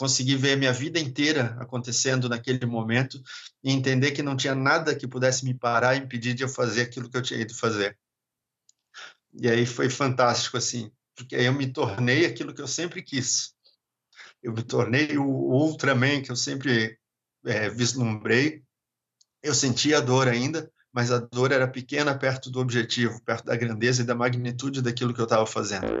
consegui ver minha vida inteira acontecendo naquele momento e entender que não tinha nada que pudesse me parar e impedir de eu fazer aquilo que eu tinha ido fazer. E aí foi fantástico, assim, porque aí eu me tornei aquilo que eu sempre quis. Eu me tornei o Ultraman que eu sempre é, vislumbrei. Eu sentia a dor ainda, mas a dor era pequena perto do objetivo, perto da grandeza e da magnitude daquilo que eu estava fazendo.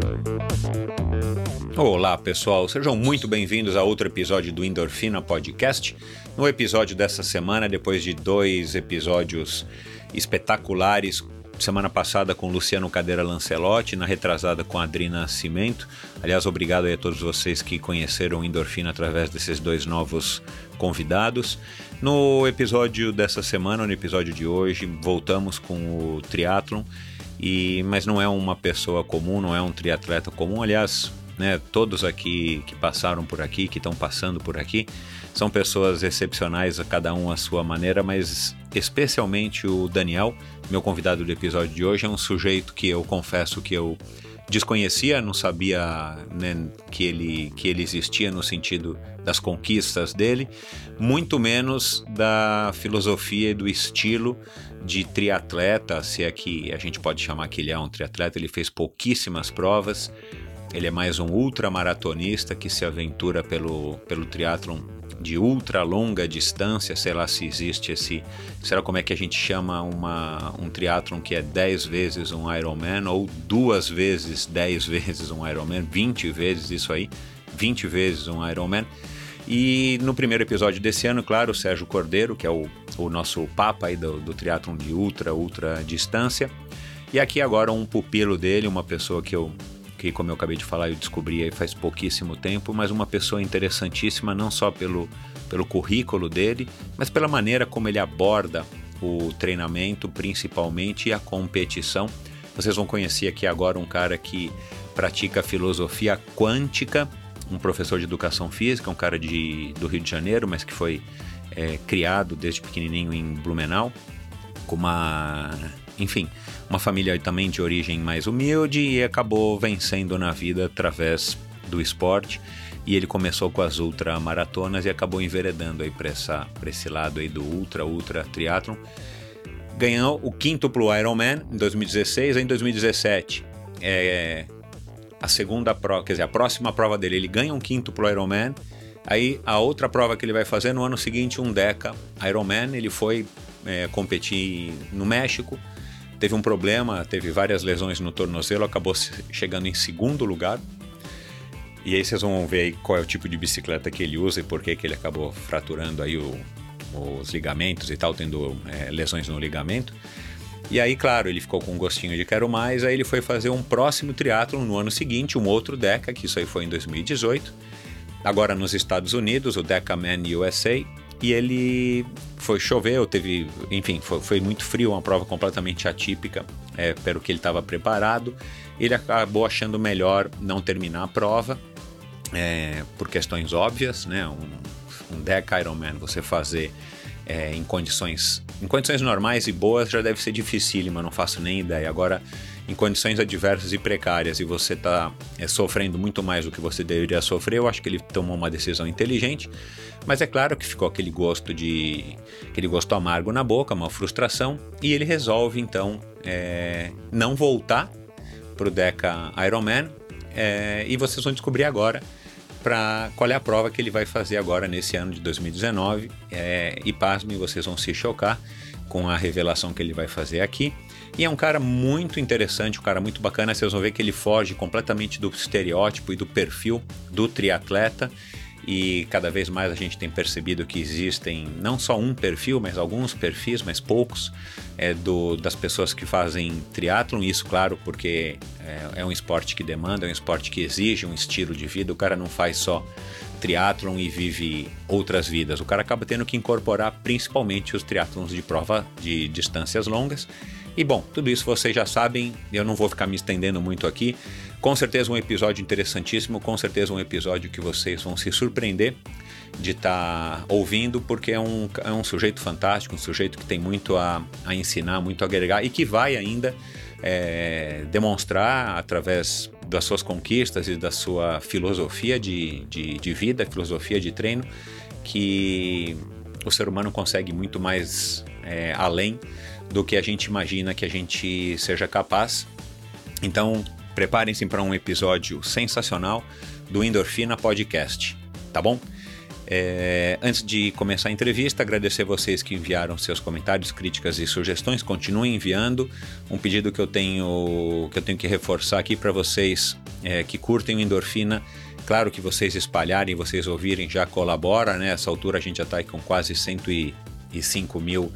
Olá, pessoal. Sejam muito bem-vindos a outro episódio do Endorfina Podcast. No episódio dessa semana, depois de dois episódios espetaculares, semana passada com Luciano Cadeira Lancelotti, na retrasada com Adrina Cimento. Aliás, obrigado a todos vocês que conheceram Endorfina através desses dois novos convidados. No episódio dessa semana, no episódio de hoje, voltamos com o triatlon, e, mas não é uma pessoa comum, não é um triatleta comum. Aliás, né, todos aqui que passaram por aqui, que estão passando por aqui, são pessoas excepcionais, a cada um à sua maneira, mas especialmente o Daniel, meu convidado do episódio de hoje, é um sujeito que eu confesso que eu desconhecia, não sabia né, que, ele, que ele existia no sentido das conquistas dele, muito menos da filosofia e do estilo de triatleta, se é que a gente pode chamar que ele é um triatleta, ele fez pouquíssimas provas, ele é mais um ultramaratonista que se aventura pelo, pelo triatlon de ultra longa distância, sei lá se existe esse, será como é que a gente chama uma, um triatlon que é 10 vezes um Ironman ou duas vezes 10 vezes um Ironman, 20 vezes isso aí, 20 vezes um Ironman. E no primeiro episódio desse ano, claro, o Sérgio Cordeiro, que é o, o nosso papa aí do, do triatlon de ultra, ultra distância. E aqui agora um pupilo dele, uma pessoa que eu que, como eu acabei de falar, eu descobri aí faz pouquíssimo tempo, mas uma pessoa interessantíssima, não só pelo, pelo currículo dele, mas pela maneira como ele aborda o treinamento, principalmente, e a competição. Vocês vão conhecer aqui agora um cara que pratica filosofia quântica, um professor de educação física, um cara de, do Rio de Janeiro, mas que foi é, criado desde pequenininho em Blumenau, com uma. Enfim, uma família também de origem mais humilde e acabou vencendo na vida através do esporte. E ele começou com as ultramaratonas e acabou enveredando aí para esse lado aí do ultra, ultra triatlon. Ganhou o quíntuplo Ironman em 2016 em 2017. É, a segunda prova, quer dizer, a próxima prova dele, ele ganha um quíntuplo Ironman. Aí a outra prova que ele vai fazer no ano seguinte, um Deca Ironman, ele foi é, competir no México teve um problema, teve várias lesões no tornozelo, acabou chegando em segundo lugar. E aí vocês vão ver aí qual é o tipo de bicicleta que ele usa e por que, que ele acabou fraturando aí o, os ligamentos e tal, tendo é, lesões no ligamento. E aí, claro, ele ficou com um gostinho de quero mais, aí ele foi fazer um próximo triatlo no ano seguinte, um outro Deca, que isso aí foi em 2018. Agora nos Estados Unidos, o Deca Man USA, e ele foi choveu, teve, enfim, foi, foi muito frio, uma prova completamente atípica é, pelo que ele estava preparado. Ele acabou achando melhor não terminar a prova é, por questões óbvias, né? Um, um Deca Ironman você fazer é, em condições em condições normais e boas já deve ser dificílimo, não faço nem ideia. Agora, em condições adversas e precárias e você está é, sofrendo muito mais do que você deveria sofrer, eu acho que ele tomou uma decisão inteligente. Mas é claro que ficou aquele gosto de aquele gosto amargo na boca, uma frustração, e ele resolve então é, não voltar para o Deca Ironman. É, e vocês vão descobrir agora para qual é a prova que ele vai fazer agora nesse ano de 2019. É, e pasmem, vocês vão se chocar com a revelação que ele vai fazer aqui. E é um cara muito interessante, um cara muito bacana. Vocês vão ver que ele foge completamente do estereótipo e do perfil do triatleta e cada vez mais a gente tem percebido que existem não só um perfil, mas alguns perfis, mas poucos, é, do, das pessoas que fazem triatlon. Isso, claro, porque é, é, um esporte que demanda, é um esporte que exige um estilo de vida. O cara não faz só triatlon e vive outras vidas. O cara acaba tendo que incorporar principalmente os triatlons de prova de distâncias longas. E bom, tudo isso vocês já sabem, eu não vou ficar me estendendo muito aqui. Com certeza um episódio interessantíssimo, com certeza um episódio que vocês vão se surpreender de estar tá ouvindo, porque é um, é um sujeito fantástico, um sujeito que tem muito a, a ensinar, muito a agregar e que vai ainda é, demonstrar através das suas conquistas e da sua filosofia de, de, de vida, filosofia de treino, que o ser humano consegue muito mais é, além do que a gente imagina que a gente seja capaz. Então, Preparem-se para um episódio sensacional do Endorfina Podcast, tá bom? É, antes de começar a entrevista, agradecer vocês que enviaram seus comentários, críticas e sugestões. Continuem enviando. Um pedido que eu tenho que eu tenho que reforçar aqui para vocês é, que curtem o Endorfina. Claro que vocês espalharem, vocês ouvirem já colabora, né? Nessa altura a gente já está com quase 105 mil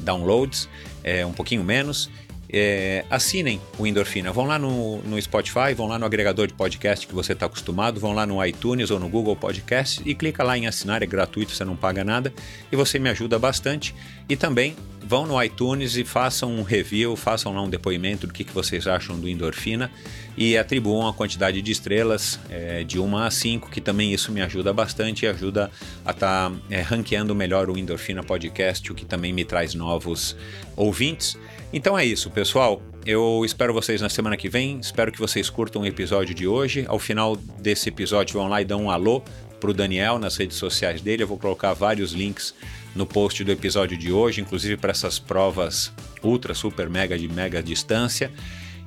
downloads, é, um pouquinho menos. É, assinem o Endorfina. Vão lá no, no Spotify, vão lá no agregador de podcast que você está acostumado, vão lá no iTunes ou no Google Podcast e clica lá em assinar, é gratuito, você não paga nada e você me ajuda bastante. E também vão no iTunes e façam um review, façam lá um depoimento do que, que vocês acham do Endorfina e atribuam a quantidade de estrelas é, de 1 a 5, que também isso me ajuda bastante e ajuda a estar tá, é, ranqueando melhor o Endorfina Podcast, o que também me traz novos ouvintes. Então é isso, pessoal. Eu espero vocês na semana que vem. Espero que vocês curtam o episódio de hoje. Ao final desse episódio, vão lá e dão um alô pro Daniel nas redes sociais dele. Eu vou colocar vários links no post do episódio de hoje, inclusive para essas provas ultra, super, mega de mega distância.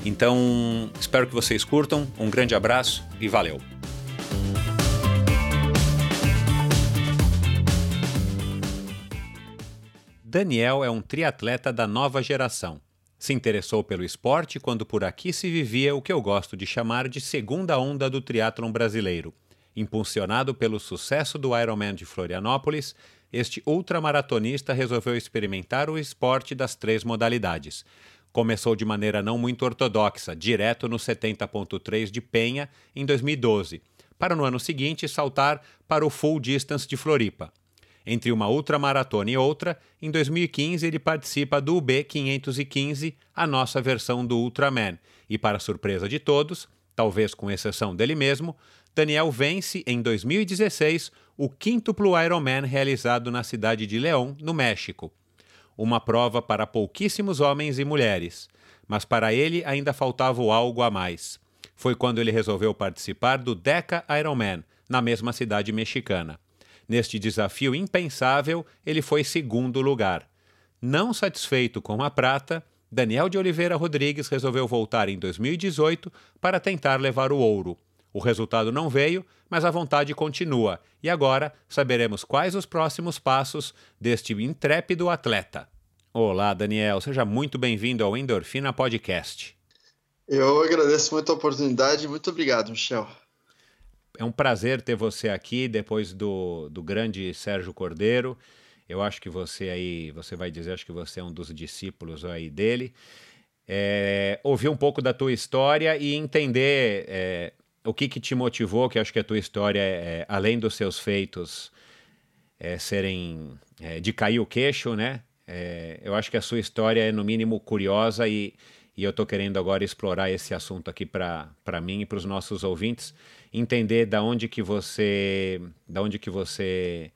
Então, espero que vocês curtam. Um grande abraço e valeu! Daniel é um triatleta da nova geração. Se interessou pelo esporte quando por aqui se vivia o que eu gosto de chamar de segunda onda do triatlon brasileiro. Impulsionado pelo sucesso do Ironman de Florianópolis, este ultramaratonista resolveu experimentar o esporte das três modalidades. Começou de maneira não muito ortodoxa, direto no 70.3 de Penha em 2012, para no ano seguinte saltar para o Full Distance de Floripa. Entre uma ultramaratona e outra, em 2015 ele participa do UB515, a nossa versão do Ultraman, e para surpresa de todos, talvez com exceção dele mesmo, Daniel vence em 2016 o quíntuplo Ironman realizado na cidade de León, no México. Uma prova para pouquíssimos homens e mulheres, mas para ele ainda faltava algo a mais. Foi quando ele resolveu participar do Deca Ironman, na mesma cidade mexicana. Neste desafio impensável, ele foi segundo lugar. Não satisfeito com a prata, Daniel de Oliveira Rodrigues resolveu voltar em 2018 para tentar levar o ouro. O resultado não veio, mas a vontade continua, e agora saberemos quais os próximos passos deste intrépido atleta. Olá, Daniel, seja muito bem-vindo ao Endorfina Podcast. Eu agradeço muito a oportunidade, muito obrigado, Michel é um prazer ter você aqui depois do, do grande Sérgio Cordeiro. Eu acho que você aí, você vai dizer, acho que você é um dos discípulos aí dele. É, ouvir um pouco da tua história e entender é, o que, que te motivou, que acho que a tua história, é, além dos seus feitos é, serem é, de cair o queixo, né? É, eu acho que a sua história é, no mínimo, curiosa e, e eu estou querendo agora explorar esse assunto aqui para mim e para os nossos ouvintes, entender da onde que você, da onde que você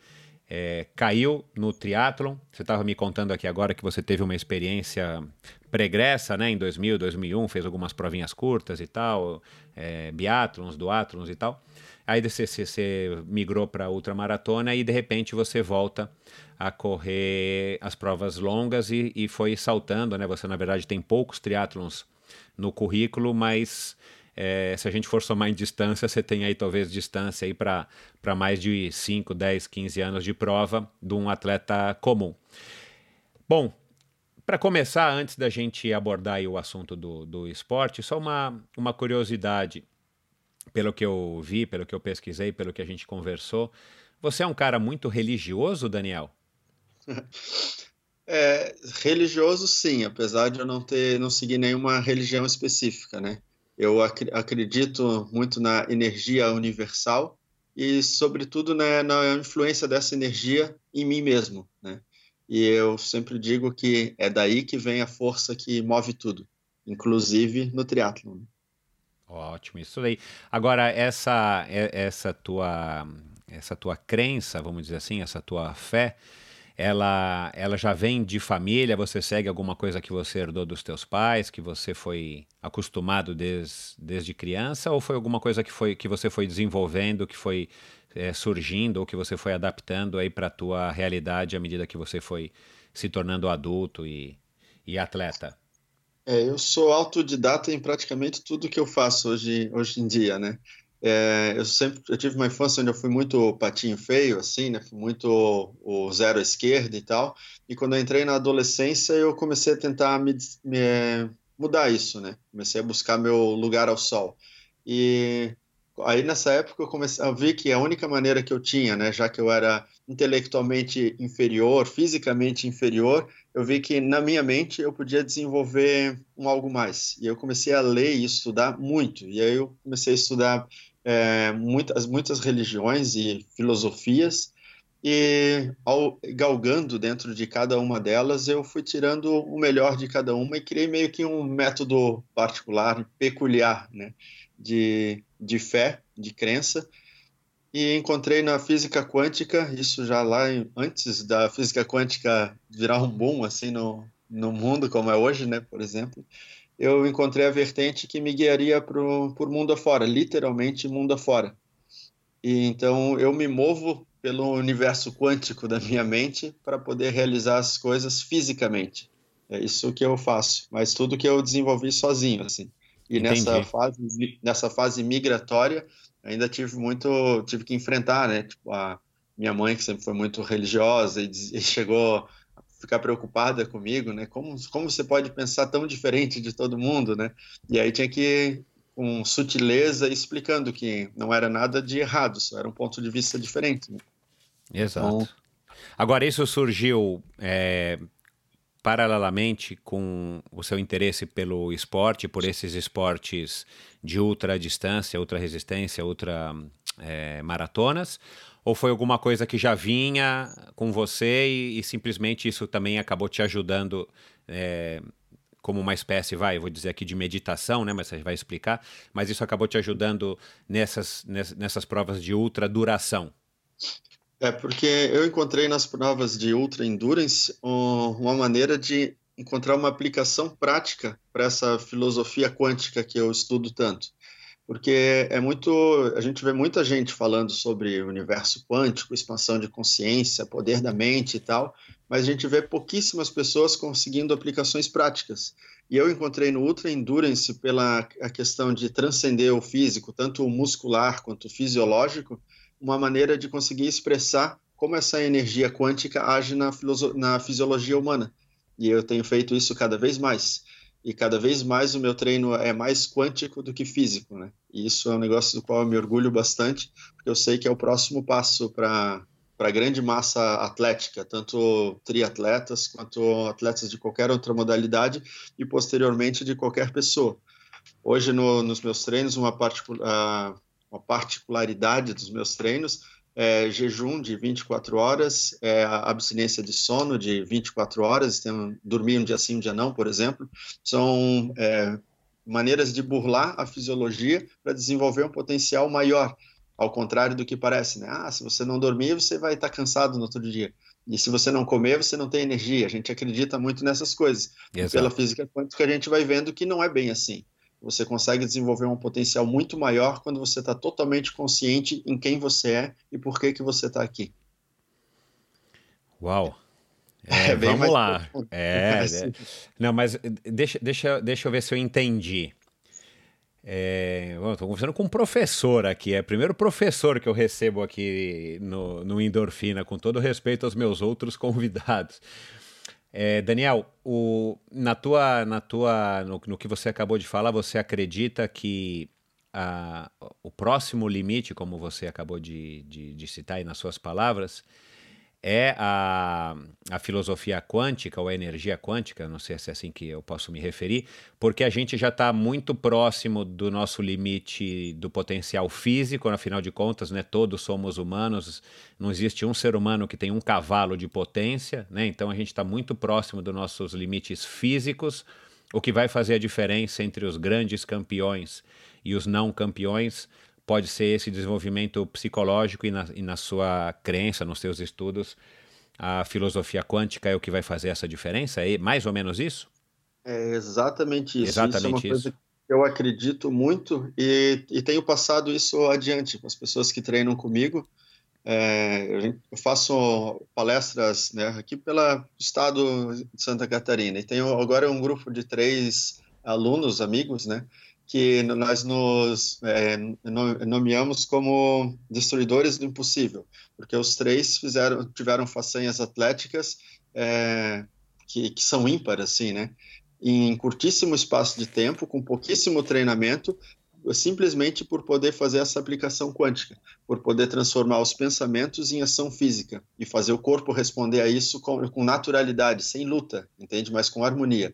é, caiu no triatlon. Você estava me contando aqui agora que você teve uma experiência pregressa, né, em 2000, 2001, fez algumas provinhas curtas e tal, é, biatlons, duatlons e tal. Aí você, você migrou para ultramaratona e de repente você volta a correr as provas longas e, e foi saltando, né? Você na verdade tem poucos triatlons no currículo, mas é, se a gente for somar em distância, você tem aí talvez distância aí para mais de 5, 10, 15 anos de prova de um atleta comum. Bom, para começar, antes da gente abordar o assunto do, do esporte, só uma, uma curiosidade pelo que eu vi, pelo que eu pesquisei, pelo que a gente conversou. Você é um cara muito religioso, Daniel? É, religioso, sim, apesar de eu não ter, não seguir nenhuma religião específica, né? Eu ac acredito muito na energia universal e, sobretudo, né, na influência dessa energia em mim mesmo, né? E eu sempre digo que é daí que vem a força que move tudo, inclusive no triatlo. Ótimo, isso aí. Agora, essa, essa, tua, essa tua crença, vamos dizer assim, essa tua fé, ela, ela já vem de família? Você segue alguma coisa que você herdou dos teus pais, que você foi acostumado des, desde criança? Ou foi alguma coisa que, foi, que você foi desenvolvendo, que foi é, surgindo, ou que você foi adaptando aí para a tua realidade à medida que você foi se tornando adulto e, e atleta? É, eu sou autodidata em praticamente tudo que eu faço hoje, hoje em dia, né? É, eu sempre eu tive uma infância onde eu fui muito patinho feio, assim, né? Fui muito o zero à esquerda e tal. E quando eu entrei na adolescência, eu comecei a tentar me, me mudar isso, né? Comecei a buscar meu lugar ao sol. E aí nessa época eu comecei a ver que a única maneira que eu tinha, né, já que eu era intelectualmente inferior, fisicamente inferior, eu vi que na minha mente eu podia desenvolver um algo mais. E eu comecei a ler e estudar muito. E aí eu comecei a estudar é, muitas, muitas religiões e filosofias. E ao galgando dentro de cada uma delas, eu fui tirando o melhor de cada uma e criei meio que um método particular, peculiar, né, de, de fé, de crença, e encontrei na física quântica, isso já lá em, antes da física quântica virar um boom assim no, no mundo como é hoje, né, por exemplo, eu encontrei a vertente que me guiaria para o mundo afora, literalmente mundo afora. E então eu me movo pelo universo quântico da minha mente para poder realizar as coisas fisicamente. É isso que eu faço, mas tudo que eu desenvolvi sozinho, assim. E nessa fase, nessa fase migratória, ainda tive muito, tive que enfrentar, né? Tipo, a minha mãe, que sempre foi muito religiosa e, e chegou a ficar preocupada comigo, né? Como, como você pode pensar tão diferente de todo mundo, né? E aí tinha que com sutileza explicando que não era nada de errado, só era um ponto de vista diferente. Né? Exato. Então, Agora, isso surgiu é, paralelamente com o seu interesse pelo esporte, por esses esportes de ultra distância, ultra resistência, ultra é, maratonas? Ou foi alguma coisa que já vinha com você e, e simplesmente isso também acabou te ajudando é, como uma espécie, vai, vou dizer aqui de meditação, né? Mas você vai explicar. Mas isso acabou te ajudando nessas, nessas provas de ultra duração? É porque eu encontrei nas provas de Ultra Endurance uma maneira de encontrar uma aplicação prática para essa filosofia quântica que eu estudo tanto. Porque é muito, a gente vê muita gente falando sobre o universo quântico, expansão de consciência, poder da mente e tal, mas a gente vê pouquíssimas pessoas conseguindo aplicações práticas. E eu encontrei no Ultra Endurance pela a questão de transcender o físico, tanto o muscular quanto o fisiológico, uma maneira de conseguir expressar como essa energia quântica age na, na fisiologia humana. E eu tenho feito isso cada vez mais. E cada vez mais o meu treino é mais quântico do que físico, né? E isso é um negócio do qual eu me orgulho bastante, porque eu sei que é o próximo passo para para grande massa atlética, tanto triatletas quanto atletas de qualquer outra modalidade e posteriormente de qualquer pessoa. Hoje no, nos meus treinos uma, particu uma particularidade dos meus treinos é, jejum de 24 horas, é, abstinência de sono de 24 horas, tem, dormir um dia sim, um dia não, por exemplo, são é, maneiras de burlar a fisiologia para desenvolver um potencial maior, ao contrário do que parece, né? Ah, se você não dormir, você vai estar cansado no outro dia. E se você não comer, você não tem energia. A gente acredita muito nessas coisas. Pela física quântica, a gente vai vendo que não é bem assim. Você consegue desenvolver um potencial muito maior quando você está totalmente consciente em quem você é e por que, que você está aqui. Uau! É, é vamos lá. É, é, Não, mas deixa, deixa, deixa eu ver se eu entendi. É, Estou conversando com um professor aqui, é o primeiro professor que eu recebo aqui no, no Endorfina, com todo respeito aos meus outros convidados. É, Daniel, o, na tua, na tua, no, no, que você acabou de falar, você acredita que a, o próximo limite, como você acabou de, de, de citar aí nas suas palavras, é a, a filosofia quântica ou a energia quântica, não sei se é assim que eu posso me referir, porque a gente já está muito próximo do nosso limite do potencial físico, afinal de contas, né, todos somos humanos, não existe um ser humano que tem um cavalo de potência, né, então a gente está muito próximo dos nossos limites físicos, o que vai fazer a diferença entre os grandes campeões e os não campeões pode ser esse desenvolvimento psicológico e na, e na sua crença, nos seus estudos, a filosofia quântica é o que vai fazer essa diferença? É mais ou menos isso? É exatamente isso. Exatamente isso. É que eu acredito muito e, e tenho passado isso adiante com as pessoas que treinam comigo. É, eu faço palestras né, aqui pelo estado de Santa Catarina e tenho agora um grupo de três alunos, amigos, né, que nós nos é, nomeamos como destruidores do impossível, porque os três fizeram, tiveram façanhas atléticas é, que, que, são ímpares, assim, né? Em curtíssimo espaço de tempo, com pouquíssimo treinamento, simplesmente por poder fazer essa aplicação quântica, por poder transformar os pensamentos em ação física e fazer o corpo responder a isso com, com naturalidade, sem luta, entende? Mas com harmonia.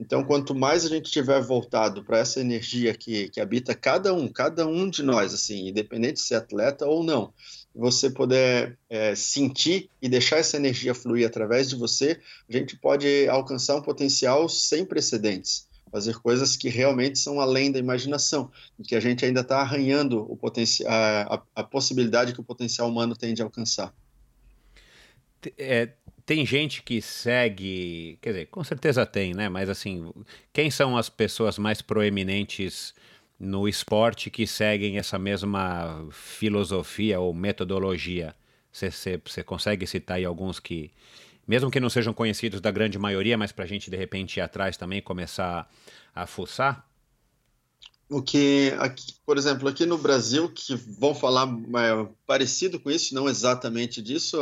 Então, quanto mais a gente tiver voltado para essa energia que, que habita cada um, cada um de nós, assim, independente de ser atleta ou não, você puder é, sentir e deixar essa energia fluir através de você, a gente pode alcançar um potencial sem precedentes, fazer coisas que realmente são além da imaginação, e que a gente ainda está arranhando o potencial, a, a, possibilidade que o potencial humano tem de alcançar. É, tem gente que segue, quer dizer, com certeza tem, né? Mas assim, quem são as pessoas mais proeminentes no esporte que seguem essa mesma filosofia ou metodologia? Você consegue citar aí alguns que, mesmo que não sejam conhecidos da grande maioria, mas para a gente de repente ir atrás também começar a fuçar? O que, aqui, por exemplo, aqui no Brasil, que vão falar é, parecido com isso, não exatamente disso,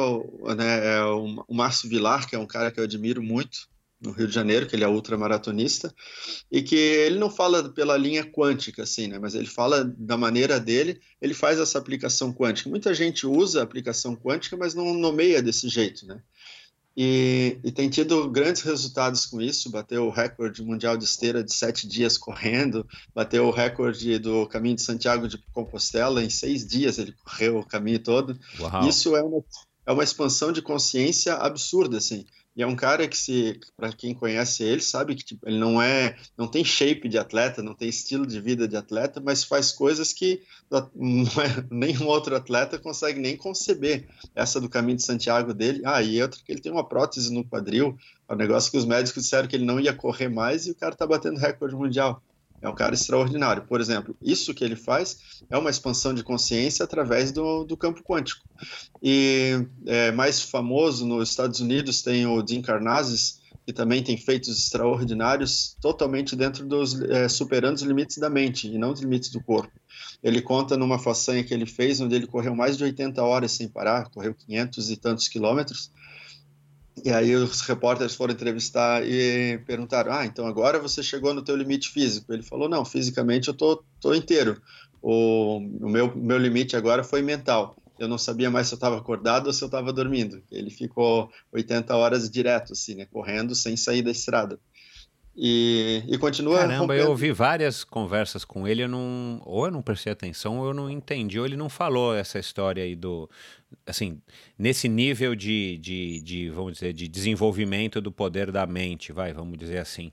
né, é o, o Márcio Vilar, que é um cara que eu admiro muito, no Rio de Janeiro, que ele é ultramaratonista, e que ele não fala pela linha quântica, assim, né, mas ele fala da maneira dele, ele faz essa aplicação quântica. Muita gente usa a aplicação quântica, mas não nomeia desse jeito, né? E, e, tem tido grandes resultados com isso. Bateu o recorde mundial de esteira de sete dias correndo, bateu o recorde do caminho de Santiago de Compostela em seis dias. Ele correu o caminho todo. Uau. Isso é uma, é uma expansão de consciência absurda, assim. E é um cara que se, para quem conhece ele, sabe que tipo, ele não é, não tem shape de atleta, não tem estilo de vida de atleta, mas faz coisas que é, nenhum outro atleta consegue nem conceber. Essa do caminho de Santiago dele, ah, e outra que ele tem uma prótese no quadril, é um negócio que os médicos disseram que ele não ia correr mais e o cara tá batendo recorde mundial. É um cara extraordinário. Por exemplo, isso que ele faz é uma expansão de consciência através do, do campo quântico. E é, mais famoso nos Estados Unidos tem o Dean Karnazes, que também tem feitos extraordinários, totalmente dentro dos é, superando os limites da mente e não os limites do corpo. Ele conta numa façanha que ele fez, onde ele correu mais de 80 horas sem parar, correu 500 e tantos quilômetros, e aí os repórteres foram entrevistar e perguntaram: "Ah, então agora você chegou no teu limite físico?" Ele falou: "Não, fisicamente eu tô tô inteiro. O, o meu meu limite agora foi mental. Eu não sabia mais se eu estava acordado ou se eu estava dormindo. Ele ficou 80 horas direto assim, né, correndo sem sair da estrada. E, e continua. Caramba, rompendo. eu ouvi várias conversas com ele, eu não, ou eu não prestei atenção, ou eu não entendi, ou ele não falou essa história aí do. Assim, nesse nível de, de, de vamos dizer, de desenvolvimento do poder da mente, vai, vamos dizer assim.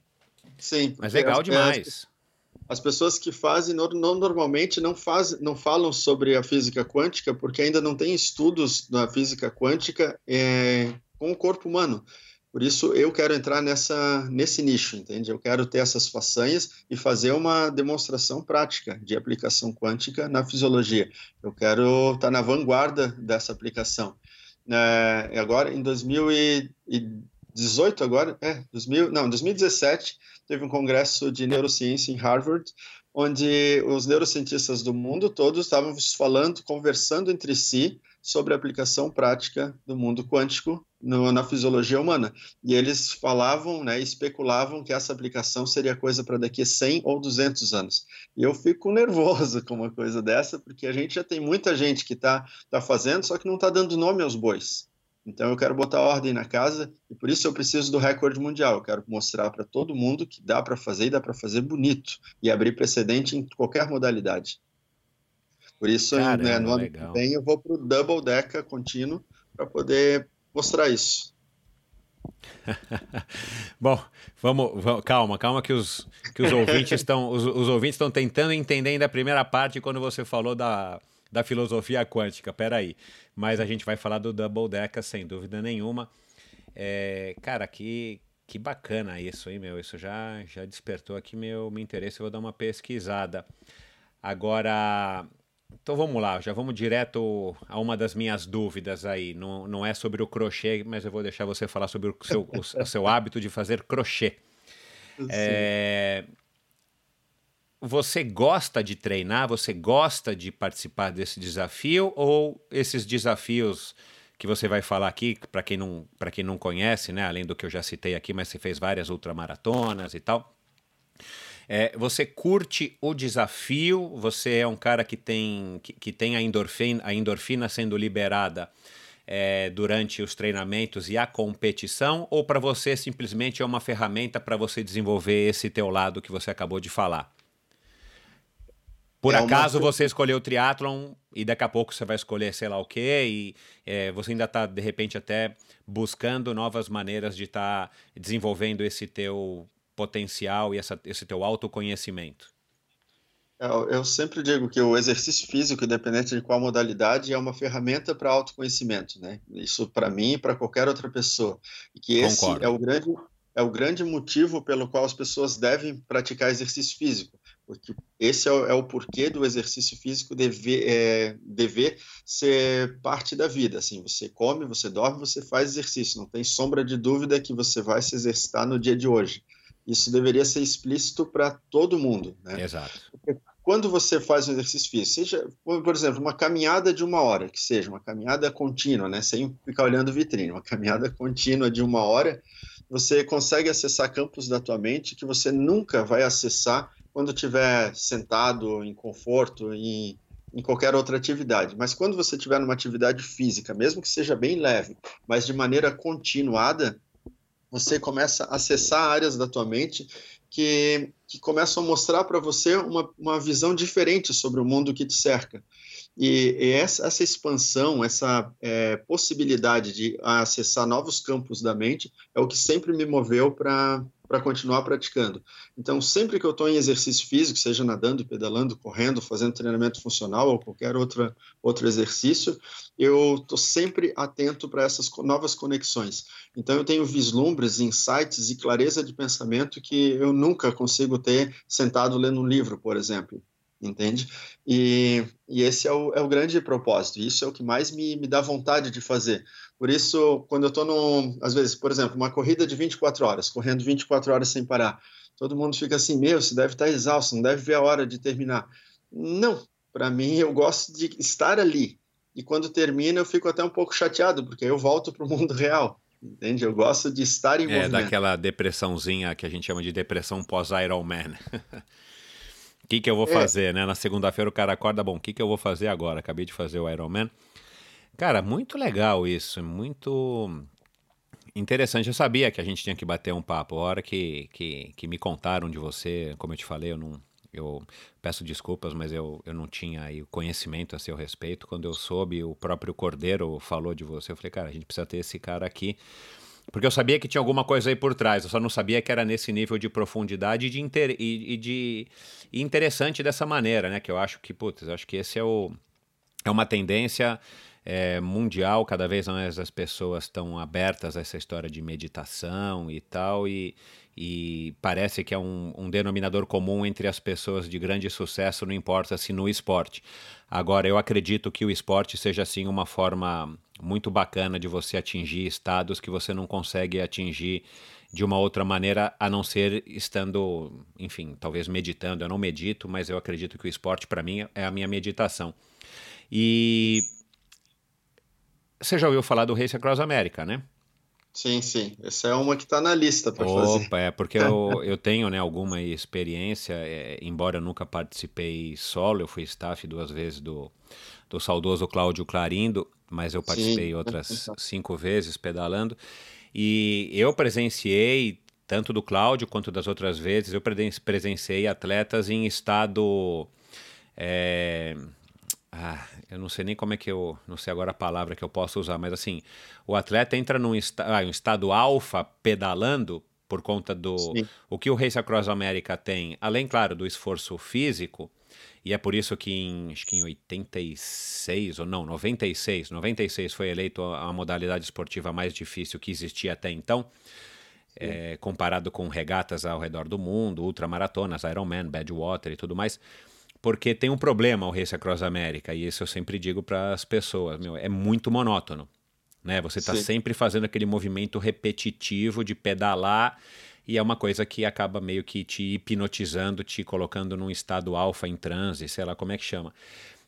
Sim. Mas legal demais. As pessoas que fazem não, normalmente não, faz, não falam sobre a física quântica porque ainda não tem estudos da física quântica é, com o corpo humano. Por isso eu quero entrar nessa nesse nicho, entende? Eu quero ter essas façanhas e fazer uma demonstração prática de aplicação quântica na fisiologia. Eu quero estar na vanguarda dessa aplicação. É, agora em 2018 agora, é, 2000, não, 2017 teve um congresso de neurociência em Harvard, onde os neurocientistas do mundo todo estavam falando, conversando entre si sobre a aplicação prática do mundo quântico no, na fisiologia humana. E eles falavam, né, especulavam que essa aplicação seria coisa para daqui a 100 ou 200 anos. E eu fico nervoso com uma coisa dessa, porque a gente já tem muita gente que está tá fazendo, só que não está dando nome aos bois. Então eu quero botar ordem na casa e por isso eu preciso do recorde mundial. Eu quero mostrar para todo mundo que dá para fazer e dá para fazer bonito e abrir precedente em qualquer modalidade. Por isso, Caramba, né, no ano legal. que vem, eu vou para o Double Deca contínuo para poder mostrar isso. Bom, vamos, vamos, calma, calma que os, que os ouvintes estão os, os ouvintes estão tentando entender ainda a primeira parte quando você falou da, da filosofia quântica. Peraí, mas a gente vai falar do Double Deca sem dúvida nenhuma. É, cara, que que bacana isso, hein, meu? Isso já já despertou aqui meu, meu interesse. Eu vou dar uma pesquisada. Agora, então vamos lá, já vamos direto a uma das minhas dúvidas aí. Não, não é sobre o crochê, mas eu vou deixar você falar sobre o seu, o, seu hábito de fazer crochê. É, você gosta de treinar? Você gosta de participar desse desafio? Ou esses desafios que você vai falar aqui, para quem, não, quem não conhece, né? além do que eu já citei aqui, mas você fez várias ultramaratonas e tal. É, você curte o desafio? Você é um cara que tem, que, que tem a, endorfina, a endorfina sendo liberada é, durante os treinamentos e a competição? Ou para você simplesmente é uma ferramenta para você desenvolver esse teu lado que você acabou de falar? Por é acaso uma... você escolheu o triatlon e daqui a pouco você vai escolher sei lá o quê e é, você ainda está de repente até buscando novas maneiras de estar tá desenvolvendo esse teu potencial e essa, esse teu autoconhecimento? É, eu sempre digo que o exercício físico, independente de qual modalidade, é uma ferramenta para autoconhecimento, né? Isso para mim e para qualquer outra pessoa. E que esse Concordo. é o grande é o grande motivo pelo qual as pessoas devem praticar exercício físico, porque esse é o, é o porquê do exercício físico dever, é, dever ser parte da vida. Assim, você come, você dorme, você faz exercício. Não tem sombra de dúvida que você vai se exercitar no dia de hoje. Isso deveria ser explícito para todo mundo. Né? Exato. Porque quando você faz um exercício físico, seja, por exemplo, uma caminhada de uma hora, que seja uma caminhada contínua, né? sem ficar olhando vitrine, uma caminhada contínua de uma hora, você consegue acessar campos da tua mente que você nunca vai acessar quando estiver sentado, em conforto, em, em qualquer outra atividade. Mas quando você estiver numa atividade física, mesmo que seja bem leve, mas de maneira continuada, você começa a acessar áreas da tua mente que, que começam a mostrar para você uma, uma visão diferente sobre o mundo que te cerca. E, e essa, essa, expansão, essa é, possibilidade de acessar novos campos da mente é o que sempre me moveu para para continuar praticando. Então, sempre que eu estou em exercício físico, seja nadando, pedalando, correndo, fazendo treinamento funcional ou qualquer outra, outro exercício, eu estou sempre atento para essas novas conexões. Então, eu tenho vislumbres, insights e clareza de pensamento que eu nunca consigo ter sentado lendo um livro, por exemplo entende? E, e esse é o, é o grande propósito, isso é o que mais me, me dá vontade de fazer. Por isso, quando eu estou, às vezes, por exemplo, uma corrida de 24 horas, correndo 24 horas sem parar, todo mundo fica assim, meu, você deve estar exausto, não deve ver a hora de terminar. Não, para mim, eu gosto de estar ali. E quando termina, eu fico até um pouco chateado, porque eu volto para o mundo real. Entende? Eu gosto de estar em é, movimento. É daquela depressãozinha que a gente chama de depressão pós-Ironman. O que, que eu vou é. fazer, né? Na segunda-feira o cara acorda, bom, o que, que eu vou fazer agora? Acabei de fazer o Ironman. Cara, muito legal isso, muito... Interessante, eu sabia que a gente tinha que bater um papo. A hora que, que, que me contaram de você, como eu te falei, eu não, eu peço desculpas, mas eu, eu não tinha aí conhecimento a seu respeito. Quando eu soube, o próprio Cordeiro falou de você, eu falei, cara, a gente precisa ter esse cara aqui. Porque eu sabia que tinha alguma coisa aí por trás, eu só não sabia que era nesse nível de profundidade e de, inter... e, e de e interessante dessa maneira, né? Que eu acho que, putz, acho que esse é, o... é uma tendência é, mundial, cada vez mais as pessoas estão abertas a essa história de meditação e tal, e, e parece que é um, um, denominador comum entre as pessoas de grande sucesso, não importa se no esporte. Agora, eu acredito que o esporte seja, assim, uma forma muito bacana de você atingir estados que você não consegue atingir de uma outra maneira a não ser estando, enfim, talvez meditando. Eu não medito, mas eu acredito que o esporte, para mim, é a minha meditação. E você já ouviu falar do Race Across America, né? Sim, sim. Essa é uma que está na lista para fazer. Opa, é porque eu, eu tenho né, alguma experiência, é, embora eu nunca participei solo, eu fui staff duas vezes do, do saudoso Cláudio Clarindo, mas eu participei sim. outras cinco vezes pedalando. E eu presenciei, tanto do Cláudio quanto das outras vezes, eu presenciei atletas em estado. É, ah, eu não sei nem como é que eu. Não sei agora a palavra que eu posso usar, mas assim, o atleta entra num ah, um estado alfa pedalando por conta do. Sim. O que o Race Across America tem, além, claro, do esforço físico, e é por isso que em, acho que em 86, ou não, 96, 96 foi eleito a, a modalidade esportiva mais difícil que existia até então. É, comparado com regatas ao redor do mundo, ultramaratonas, Ironman, Badwater e tudo mais porque tem um problema o Race Across America, e isso eu sempre digo para as pessoas, meu, é muito monótono. Né? Você está sempre fazendo aquele movimento repetitivo de pedalar e é uma coisa que acaba meio que te hipnotizando, te colocando num estado alfa em transe, sei lá como é que chama.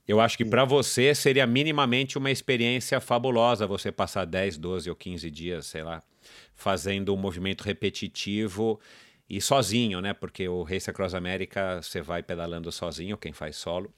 Eu acho que para você seria minimamente uma experiência fabulosa você passar 10, 12 ou 15 dias, sei lá, fazendo um movimento repetitivo e sozinho, né? Porque o Race Across America você vai pedalando sozinho, quem faz solo.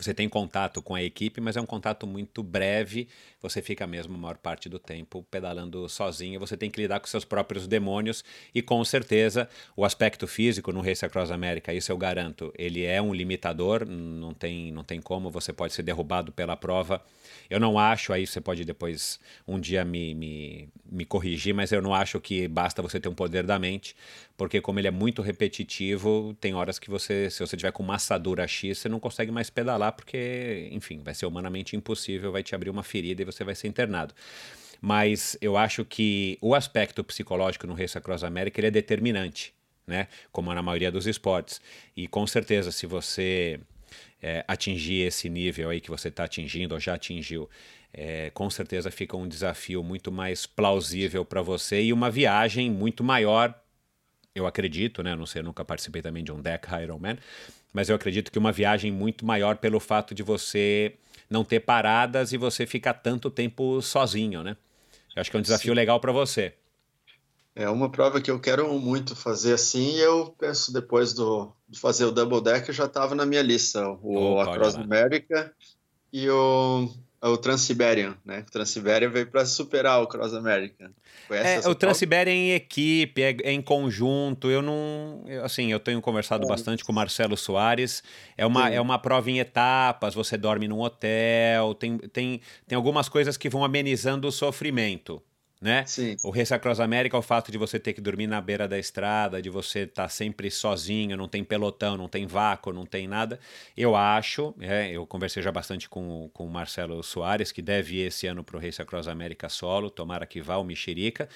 Você tem contato com a equipe, mas é um contato muito breve. Você fica mesmo a maior parte do tempo pedalando sozinho. Você tem que lidar com seus próprios demônios e com certeza o aspecto físico no Race Across America, isso eu garanto, ele é um limitador. Não tem, não tem como. Você pode ser derrubado pela prova eu não acho, aí você pode depois um dia me, me, me corrigir, mas eu não acho que basta você ter um poder da mente, porque como ele é muito repetitivo, tem horas que você, se você tiver com massadura X, você não consegue mais pedalar, porque, enfim, vai ser humanamente impossível, vai te abrir uma ferida e você vai ser internado mas eu acho que o aspecto psicológico no Race Across America ele é determinante, né? Como na maioria dos esportes. E com certeza, se você é, atingir esse nível aí que você está atingindo ou já atingiu, é, com certeza fica um desafio muito mais plausível para você e uma viagem muito maior. Eu acredito, né? Não sei, eu nunca participei também de um deck Ironman, mas eu acredito que uma viagem muito maior pelo fato de você não ter paradas e você ficar tanto tempo sozinho, né? Eu acho que é um desafio Sim. legal para você. É uma prova que eu quero muito fazer assim, eu penso depois do, de fazer o Double Deck, já estava na minha lista, o oh, Across America e o, o Transsiberian, né? O Transsiberian veio para superar o Cross America. é, o Transsiberian em equipe, é, é, em conjunto. Eu não, eu, assim, eu tenho conversado é. bastante com o Marcelo Soares. É uma, é uma prova em etapas. Você dorme num hotel. Tem, tem, tem algumas coisas que vão amenizando o sofrimento né? Sim. O Race Across America, o fato de você ter que dormir na beira da estrada, de você estar tá sempre sozinho, não tem pelotão, não tem vácuo, não tem nada. Eu acho, é, eu conversei já bastante com, com o Marcelo Soares, que deve ir esse ano para o Race Across America solo, tomara que vá o Mexerica.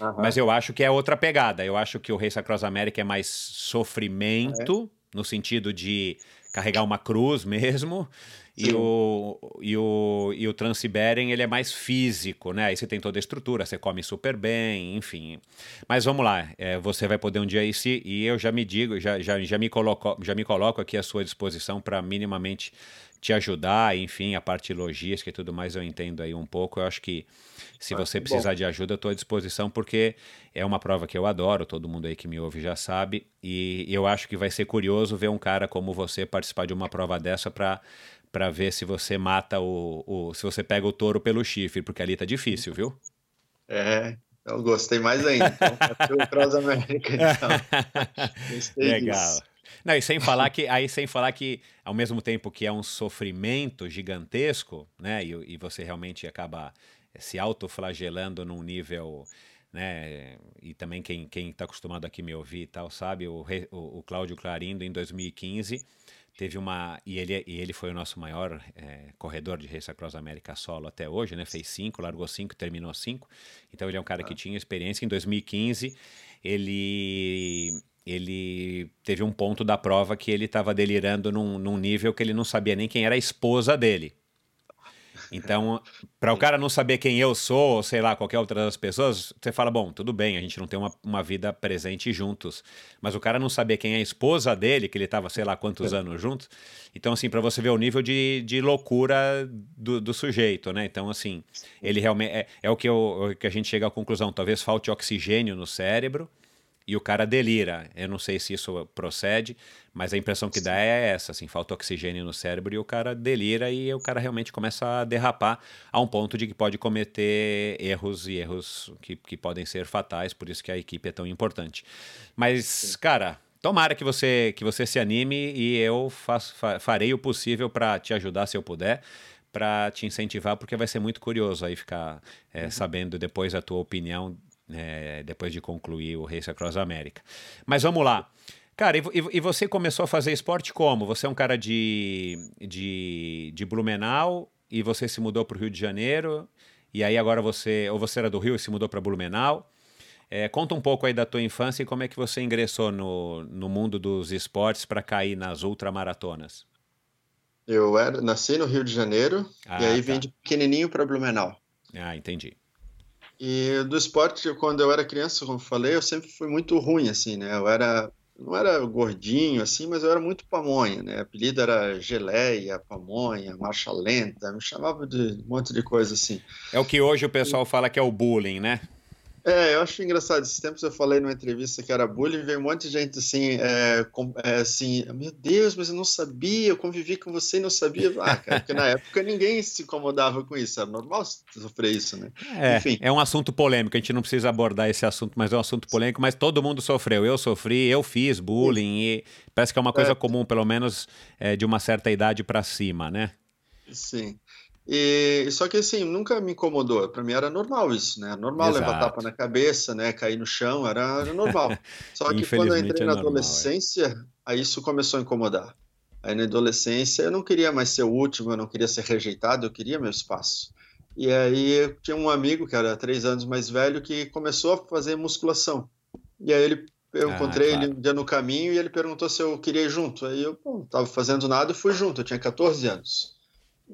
Uhum. Mas eu acho que é outra pegada. Eu acho que o Race Across America é mais sofrimento, é. no sentido de carregar uma cruz mesmo. E o, e, o, e o Transsiberian, ele é mais físico, né? Aí você tem toda a estrutura, você come super bem, enfim. Mas vamos lá, é, você vai poder um dia ir se, e eu já me digo, já, já, já, me coloco, já me coloco aqui à sua disposição para minimamente te ajudar, enfim, a parte logística e tudo mais eu entendo aí um pouco. Eu acho que se ah, você precisar bom. de ajuda, eu estou à disposição, porque é uma prova que eu adoro, todo mundo aí que me ouve já sabe, e eu acho que vai ser curioso ver um cara como você participar de uma prova dessa para para ver se você mata o, o, se você pega o touro pelo chifre, porque ali tá difícil, viu? É, Eu gostei mais ainda. Então, Cross América, então. Legal. Disso. Não, e sem falar que aí sem falar que ao mesmo tempo que é um sofrimento gigantesco, né? E, e você realmente acaba se autoflagelando num nível né? E também quem quem está acostumado aqui me ouvir e tal sabe o, o, o Cláudio Clarindo em 2015 teve uma e ele e ele foi o nosso maior é, corredor de Race Across América solo até hoje, né? Fez cinco, largou cinco, terminou cinco. Então ele é um cara que ah. tinha experiência. Em 2015 ele ele teve um ponto da prova que ele estava delirando num, num nível que ele não sabia nem quem era a esposa dele. Então, para o cara não saber quem eu sou, ou sei lá, qualquer outra das pessoas, você fala, bom, tudo bem, a gente não tem uma, uma vida presente juntos. Mas o cara não saber quem é a esposa dele, que ele estava sei lá quantos é. anos juntos. Então, assim, para você ver o nível de, de loucura do, do sujeito, né? Então, assim, ele realmente. É, é o, que eu, o que a gente chega à conclusão. Talvez falte oxigênio no cérebro e o cara delira. Eu não sei se isso procede, mas a impressão que dá é essa, assim, falta oxigênio no cérebro e o cara delira e o cara realmente começa a derrapar a um ponto de que pode cometer erros e erros que, que podem ser fatais, por isso que a equipe é tão importante. Mas, cara, tomara que você que você se anime e eu faço, farei o possível para te ajudar se eu puder para te incentivar, porque vai ser muito curioso aí ficar é, uhum. sabendo depois a tua opinião é, depois de concluir o Race Across America. Mas vamos lá. Cara, e, e, você começou a fazer esporte como? Você é um cara de, de, de Blumenau e você se mudou para o Rio de Janeiro, e aí agora você, ou você era do Rio e se mudou para Blumenau. É, conta um pouco aí da tua infância e como é que você ingressou no, no mundo dos esportes para cair nas ultramaratonas. Eu era, nasci no Rio de Janeiro ah, e aí tá. vim de pequenininho para Blumenau. Ah, entendi. E do esporte, quando eu era criança, como eu falei, eu sempre fui muito ruim, assim, né? Eu era, não era gordinho, assim, mas eu era muito pamonha, né? O apelido era geleia, pamonha, marcha lenta, me chamava de um monte de coisa assim. É o que hoje o pessoal fala que é o bullying, né? É, eu acho engraçado. Esses tempos eu falei numa entrevista que era bullying, veio um monte de gente assim, é, com, é, assim, meu Deus, mas eu não sabia, eu convivi com você e não sabia. Ah, cara, porque na época ninguém se incomodava com isso, era normal sofrer isso, né? É, Enfim. é um assunto polêmico, a gente não precisa abordar esse assunto, mas é um assunto polêmico, mas todo mundo sofreu. Eu sofri, eu fiz bullying, e parece que é uma coisa é. comum, pelo menos é, de uma certa idade para cima, né? Sim. E, só que assim, nunca me incomodou. Para mim era normal isso, né? Normal Exato. levar tapa na cabeça, né? Cair no chão, era, era normal. Só que quando eu entrei é na normal, adolescência, é. aí isso começou a incomodar. Aí na adolescência eu não queria mais ser o último, eu não queria ser rejeitado, eu queria meu espaço. E aí eu tinha um amigo que era três anos mais velho que começou a fazer musculação. E aí ele eu ah, encontrei claro. ele um dia no caminho e ele perguntou se eu queria ir junto. Aí eu não estava fazendo nada e fui junto. Eu tinha 14 anos.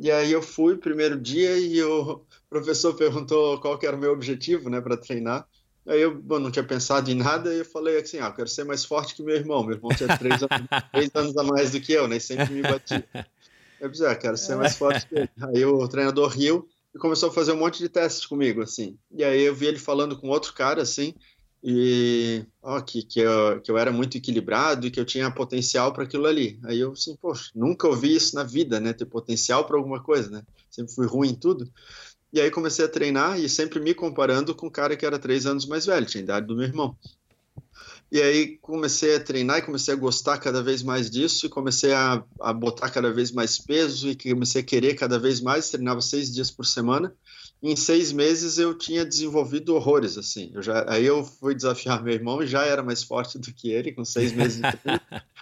E aí eu fui primeiro dia e o professor perguntou qual que era o meu objetivo, né, para treinar. Aí eu bom, não tinha pensado em nada e eu falei assim, ah, quero ser mais forte que meu irmão. Meu irmão tinha três, anos, três anos a mais do que eu, né, e sempre me batia. Eu disse, ah, quero ser mais forte que ele. Aí o treinador riu e começou a fazer um monte de testes comigo, assim. E aí eu vi ele falando com outro cara, assim, e ó, que, que, eu, que eu era muito equilibrado e que eu tinha potencial para aquilo ali. Aí eu assim, poxa, nunca ouvi isso na vida, né? Ter potencial para alguma coisa, né? Sempre fui ruim em tudo. E aí comecei a treinar e sempre me comparando com um cara que era três anos mais velho, tinha a idade do meu irmão. E aí comecei a treinar e comecei a gostar cada vez mais disso e comecei a, a botar cada vez mais peso e comecei a querer cada vez mais. Treinava seis dias por semana em seis meses eu tinha desenvolvido horrores, assim. Eu já, aí eu fui desafiar meu irmão e já era mais forte do que ele, com seis meses.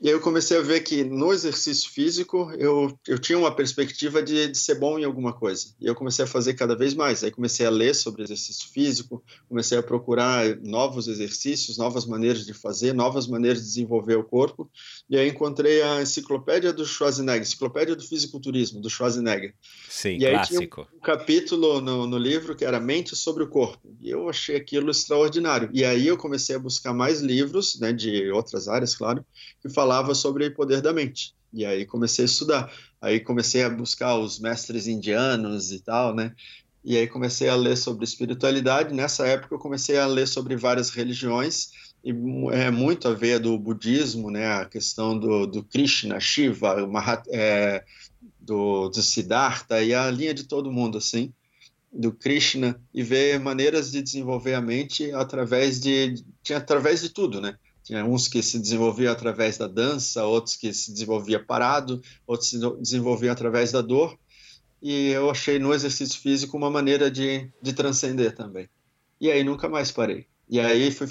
E aí eu comecei a ver que no exercício físico eu, eu tinha uma perspectiva de, de, ser bom em alguma coisa. E eu comecei a fazer cada vez mais. Aí comecei a ler sobre exercício físico, comecei a procurar novos exercícios, novas maneiras de fazer, novas maneiras de desenvolver o corpo. E aí encontrei a enciclopédia do Schwarzenegger, enciclopédia do fisiculturismo, do Schwarzenegger. Sim, e aí clássico. tinha um, capítulo no, no livro que era Mente sobre o Corpo. E eu achei aquilo extraordinário. E aí eu comecei a buscar mais livros, né, de outras áreas, claro, que falavam falava sobre o poder da mente. E aí comecei a estudar. Aí comecei a buscar os mestres indianos e tal, né? E aí comecei a ler sobre espiritualidade. Nessa época eu comecei a ler sobre várias religiões e é muito a ver do budismo, né? A questão do, do Krishna, Shiva, Mahat, é, do, do Siddhartha e a linha de todo mundo, assim. do Krishna e ver maneiras de desenvolver a mente através de tinha através de tudo, né? Tinha uns que se desenvolviam através da dança, outros que se desenvolvia parado, outros se desenvolviam através da dor. E eu achei no exercício físico uma maneira de, de transcender também. E aí nunca mais parei. E aí fui,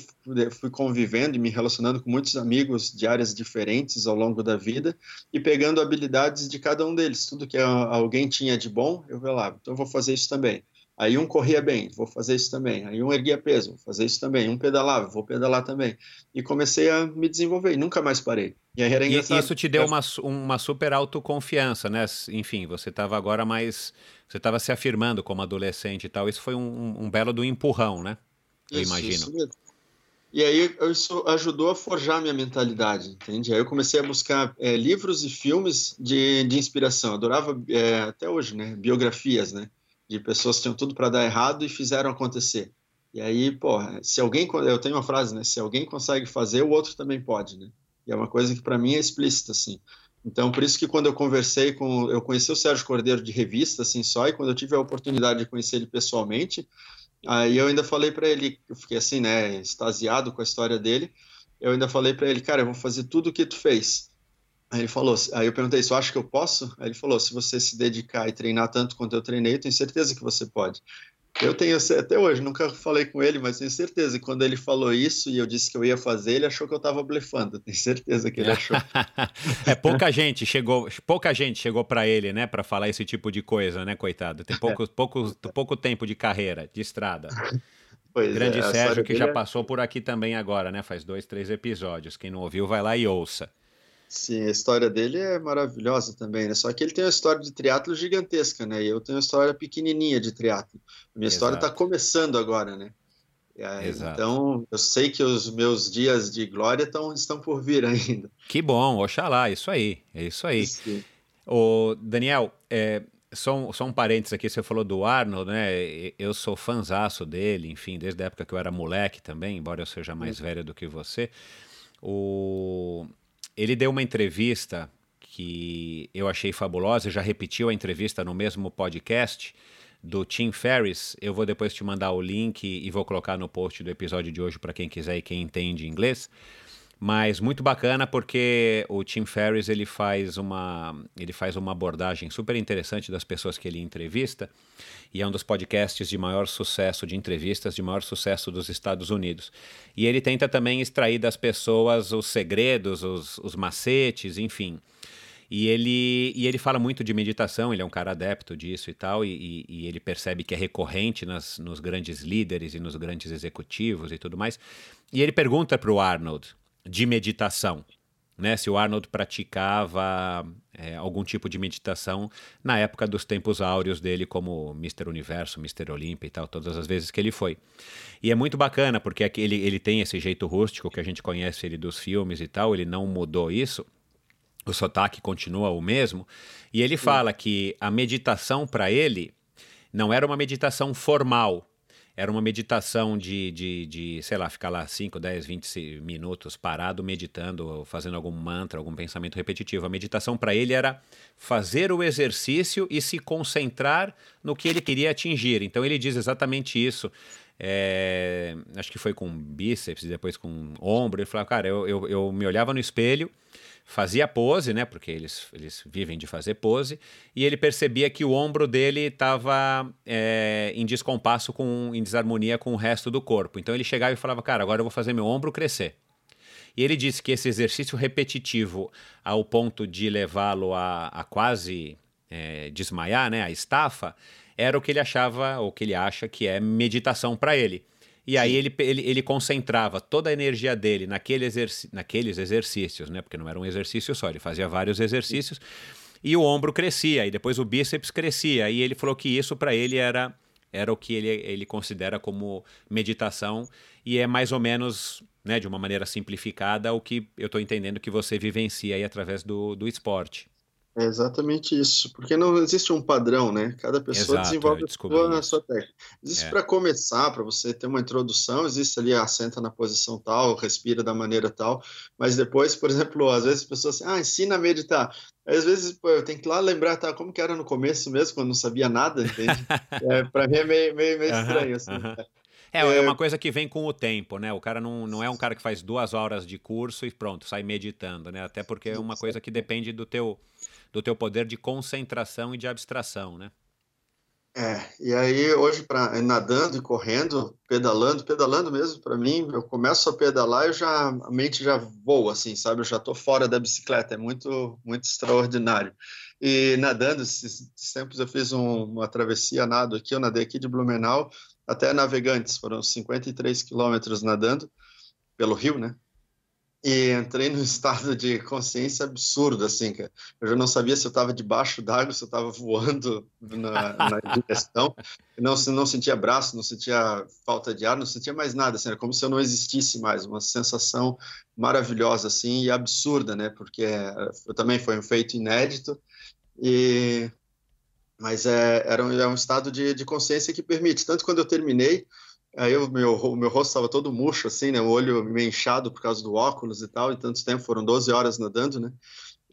fui convivendo e me relacionando com muitos amigos de áreas diferentes ao longo da vida e pegando habilidades de cada um deles. Tudo que alguém tinha de bom, eu vou lá, então eu vou fazer isso também. Aí um corria bem, vou fazer isso também. Aí um erguia peso, vou fazer isso também. Um pedalava, vou pedalar também. E comecei a me desenvolver e nunca mais parei. E aí era engraçado. E isso te deu uma, uma super autoconfiança, né? Enfim, você estava agora mais... Você estava se afirmando como adolescente e tal. Isso foi um, um belo do empurrão, né? eu isso, imagino. Isso mesmo. E aí isso ajudou a forjar minha mentalidade, entende? Aí eu comecei a buscar é, livros e filmes de, de inspiração. Adorava, é, até hoje, né? Biografias, né? De pessoas que tinham tudo para dar errado e fizeram acontecer. E aí, pô, se alguém... Eu tenho uma frase, né? Se alguém consegue fazer, o outro também pode, né? E é uma coisa que para mim é explícita, assim. Então, por isso que quando eu conversei com... Eu conheci o Sérgio Cordeiro de revista, assim, só, e quando eu tive a oportunidade de conhecer ele pessoalmente, Aí eu ainda falei para ele, eu fiquei assim, né, extasiado com a história dele. Eu ainda falei para ele, cara, eu vou fazer tudo o que tu fez. Aí ele falou, aí eu perguntei, você acha que eu posso? Aí ele falou, se você se dedicar e treinar tanto quanto eu treinei, eu tenho certeza que você pode. Eu tenho até hoje, nunca falei com ele, mas tenho certeza que quando ele falou isso e eu disse que eu ia fazer, ele achou que eu estava blefando. Tenho certeza que ele achou. é pouca gente chegou, pouca gente chegou para ele, né, para falar esse tipo de coisa, né, coitado. Tem pouco, pouco, pouco tempo de carreira, de estrada. Pois Grande é, Sérgio que já é... passou por aqui também agora, né? Faz dois, três episódios. Quem não ouviu, vai lá e ouça. Sim, a história dele é maravilhosa também, né? Só que ele tem uma história de triatlo gigantesca, né? E eu tenho uma história pequenininha de triatlo. Minha Exato. história está começando agora, né? Aí, então, eu sei que os meus dias de glória tão, estão por vir ainda. Que bom, oxalá, isso aí, é isso aí. Sim. O Daniel, é, só, um, só um parênteses aqui, você falou do Arnold, né? Eu sou fanzaço dele, enfim, desde a época que eu era moleque também, embora eu seja mais velho do que você. O ele deu uma entrevista que eu achei fabulosa, já repetiu a entrevista no mesmo podcast do Tim Ferriss. Eu vou depois te mandar o link e vou colocar no post do episódio de hoje para quem quiser e quem entende inglês. Mas muito bacana porque o Tim Ferriss ele faz uma ele faz uma abordagem super interessante das pessoas que ele entrevista e é um dos podcasts de maior sucesso de entrevistas de maior sucesso dos Estados Unidos. E ele tenta também extrair das pessoas os segredos, os, os macetes, enfim. E ele, e ele fala muito de meditação, ele é um cara adepto disso e tal, e, e, ele percebe que é recorrente nas, nos grandes líderes e nos grandes executivos e tudo mais. E ele pergunta para o Arnold, de meditação. Né, se o Arnold praticava é, algum tipo de meditação na época dos tempos áureos dele como Mr. Universo, Mr. Olympia e tal, todas as vezes que ele foi. E é muito bacana, porque ele, ele tem esse jeito rústico que a gente conhece ele dos filmes e tal, ele não mudou isso, o sotaque continua o mesmo, e ele fala que a meditação para ele não era uma meditação formal, era uma meditação de, de, de, sei lá, ficar lá 5, 10, 20 minutos parado, meditando, fazendo algum mantra, algum pensamento repetitivo. A meditação para ele era fazer o exercício e se concentrar no que ele queria atingir. Então ele diz exatamente isso. É, acho que foi com bíceps e depois com ombro. Ele falou, cara, eu, eu, eu me olhava no espelho fazia pose, né? Porque eles, eles vivem de fazer pose, e ele percebia que o ombro dele estava é, em descompasso, com, em desarmonia com o resto do corpo. Então ele chegava e falava, cara, agora eu vou fazer meu ombro crescer. E ele disse que esse exercício repetitivo, ao ponto de levá-lo a, a, quase é, desmaiar, né? A estafa, era o que ele achava, ou que ele acha que é meditação para ele. E aí ele, ele, ele, concentrava toda a energia dele naquele exerc naqueles exercícios, né? Porque não era um exercício só, ele fazia vários exercícios. E o ombro crescia, e depois o bíceps crescia. E ele falou que isso para ele era, era o que ele, ele considera como meditação. E é mais ou menos, né, de uma maneira simplificada, o que eu estou entendendo que você vivencia aí através do, do esporte. É exatamente isso, porque não existe um padrão, né? Cada pessoa Exato, desenvolve eu a sua, técnica. Existe É. para começar, para você ter uma introdução, existe ali, ah, senta na posição tal, respira da maneira tal, mas depois, por exemplo, às vezes as pessoas assim, ah, ensina a meditar. Às vezes, pô, eu tenho que ir lá lembrar, tá, como que era no começo mesmo, quando não sabia nada, entende? é, para mim é meio, meio, meio Aham, estranho, assim. aham. É, é uma coisa que vem com o tempo, né? O cara não, não é um cara que faz duas horas de curso e pronto, sai meditando, né? Até porque é uma coisa que depende do teu, do teu poder de concentração e de abstração, né? É, e aí hoje para nadando e correndo, pedalando, pedalando mesmo, para mim, eu começo a pedalar e já a mente já voa assim, sabe? Eu já tô fora da bicicleta, é muito muito extraordinário. E nadando, esses tempos eu fiz um, uma travessia nado aqui, eu nadei aqui de Blumenau até Navegantes, foram 53 quilômetros nadando pelo rio, né? E entrei num estado de consciência absurdo, assim, cara. Eu já não sabia se eu estava debaixo d'água, se eu estava voando na, na direção. Não, não sentia braço, não sentia falta de ar, não sentia mais nada, assim, era como se eu não existisse mais. Uma sensação maravilhosa, assim, e absurda, né? Porque eu também foi um feito inédito, e... mas é, era um, é um estado de, de consciência que permite. Tanto quando eu terminei, Aí o meu, o meu rosto estava todo murcho, assim, né? O olho meio inchado por causa do óculos e tal, e tanto tempo, foram 12 horas nadando, né?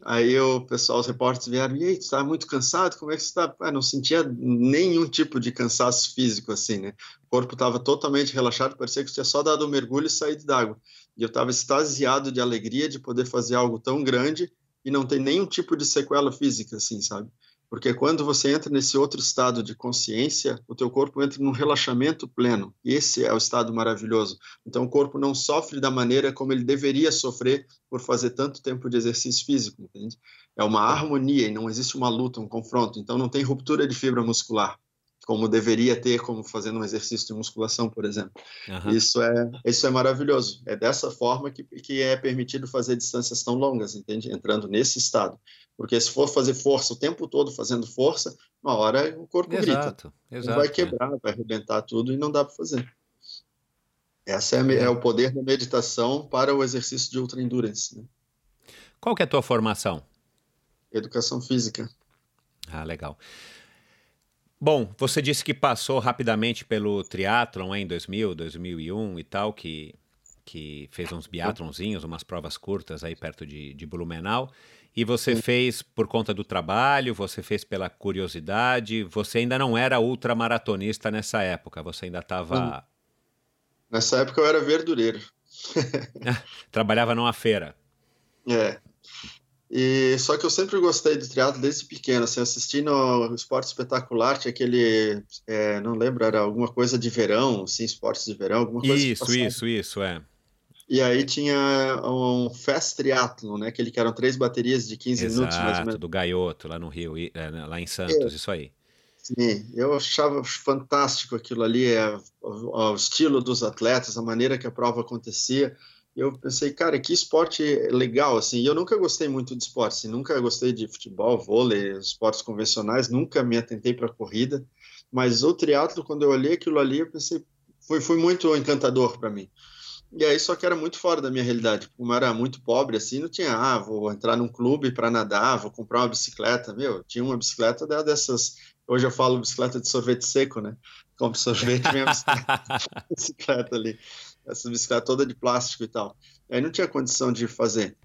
Aí o pessoal, os repórteres vieram, e aí, tu tá muito cansado? Como é que você tá? Ah, não sentia nenhum tipo de cansaço físico, assim, né? O corpo estava totalmente relaxado, parecia que tinha só dado um mergulho e saído d'água. E eu estava extasiado de alegria de poder fazer algo tão grande e não ter nenhum tipo de sequela física, assim, sabe? Porque quando você entra nesse outro estado de consciência, o teu corpo entra num relaxamento pleno. E esse é o estado maravilhoso. Então o corpo não sofre da maneira como ele deveria sofrer por fazer tanto tempo de exercício físico, entende? É uma harmonia e não existe uma luta, um confronto. Então não tem ruptura de fibra muscular como deveria ter, como fazendo um exercício de musculação, por exemplo. Uhum. Isso é isso é maravilhoso. É dessa forma que, que é permitido fazer distâncias tão longas, entende? Entrando nesse estado. Porque se for fazer força o tempo todo fazendo força, uma hora o corpo exato, grita. Exato, vai quebrar, é. vai arrebentar tudo e não dá para fazer. Essa é, é, o poder da meditação para o exercício de ultra endurance. Né? Qual que é a tua formação? Educação física. Ah, legal. Bom, você disse que passou rapidamente pelo triatlon em 2000, 2001 e tal, que, que fez uns biatlonzinhos, umas provas curtas aí perto de, de Blumenau. E você fez por conta do trabalho, você fez pela curiosidade, você ainda não era ultramaratonista nessa época, você ainda estava... Nessa época eu era verdureiro. Trabalhava numa feira. É. E só que eu sempre gostei de triatlo desde pequeno, assim, assistindo Esporte Espetacular, tinha aquele, é, não lembro, era alguma coisa de verão, assim, esportes de verão, alguma coisa Isso, isso, isso, é. E aí tinha um Fast Triathlon, né, aquele que eram três baterias de 15 Exato, minutos mais ou menos. do Gaioto, lá no Rio, lá em Santos, é. isso aí. Sim, eu achava fantástico aquilo ali, é, o, o estilo dos atletas, a maneira que a prova acontecia, eu pensei, cara, que esporte legal, assim, eu nunca gostei muito de esporte, assim, nunca gostei de futebol, vôlei, esportes convencionais, nunca me atentei para corrida, mas o triatlo, quando eu olhei aquilo ali, eu pensei, foi, foi muito encantador para mim. E aí, só que era muito fora da minha realidade, como eu era muito pobre, assim, não tinha, ah, vou entrar num clube para nadar, vou comprar uma bicicleta, meu, tinha uma bicicleta dessas, hoje eu falo bicicleta de sorvete seco, né, compro sorvete minha bicicleta, bicicleta ali essa bicicleta toda de plástico e tal. Aí não tinha condição de fazer.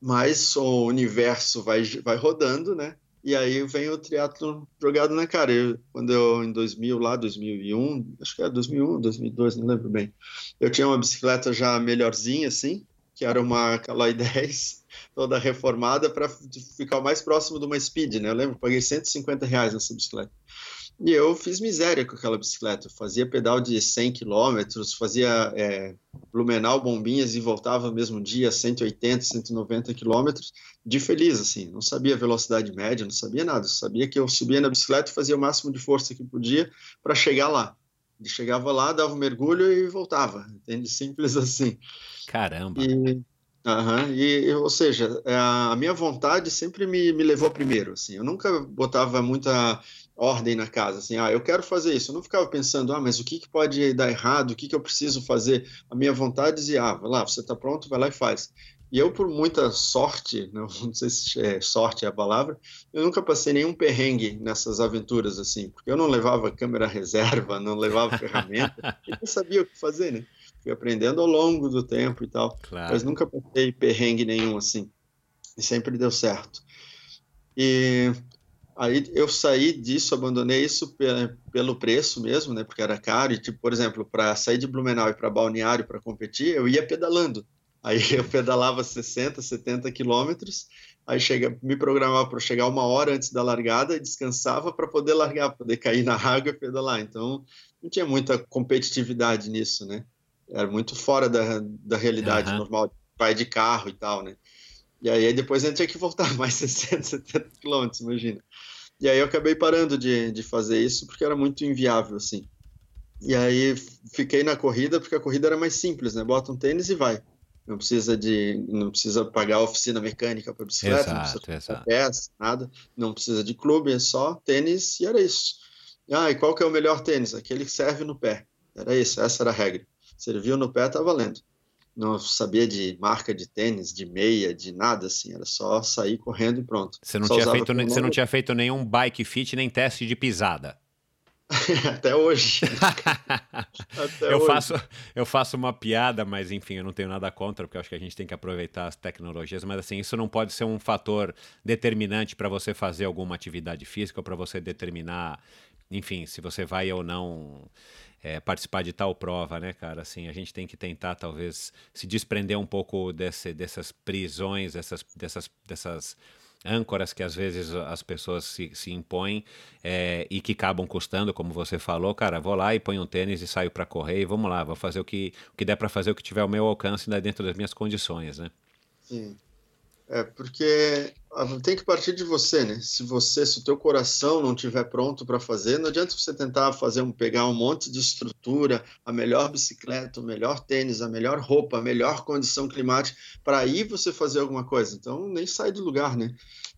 Mas o universo vai, vai rodando, né? E aí vem o triatlo jogado na cara. Eu, quando eu, em 2000, lá, 2001, acho que era 2001, 2002, não lembro bem. Eu tinha uma bicicleta já melhorzinha, assim, que era uma Caloi 10, toda reformada, para ficar mais próximo de uma Speed, né? Eu lembro, paguei 150 reais nessa bicicleta. E eu fiz miséria com aquela bicicleta. Eu fazia pedal de 100 quilômetros, fazia é, Blumenau, Bombinhas e voltava no mesmo dia, 180, 190 quilômetros, de feliz, assim. Não sabia velocidade média, não sabia nada. Eu sabia que eu subia na bicicleta e fazia o máximo de força que podia para chegar lá. E chegava lá, dava um mergulho e voltava. Entende? Simples assim. Caramba! E, Uhum, e, ou seja, a minha vontade sempre me, me levou primeiro. Assim, eu nunca botava muita ordem na casa, assim, ah, eu quero fazer isso. Eu não ficava pensando, ah, mas o que, que pode dar errado, o que, que eu preciso fazer. A minha vontade dizia, ah, vai lá, você está pronto, vai lá e faz. E eu, por muita sorte, não, não sei se é sorte é a palavra, eu nunca passei nenhum perrengue nessas aventuras, assim, porque eu não levava câmera reserva, não levava ferramenta, eu não sabia o que fazer, né? Fui aprendendo ao longo do tempo e tal, claro. mas nunca passei perrengue nenhum, assim, e sempre deu certo. E aí eu saí disso, abandonei isso pelo preço mesmo, né, porque era caro, e tipo, por exemplo, para sair de Blumenau e para Balneário para competir, eu ia pedalando, Aí eu pedalava 60, 70 quilômetros, aí chega, me programava para chegar uma hora antes da largada e descansava para poder largar, poder cair na água e pedalar. Então, não tinha muita competitividade nisso, né? Era muito fora da, da realidade uhum. normal, vai de carro e tal, né? E aí depois a gente tinha que voltar mais 60, 70 quilômetros, imagina. E aí eu acabei parando de, de fazer isso porque era muito inviável, assim. E aí fiquei na corrida porque a corrida era mais simples, né? Bota um tênis e vai não precisa de não precisa pagar a oficina mecânica para bicicleta, exato, não precisa peça, nada, não precisa de clube, é só tênis e era isso. Ah, e qual que é o melhor tênis? Aquele que serve no pé. Era isso, essa era a regra. Serviu no pé, tá valendo. Não sabia de marca de tênis, de meia, de nada assim, era só sair correndo e pronto. Você não, tinha feito, você não tinha feito nenhum bike fit nem teste de pisada. Até hoje. Até eu, hoje. Faço, eu faço uma piada, mas enfim, eu não tenho nada contra, porque eu acho que a gente tem que aproveitar as tecnologias, mas assim, isso não pode ser um fator determinante para você fazer alguma atividade física ou para você determinar, enfim, se você vai ou não é, participar de tal prova, né, cara? Assim, a gente tem que tentar, talvez, se desprender um pouco desse, dessas prisões, dessas, dessas, dessas âncoras que às vezes as pessoas se, se impõem é, e que acabam custando, como você falou, cara, vou lá e ponho um tênis e saio para correr e vamos lá, vou fazer o que, o que der para fazer, o que tiver ao meu alcance né, dentro das minhas condições, né? Sim. É, porque tem que partir de você, né? Se você, se o teu coração não estiver pronto para fazer, não adianta você tentar fazer um pegar um monte de estrutura, a melhor bicicleta, o melhor tênis, a melhor roupa, a melhor condição climática para aí você fazer alguma coisa. Então nem sai do lugar, né?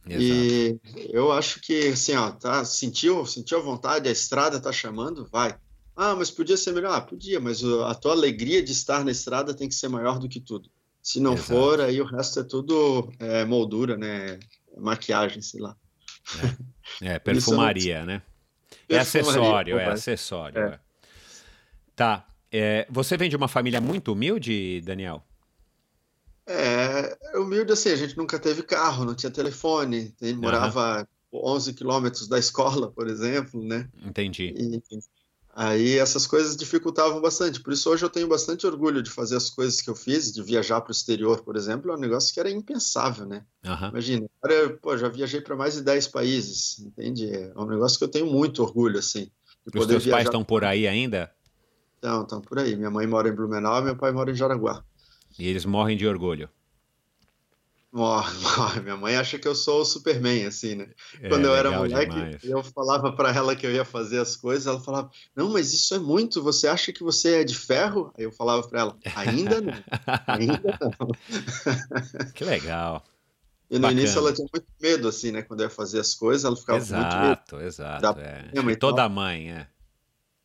Exato. E eu acho que assim, ó, tá, sentiu, sentiu a vontade, a estrada tá chamando, vai. Ah, mas podia ser melhor. Ah, podia, mas a tua alegria de estar na estrada tem que ser maior do que tudo. Se não Exato. for, aí o resto é tudo é, moldura, né? Maquiagem, sei lá. É, é perfumaria, né? É acessório, é acessório. É. É. Tá. É, você vem de uma família muito humilde, Daniel? É, humilde assim, a gente nunca teve carro, não tinha telefone, morava uhum. 11 quilômetros da escola, por exemplo, né? Entendi. E, Aí essas coisas dificultavam bastante. Por isso hoje eu tenho bastante orgulho de fazer as coisas que eu fiz, de viajar para o exterior, por exemplo, é um negócio que era impensável, né? Uhum. Imagina, agora pô, já viajei para mais de 10 países, entende? É um negócio que eu tenho muito orgulho, assim. Os teus pais estão por aí ainda? Não, estão por aí. Minha mãe mora em Blumenau e meu pai mora em Jaraguá. E eles morrem de orgulho? Morre, morre. Minha mãe acha que eu sou o Superman, assim, né? É, Quando eu era moleque, demais. eu falava para ela que eu ia fazer as coisas, ela falava: Não, mas isso é muito, você acha que você é de ferro? Aí eu falava para ela: Ainda não, ainda não. Que legal. E no Bacana. início ela tinha muito medo, assim, né? Quando eu ia fazer as coisas, ela ficava exato, muito medo. Exato, exato. É. Toda mãe, é.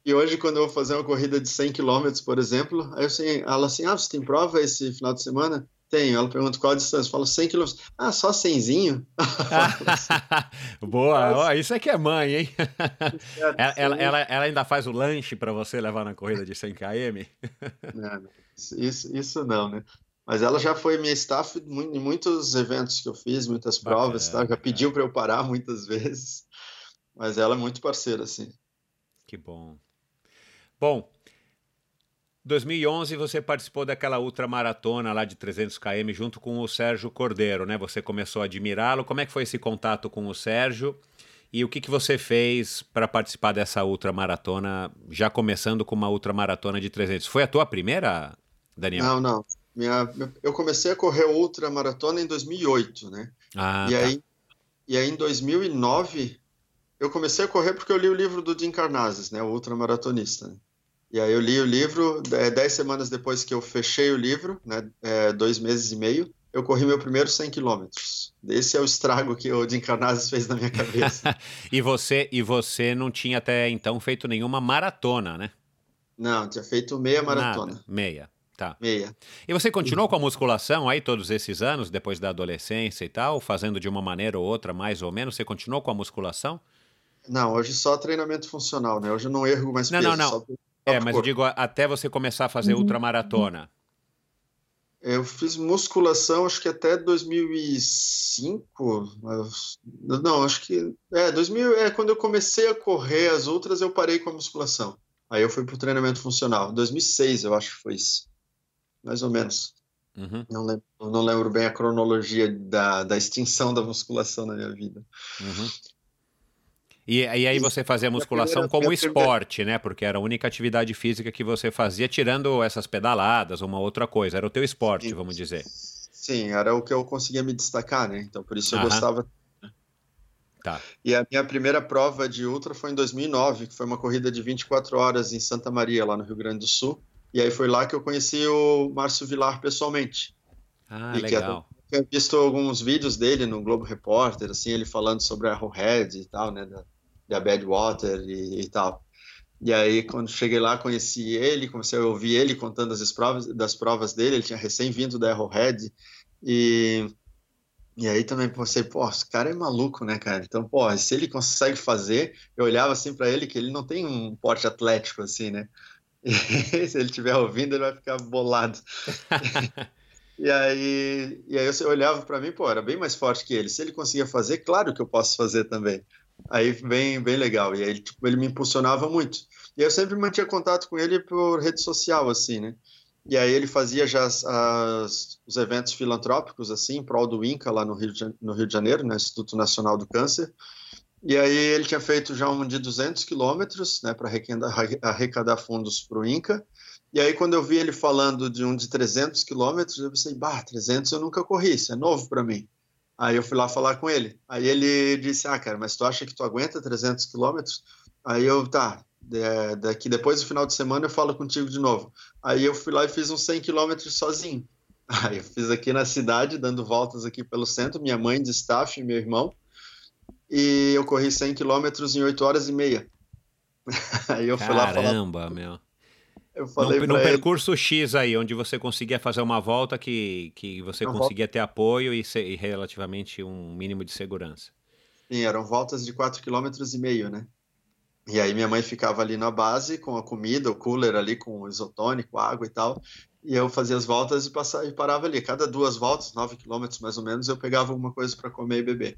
E hoje, quando eu vou fazer uma corrida de 100 km, por exemplo, aí eu assim, ela assim, ah, você tem prova esse final de semana? Tenho. Ela pergunta qual a distância. Eu falo 100 km. Ah, só 100zinho? Boa. Oh, isso é que é mãe, hein? ela, ela, ela, ela, ainda faz o lanche para você levar na corrida de 100 km? Não, isso, isso não, né? Mas ela já foi minha staff em muitos eventos que eu fiz, muitas provas, tá? já pediu para eu parar muitas vezes. Mas ela é muito parceira, assim. Que bom. Bom, 2011 você participou daquela ultramaratona lá de 300 km junto com o Sérgio Cordeiro, né? Você começou a admirá-lo. Como é que foi esse contato com o Sérgio? E o que, que você fez para participar dessa ultramaratona, já começando com uma ultramaratona de 300? Foi a tua primeira, Daniel? Não, não. Minha, eu comecei a correr ultramaratona em 2008, né? Ah, e, tá. aí, e aí, em 2009, eu comecei a correr porque eu li o livro do Jim Carnazes, né? O ultramaratonista. Né? E aí eu li o livro, é, dez semanas depois que eu fechei o livro, né, é, dois meses e meio, eu corri meu primeiro 100 quilômetros. Esse é o estrago que o Desencarnados fez na minha cabeça. e você e você não tinha até então feito nenhuma maratona, né? Não, tinha feito meia maratona. Nada. Meia. Tá. Meia. E você continuou com a musculação aí todos esses anos, depois da adolescência e tal, fazendo de uma maneira ou outra, mais ou menos? Você continuou com a musculação? Não, hoje só treinamento funcional, né? Hoje eu não ergo mais não, peso. Não, não, não. É, mas eu digo até você começar a fazer uhum. ultramaratona. Eu fiz musculação, acho que até 2005. Não, acho que. É, 2000, é, quando eu comecei a correr as outras, eu parei com a musculação. Aí eu fui para o treinamento funcional. 2006, eu acho que foi isso. Mais ou menos. Uhum. Não, lembro, não lembro bem a cronologia da, da extinção da musculação na minha vida. Uhum. E, e aí você fazia musculação como esporte, né? Porque era a única atividade física que você fazia, tirando essas pedaladas, uma outra coisa. Era o teu esporte, Sim. vamos dizer. Sim, era o que eu conseguia me destacar, né? Então por isso eu gostava. Tá. E a minha primeira prova de ultra foi em 2009, que foi uma corrida de 24 horas em Santa Maria, lá no Rio Grande do Sul. E aí foi lá que eu conheci o Márcio Vilar pessoalmente. Ah, e legal. Que eu tinha visto alguns vídeos dele no Globo Repórter, assim, ele falando sobre a Arrowhead e tal, né? Da, da Badwater e, e tal. E aí, quando cheguei lá, conheci ele, comecei a ouvir ele contando as provas, das provas dele. Ele tinha recém-vindo da Arrowhead. E, e aí também pensei, pô, esse cara é maluco, né, cara? Então, pô, se ele consegue fazer, eu olhava assim para ele que ele não tem um porte atlético assim, né? E se ele estiver ouvindo, ele vai ficar bolado. e aí, e aí eu olhava para mim, pô, era bem mais forte que ele. Se ele conseguia fazer, claro que eu posso fazer também. Aí bem, bem legal. E aí tipo, ele me impulsionava muito. E eu sempre mantinha contato com ele por rede social, assim, né? E aí ele fazia já as, as, os eventos filantrópicos, assim, em prol do INCA, lá no Rio, de, no Rio de Janeiro, no né? Instituto Nacional do Câncer. E aí ele tinha feito já um de 200 quilômetros, né, para arrecadar fundos para o INCA. E aí quando eu vi ele falando de um de 300 quilômetros, eu pensei, bah, 300 eu nunca corri, isso é novo para mim. Aí eu fui lá falar com ele. Aí ele disse: Ah, cara, mas tu acha que tu aguenta 300 quilômetros? Aí eu, tá, daqui depois do final de semana eu falo contigo de novo. Aí eu fui lá e fiz uns 100 quilômetros sozinho. Aí eu fiz aqui na cidade, dando voltas aqui pelo centro, minha mãe de staff meu irmão. E eu corri 100 quilômetros em 8 horas e meia. Aí eu fui Caramba, lá falar. Caramba, meu. Eu falei no, no percurso X aí, onde você conseguia fazer uma volta que, que você conseguia volta... ter apoio e, ser, e, relativamente um mínimo de segurança. Sim, eram voltas de 4,5 km, né? E aí minha mãe ficava ali na base com a comida, o cooler ali com isotônico, água e tal. E eu fazia as voltas e, passava, e parava ali. Cada duas voltas, 9 quilômetros mais ou menos, eu pegava alguma coisa para comer e beber.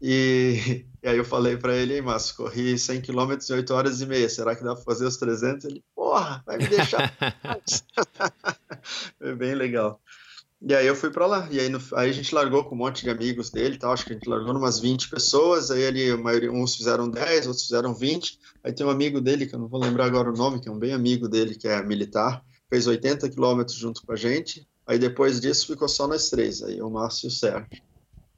E, e, aí eu falei para ele, hein, Márcio, corri 100 km em 8 horas e meia, será que dá para fazer os 300? Ele, porra, vai me deixar. Foi bem legal. E aí eu fui para lá, e aí, no, aí, a gente largou com um monte de amigos dele, tal, acho que a gente largou umas 20 pessoas, aí ali, maioria, uns fizeram 10, outros fizeram 20, aí tem um amigo dele, que eu não vou lembrar agora o nome, que é um bem amigo dele, que é militar, fez 80 quilômetros junto com a gente, aí depois disso ficou só nós três, aí o Márcio e o Sérgio.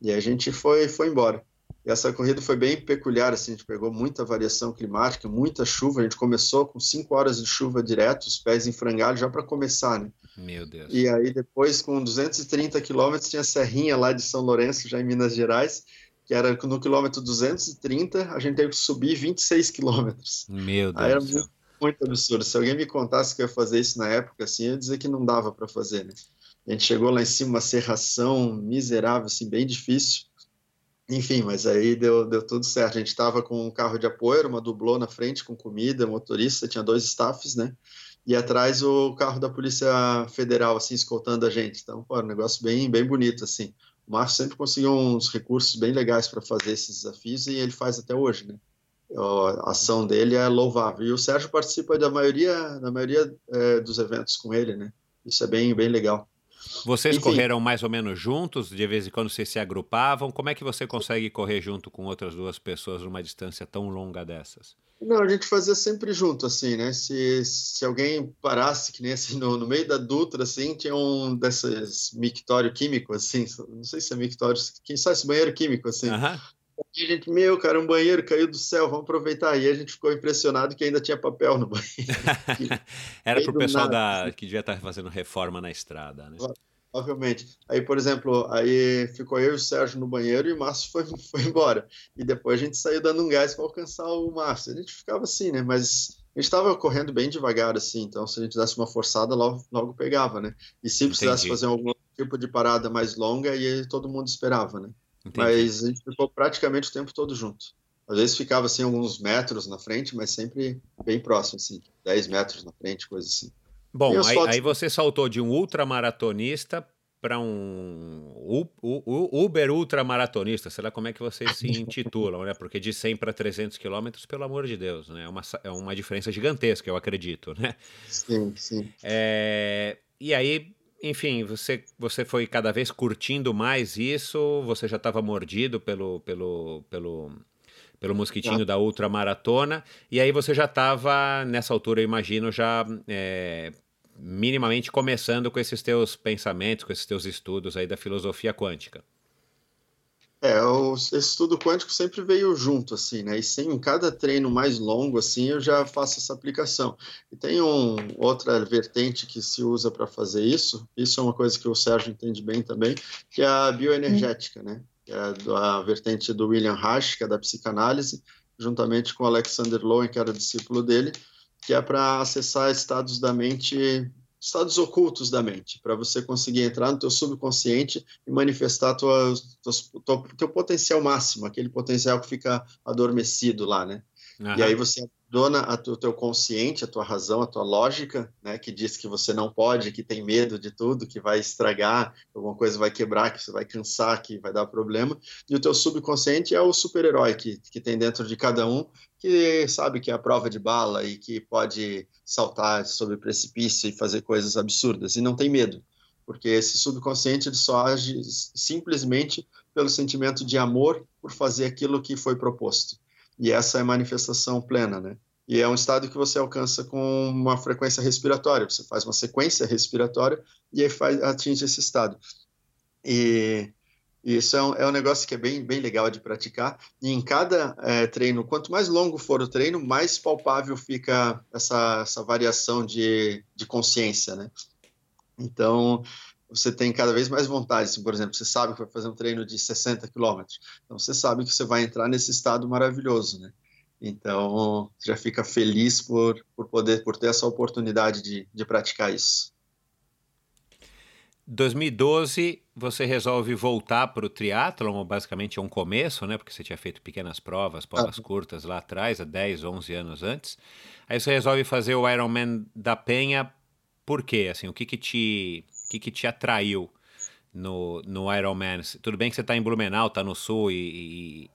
E aí a gente foi, foi embora. E essa corrida foi bem peculiar, assim, a gente pegou muita variação climática, muita chuva. A gente começou com cinco horas de chuva direto, os pés em frangalho já para começar, né? Meu Deus. E aí depois, com 230 quilômetros, tinha a Serrinha lá de São Lourenço, já em Minas Gerais, que era no quilômetro 230, a gente teve que subir 26 quilômetros. Meu Deus. Aí era muito, muito, absurdo. Se alguém me contasse que eu ia fazer isso na época, assim, eu ia dizer que não dava para fazer, né? A gente chegou lá em cima, uma serração miserável, assim, bem difícil. Enfim, mas aí deu, deu tudo certo. A gente estava com um carro de apoio, uma dublô na frente com comida, motorista, tinha dois staffs, né? E atrás o carro da Polícia Federal, assim, escoltando a gente. Então, pô, um negócio bem, bem bonito, assim. O Márcio sempre conseguiu uns recursos bem legais para fazer esses desafios e ele faz até hoje, né? A ação dele é louvável. E o Sérgio participa da maioria, da maioria é, dos eventos com ele, né? Isso é bem, bem legal. Vocês Enfim. correram mais ou menos juntos? De vez em quando vocês se agrupavam? Como é que você consegue correr junto com outras duas pessoas numa distância tão longa dessas? Não, a gente fazia sempre junto, assim, né? Se, se alguém parasse, que nem assim, no, no meio da Dutra, assim, tinha um desses mictório químico, assim, não sei se é mictório, quem sabe esse banheiro químico, assim. Uhum. E a gente, meu, cara, um banheiro caiu do céu, vamos aproveitar. E a gente ficou impressionado que ainda tinha papel no banheiro. Era para o pessoal da, que devia estar fazendo reforma na estrada, né? Provavelmente. Aí, por exemplo, aí ficou eu e o Sérgio no banheiro e o Márcio foi, foi embora. E depois a gente saiu dando um gás para alcançar o Márcio. A gente ficava assim, né? Mas a gente estava correndo bem devagar, assim, então se a gente desse uma forçada, logo, logo pegava, né? E se precisasse Entendi. fazer algum tipo de parada mais longa, aí todo mundo esperava, né? Entendi. Mas a gente ficou praticamente o tempo todo junto. Às vezes ficava, assim, alguns metros na frente, mas sempre bem próximo, assim, 10 metros na frente, coisa assim. Bom, aí, fotos... aí, você saltou de um ultramaratonista para um Uber ultramaratonista, sei lá como é que vocês se intitulam, né? Porque de 100 para 300 quilômetros, pelo amor de Deus, né? É uma, é uma diferença gigantesca, eu acredito, né? Sim, sim. É, e aí, enfim, você, você foi cada vez curtindo mais isso, você já estava mordido pelo, pelo, pelo, pelo mosquitinho ah. da ultramaratona, e aí você já estava, nessa altura, eu imagino, já é, minimamente começando com esses teus pensamentos, com esses teus estudos aí da filosofia quântica. É, o estudo quântico sempre veio junto, assim, né? E sem cada treino mais longo, assim, eu já faço essa aplicação. E tem um, outra vertente que se usa para fazer isso, isso é uma coisa que o Sérgio entende bem também, que é a bioenergética, né? que é a vertente do William Reich, que é da psicanálise, juntamente com Alexander Lowen, que era discípulo dele, que é para acessar estados da mente, estados ocultos da mente, para você conseguir entrar no teu subconsciente e manifestar tua, tua, teu potencial máximo, aquele potencial que fica adormecido lá, né? Uhum. E aí você dona o teu consciente, a tua razão, a tua lógica, né, que diz que você não pode, que tem medo de tudo, que vai estragar, alguma coisa vai quebrar, que você vai cansar, que vai dar problema. E o teu subconsciente é o super-herói que, que tem dentro de cada um, que sabe que é a prova de bala e que pode saltar sobre precipício e fazer coisas absurdas e não tem medo, porque esse subconsciente ele só age simplesmente pelo sentimento de amor por fazer aquilo que foi proposto. E essa é manifestação plena, né? E é um estado que você alcança com uma frequência respiratória. Você faz uma sequência respiratória e aí faz, atinge esse estado. E, e isso é um, é um, negócio que é bem, bem legal de praticar. E em cada é, treino, quanto mais longo for o treino, mais palpável fica essa, essa variação de, de consciência, né? Então, você tem cada vez mais vontade. Assim, por exemplo, você sabe que vai fazer um treino de 60 quilômetros, então você sabe que você vai entrar nesse estado maravilhoso, né? Então, já fica feliz por, por poder, por ter essa oportunidade de, de praticar isso. 2012, você resolve voltar para o triatlon, basicamente é um começo, né? Porque você tinha feito pequenas provas, provas ah. curtas lá atrás, há 10, 11 anos antes. Aí você resolve fazer o Ironman da Penha, por quê? Assim, o que que te que, que te atraiu no, no Ironman? Tudo bem que você está em Blumenau, está no sul e, e,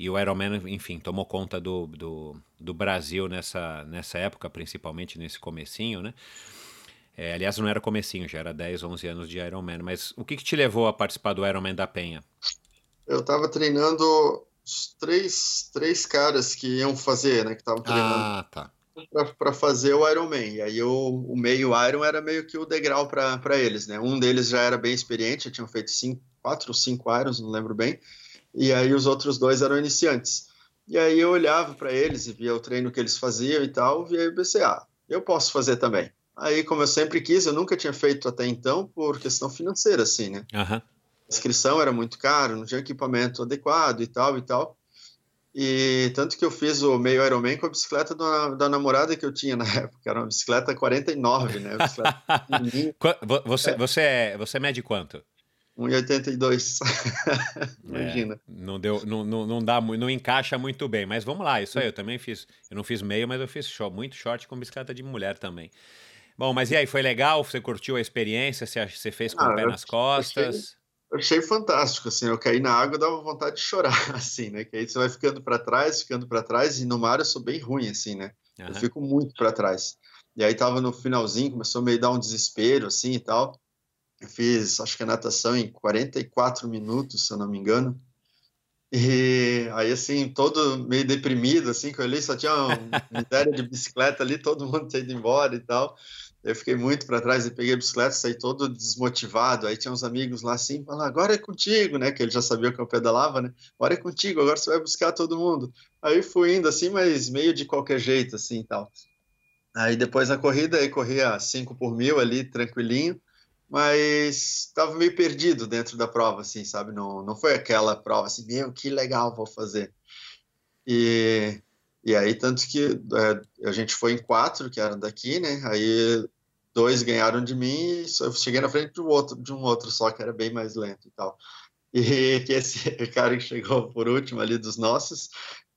e, o Ironman, enfim, tomou conta do, do, do, Brasil nessa, nessa época, principalmente nesse comecinho, né? É, aliás, não era comecinho, já era 10, 11 anos de Ironman. Mas o que, que te levou a participar do Ironman da Penha? Eu estava treinando os três, três caras que iam fazer, né? Que estavam treinando. Ah, tá para fazer o Ironman. E aí o, o, meio Iron era meio que o degrau para eles, né? Um deles já era bem experiente, já tinham feito cinco, quatro ou cinco Irons, não lembro bem. E aí os outros dois eram iniciantes. E aí eu olhava para eles e via o treino que eles faziam e tal, e aí eu pensei, ah, eu posso fazer também. Aí, como eu sempre quis, eu nunca tinha feito até então por questão financeira, assim, né? Uhum. A inscrição era muito cara, não tinha equipamento adequado e tal e tal. E tanto que eu fiz o meio Ironman com a bicicleta da, da namorada que eu tinha na época. Era uma bicicleta 49, né? Bicicleta você, você, é, você mede quanto? 1,82. Imagina. É, não deu, não, não, não dá, não encaixa muito bem, mas vamos lá, isso aí, eu também fiz. Eu não fiz meio, mas eu fiz short, muito short com bicicleta de mulher também. Bom, mas e aí, foi legal? Você curtiu a experiência? Você, você fez com ah, o pé nas costas? Eu achei fantástico, assim, eu caí na água dava vontade de chorar, assim, né? Que aí você vai ficando para trás, ficando para trás, e no mar eu sou bem ruim, assim, né? Uhum. Eu fico muito para trás. E aí tava no finalzinho, começou a meio dar um desespero, assim, e tal. Eu fiz, acho que a natação em 44 minutos, se eu não me engano. E aí, assim, todo meio deprimido, assim, que eu olhei, só tinha uma miséria de bicicleta ali, todo mundo tinha ido embora e tal. Eu fiquei muito para trás e peguei a bicicleta, saí todo desmotivado. Aí tinha uns amigos lá assim, falaram, agora é contigo, né? Que ele já sabia que eu pedalava, né? Agora é contigo, agora você vai buscar todo mundo. Aí fui indo assim, mas meio de qualquer jeito, assim tal. Aí depois na corrida, aí corria 5 por mil ali, tranquilinho. mas estava meio perdido dentro da prova, assim, sabe? Não, não foi aquela prova assim, meu, que legal, vou fazer. E, e aí, tanto que é, a gente foi em quatro, que eram daqui, né? Aí dois ganharam de mim e eu cheguei na frente de um outro, de um outro só que era bem mais lento e tal. E que esse cara que chegou por último ali dos nossos,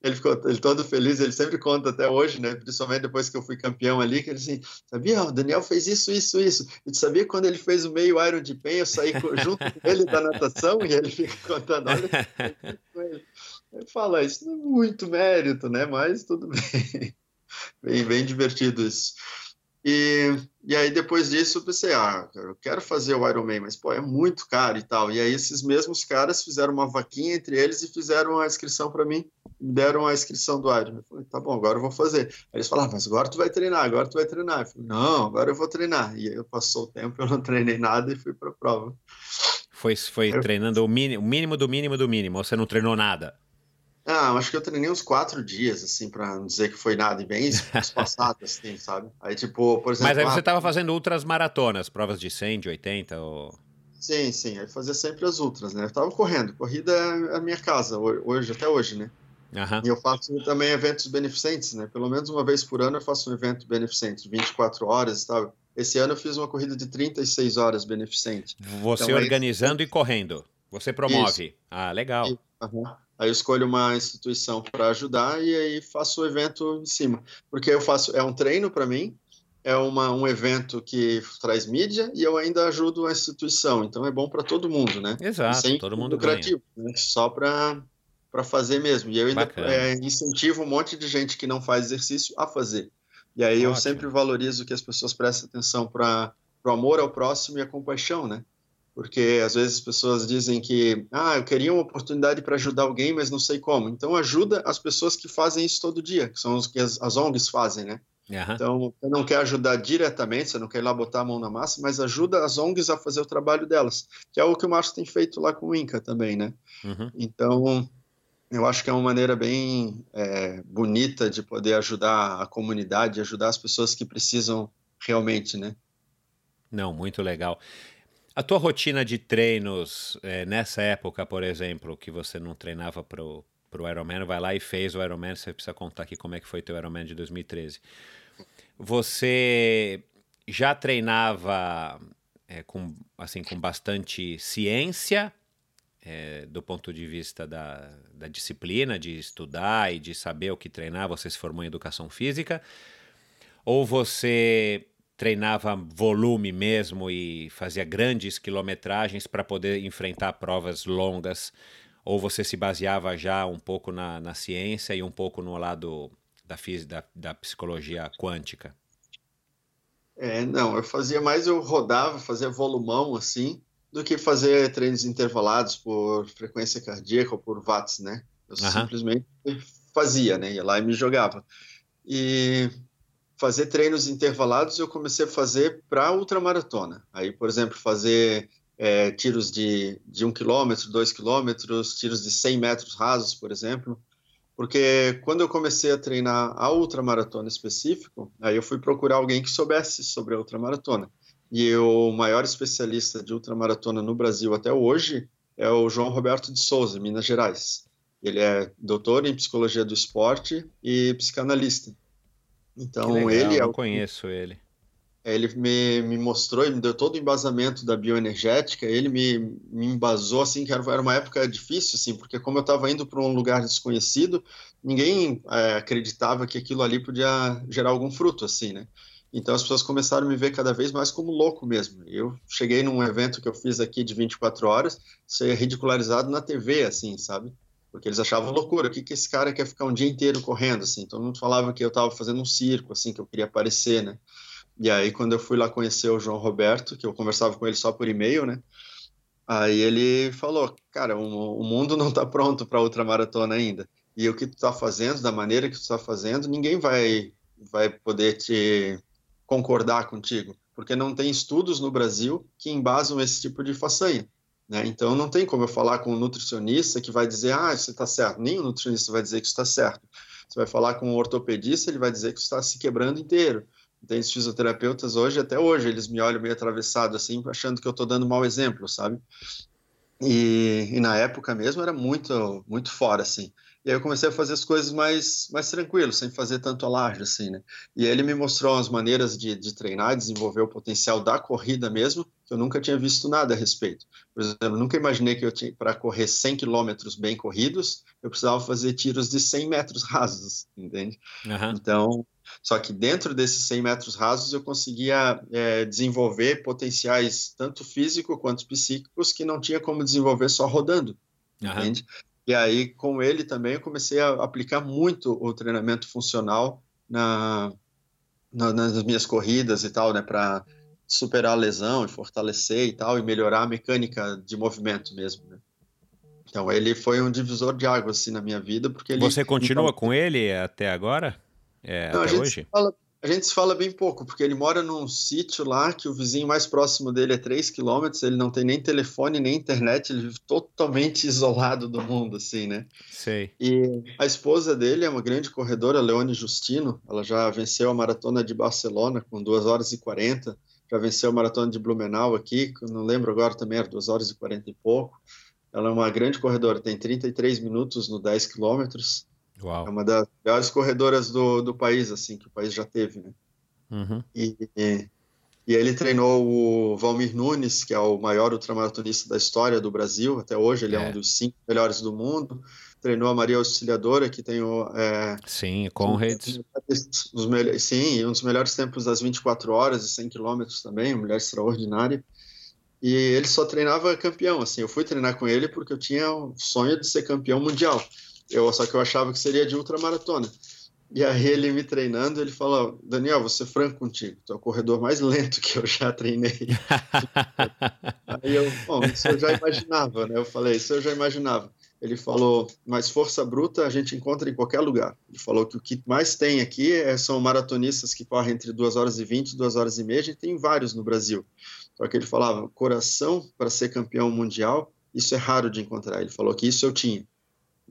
ele ficou ele todo feliz, ele sempre conta até hoje, né? Principalmente depois que eu fui campeão ali, que ele assim, sabia, o Daniel fez isso, isso, isso. E tu sabia quando ele fez o meio Iron de Pen, eu saí junto com ele da natação e ele fica contando, olha fala, isso não é muito mérito, né? Mas tudo bem. bem, bem divertido isso. E, e aí, depois disso, eu pensei, ah, eu quero fazer o Ironman, mas, pô, é muito caro e tal. E aí, esses mesmos caras fizeram uma vaquinha entre eles e fizeram a inscrição para mim, me deram a inscrição do Ironman. Eu falei, tá bom, agora eu vou fazer. Aí eles falaram, ah, mas agora tu vai treinar, agora tu vai treinar. Eu falei, não, agora eu vou treinar. E aí, eu passou o tempo, eu não treinei nada e fui para a prova. Foi, foi eu... treinando o mínimo, o mínimo do mínimo do mínimo, ou você não treinou nada? Ah, acho que eu treinei uns quatro dias, assim, pra não dizer que foi nada, e bem espaçado, assim, sabe? Aí, tipo, por exemplo... Mas aí você ah, tava fazendo ultras maratonas, provas de 100, de 80, ou... Sim, sim, aí fazia sempre as ultras, né? Eu tava correndo, corrida é a minha casa, hoje, até hoje, né? Uhum. E eu faço também eventos beneficentes, né? Pelo menos uma vez por ano eu faço um evento beneficente, 24 horas e tal. Esse ano eu fiz uma corrida de 36 horas beneficente. Você então, organizando aí... e correndo. Você promove. Isso. Ah, legal. E, uhum. Aí eu escolho uma instituição para ajudar e aí faço o evento em cima. Porque eu faço, é um treino para mim, é uma, um evento que traz mídia e eu ainda ajudo a instituição. Então é bom para todo mundo, né? Exato, Sem todo mundo lucrativo, né? Só para para fazer mesmo. E eu ainda é, incentivo um monte de gente que não faz exercício a fazer. E aí Ótimo. eu sempre valorizo que as pessoas prestem atenção para o amor ao próximo e a compaixão, né? Porque às vezes as pessoas dizem que ah, eu queria uma oportunidade para ajudar alguém, mas não sei como. Então ajuda as pessoas que fazem isso todo dia, que são os que as, as ONGs fazem, né? Uhum. Então, você não quer ajudar diretamente, você não quer ir lá botar a mão na massa, mas ajuda as ONGs a fazer o trabalho delas, que é o que o Márcio tem feito lá com o INCA também, né? Uhum. Então, eu acho que é uma maneira bem é, bonita de poder ajudar a comunidade, ajudar as pessoas que precisam realmente, né? Não, muito legal. A tua rotina de treinos, é, nessa época, por exemplo, que você não treinava para o Ironman, vai lá e fez o Ironman, você precisa contar aqui como é que foi teu Ironman de 2013. Você já treinava é, com, assim, com bastante ciência, é, do ponto de vista da, da disciplina, de estudar e de saber o que treinar, você se formou em educação física, ou você treinava volume mesmo e fazia grandes quilometragens para poder enfrentar provas longas? Ou você se baseava já um pouco na, na ciência e um pouco no lado da, da, da psicologia quântica? É, não, eu fazia mais, eu rodava, fazia volumão assim, do que fazer treinos intervalados por frequência cardíaca ou por watts, né? Eu uhum. simplesmente fazia, né? Ia lá e me jogava. E fazer treinos intervalados eu comecei a fazer para ultramaratona. Aí, por exemplo, fazer é, tiros de, de 1 km, 2 km, tiros de 100 metros rasos, por exemplo. Porque quando eu comecei a treinar a ultramaratona específico, aí eu fui procurar alguém que soubesse sobre a ultramaratona. E o maior especialista de ultramaratona no Brasil até hoje é o João Roberto de Souza, Minas Gerais. Ele é doutor em psicologia do esporte e psicanalista. Então legal, ele é. Eu conheço ele. Ele me, me mostrou, ele me deu todo o embasamento da bioenergética. Ele me, me embasou assim que era, era uma época difícil, assim, porque como eu estava indo para um lugar desconhecido, ninguém é, acreditava que aquilo ali podia gerar algum fruto, assim, né? Então as pessoas começaram a me ver cada vez mais como louco mesmo. Eu cheguei num evento que eu fiz aqui de 24 horas, ser ridicularizado na TV, assim, sabe? Porque eles achavam loucura, o que, que esse cara quer ficar um dia inteiro correndo, assim, todo mundo falava que eu estava fazendo um circo, assim, que eu queria aparecer, né, e aí quando eu fui lá conhecer o João Roberto, que eu conversava com ele só por e-mail, né, aí ele falou, cara, o, o mundo não está pronto para outra maratona ainda, e o que tu está fazendo, da maneira que tu está fazendo, ninguém vai, vai poder te concordar contigo, porque não tem estudos no Brasil que embasam esse tipo de façanha. Né? Então, não tem como eu falar com um nutricionista que vai dizer, ah, você está certo. Nem o nutricionista vai dizer que está certo. Você vai falar com um ortopedista, ele vai dizer que está se quebrando inteiro. Tem os fisioterapeutas hoje, até hoje, eles me olham meio atravessado, assim, achando que eu estou dando mau exemplo, sabe? E, e, na época mesmo era muito, muito fora, assim. E aí eu comecei a fazer as coisas mais, mais tranquilo, sem fazer tanto alarde, assim, né? E ele me mostrou as maneiras de, de treinar, desenvolver o potencial da corrida mesmo, que eu nunca tinha visto nada a respeito. Por exemplo, nunca imaginei que eu tinha, para correr 100 quilômetros bem corridos, eu precisava fazer tiros de 100 metros rasos, entende? Uhum. Então, só que dentro desses 100 metros rasos eu conseguia é, desenvolver potenciais tanto físico quanto psíquicos que não tinha como desenvolver só rodando, uhum. entende? E aí, com ele também, eu comecei a aplicar muito o treinamento funcional na, na nas minhas corridas e tal, né, para superar a lesão e fortalecer e tal, e melhorar a mecânica de movimento mesmo, né? Então, ele foi um divisor de águas, assim, na minha vida, porque ele... Você continua então, com ele até agora? É, Não, até hoje? Fala, a gente se fala bem pouco, porque ele mora num sítio lá que o vizinho mais próximo dele é 3 quilômetros, ele não tem nem telefone, nem internet, ele vive totalmente isolado do mundo, assim, né? Sei. E a esposa dele é uma grande corredora, Leone Justino, ela já venceu a maratona de Barcelona com 2 horas e 40, já venceu a maratona de Blumenau aqui, não lembro agora também, era 2 horas e 40 e pouco. Ela é uma grande corredora, tem 33 minutos no 10 quilômetros, Uau. É uma das melhores corredoras do, do país, assim, que o país já teve, né? Uhum. E, e, e, ele treinou o Valmir Nunes, que é o maior ultramaratonista da história do Brasil, até hoje ele é, é um dos cinco melhores do mundo. Treinou a Maria Auxiliadora, que tem o... É, sim, Conrads. Os, os sim, um dos melhores tempos das 24 horas e 100 quilômetros também, uma mulher extraordinária. E ele só treinava campeão, assim, eu fui treinar com ele porque eu tinha o sonho de ser campeão mundial. Eu, só que eu achava que seria de ultramaratona. E aí ele me treinando, ele falou, Daniel, vou ser franco contigo, tu é o corredor mais lento que eu já treinei. aí eu, bom, isso eu já imaginava, né? Eu falei, isso eu já imaginava. Ele falou, mas força bruta a gente encontra em qualquer lugar. Ele falou que o que mais tem aqui é, são maratonistas que correm entre 2 horas e 20 e 2 horas e meia, a gente tem vários no Brasil. Só que ele falava, coração para ser campeão mundial, isso é raro de encontrar. Ele falou que isso eu tinha.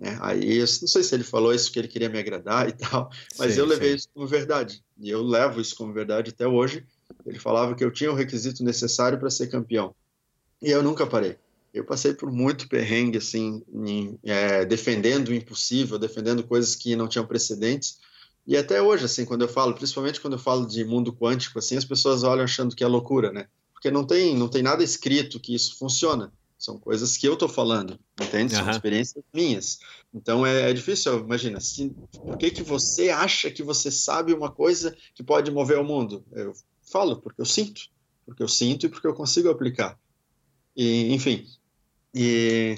Né? Aí, eu não sei se ele falou isso porque ele queria me agradar e tal, mas sim, eu levei sim. isso como verdade. E eu levo isso como verdade até hoje. Ele falava que eu tinha o requisito necessário para ser campeão. E eu nunca parei. Eu passei por muito perrengue, assim, em, é, defendendo o impossível, defendendo coisas que não tinham precedentes. E até hoje, assim, quando eu falo, principalmente quando eu falo de mundo quântico, assim, as pessoas olham achando que é loucura, né? Porque não tem, não tem nada escrito que isso funciona. São coisas que eu estou falando, entende? São uhum. experiências minhas. Então é, é difícil, imagina, assim, por que, que você acha que você sabe uma coisa que pode mover o mundo? Eu falo porque eu sinto, porque eu sinto e porque eu consigo aplicar. E, enfim, e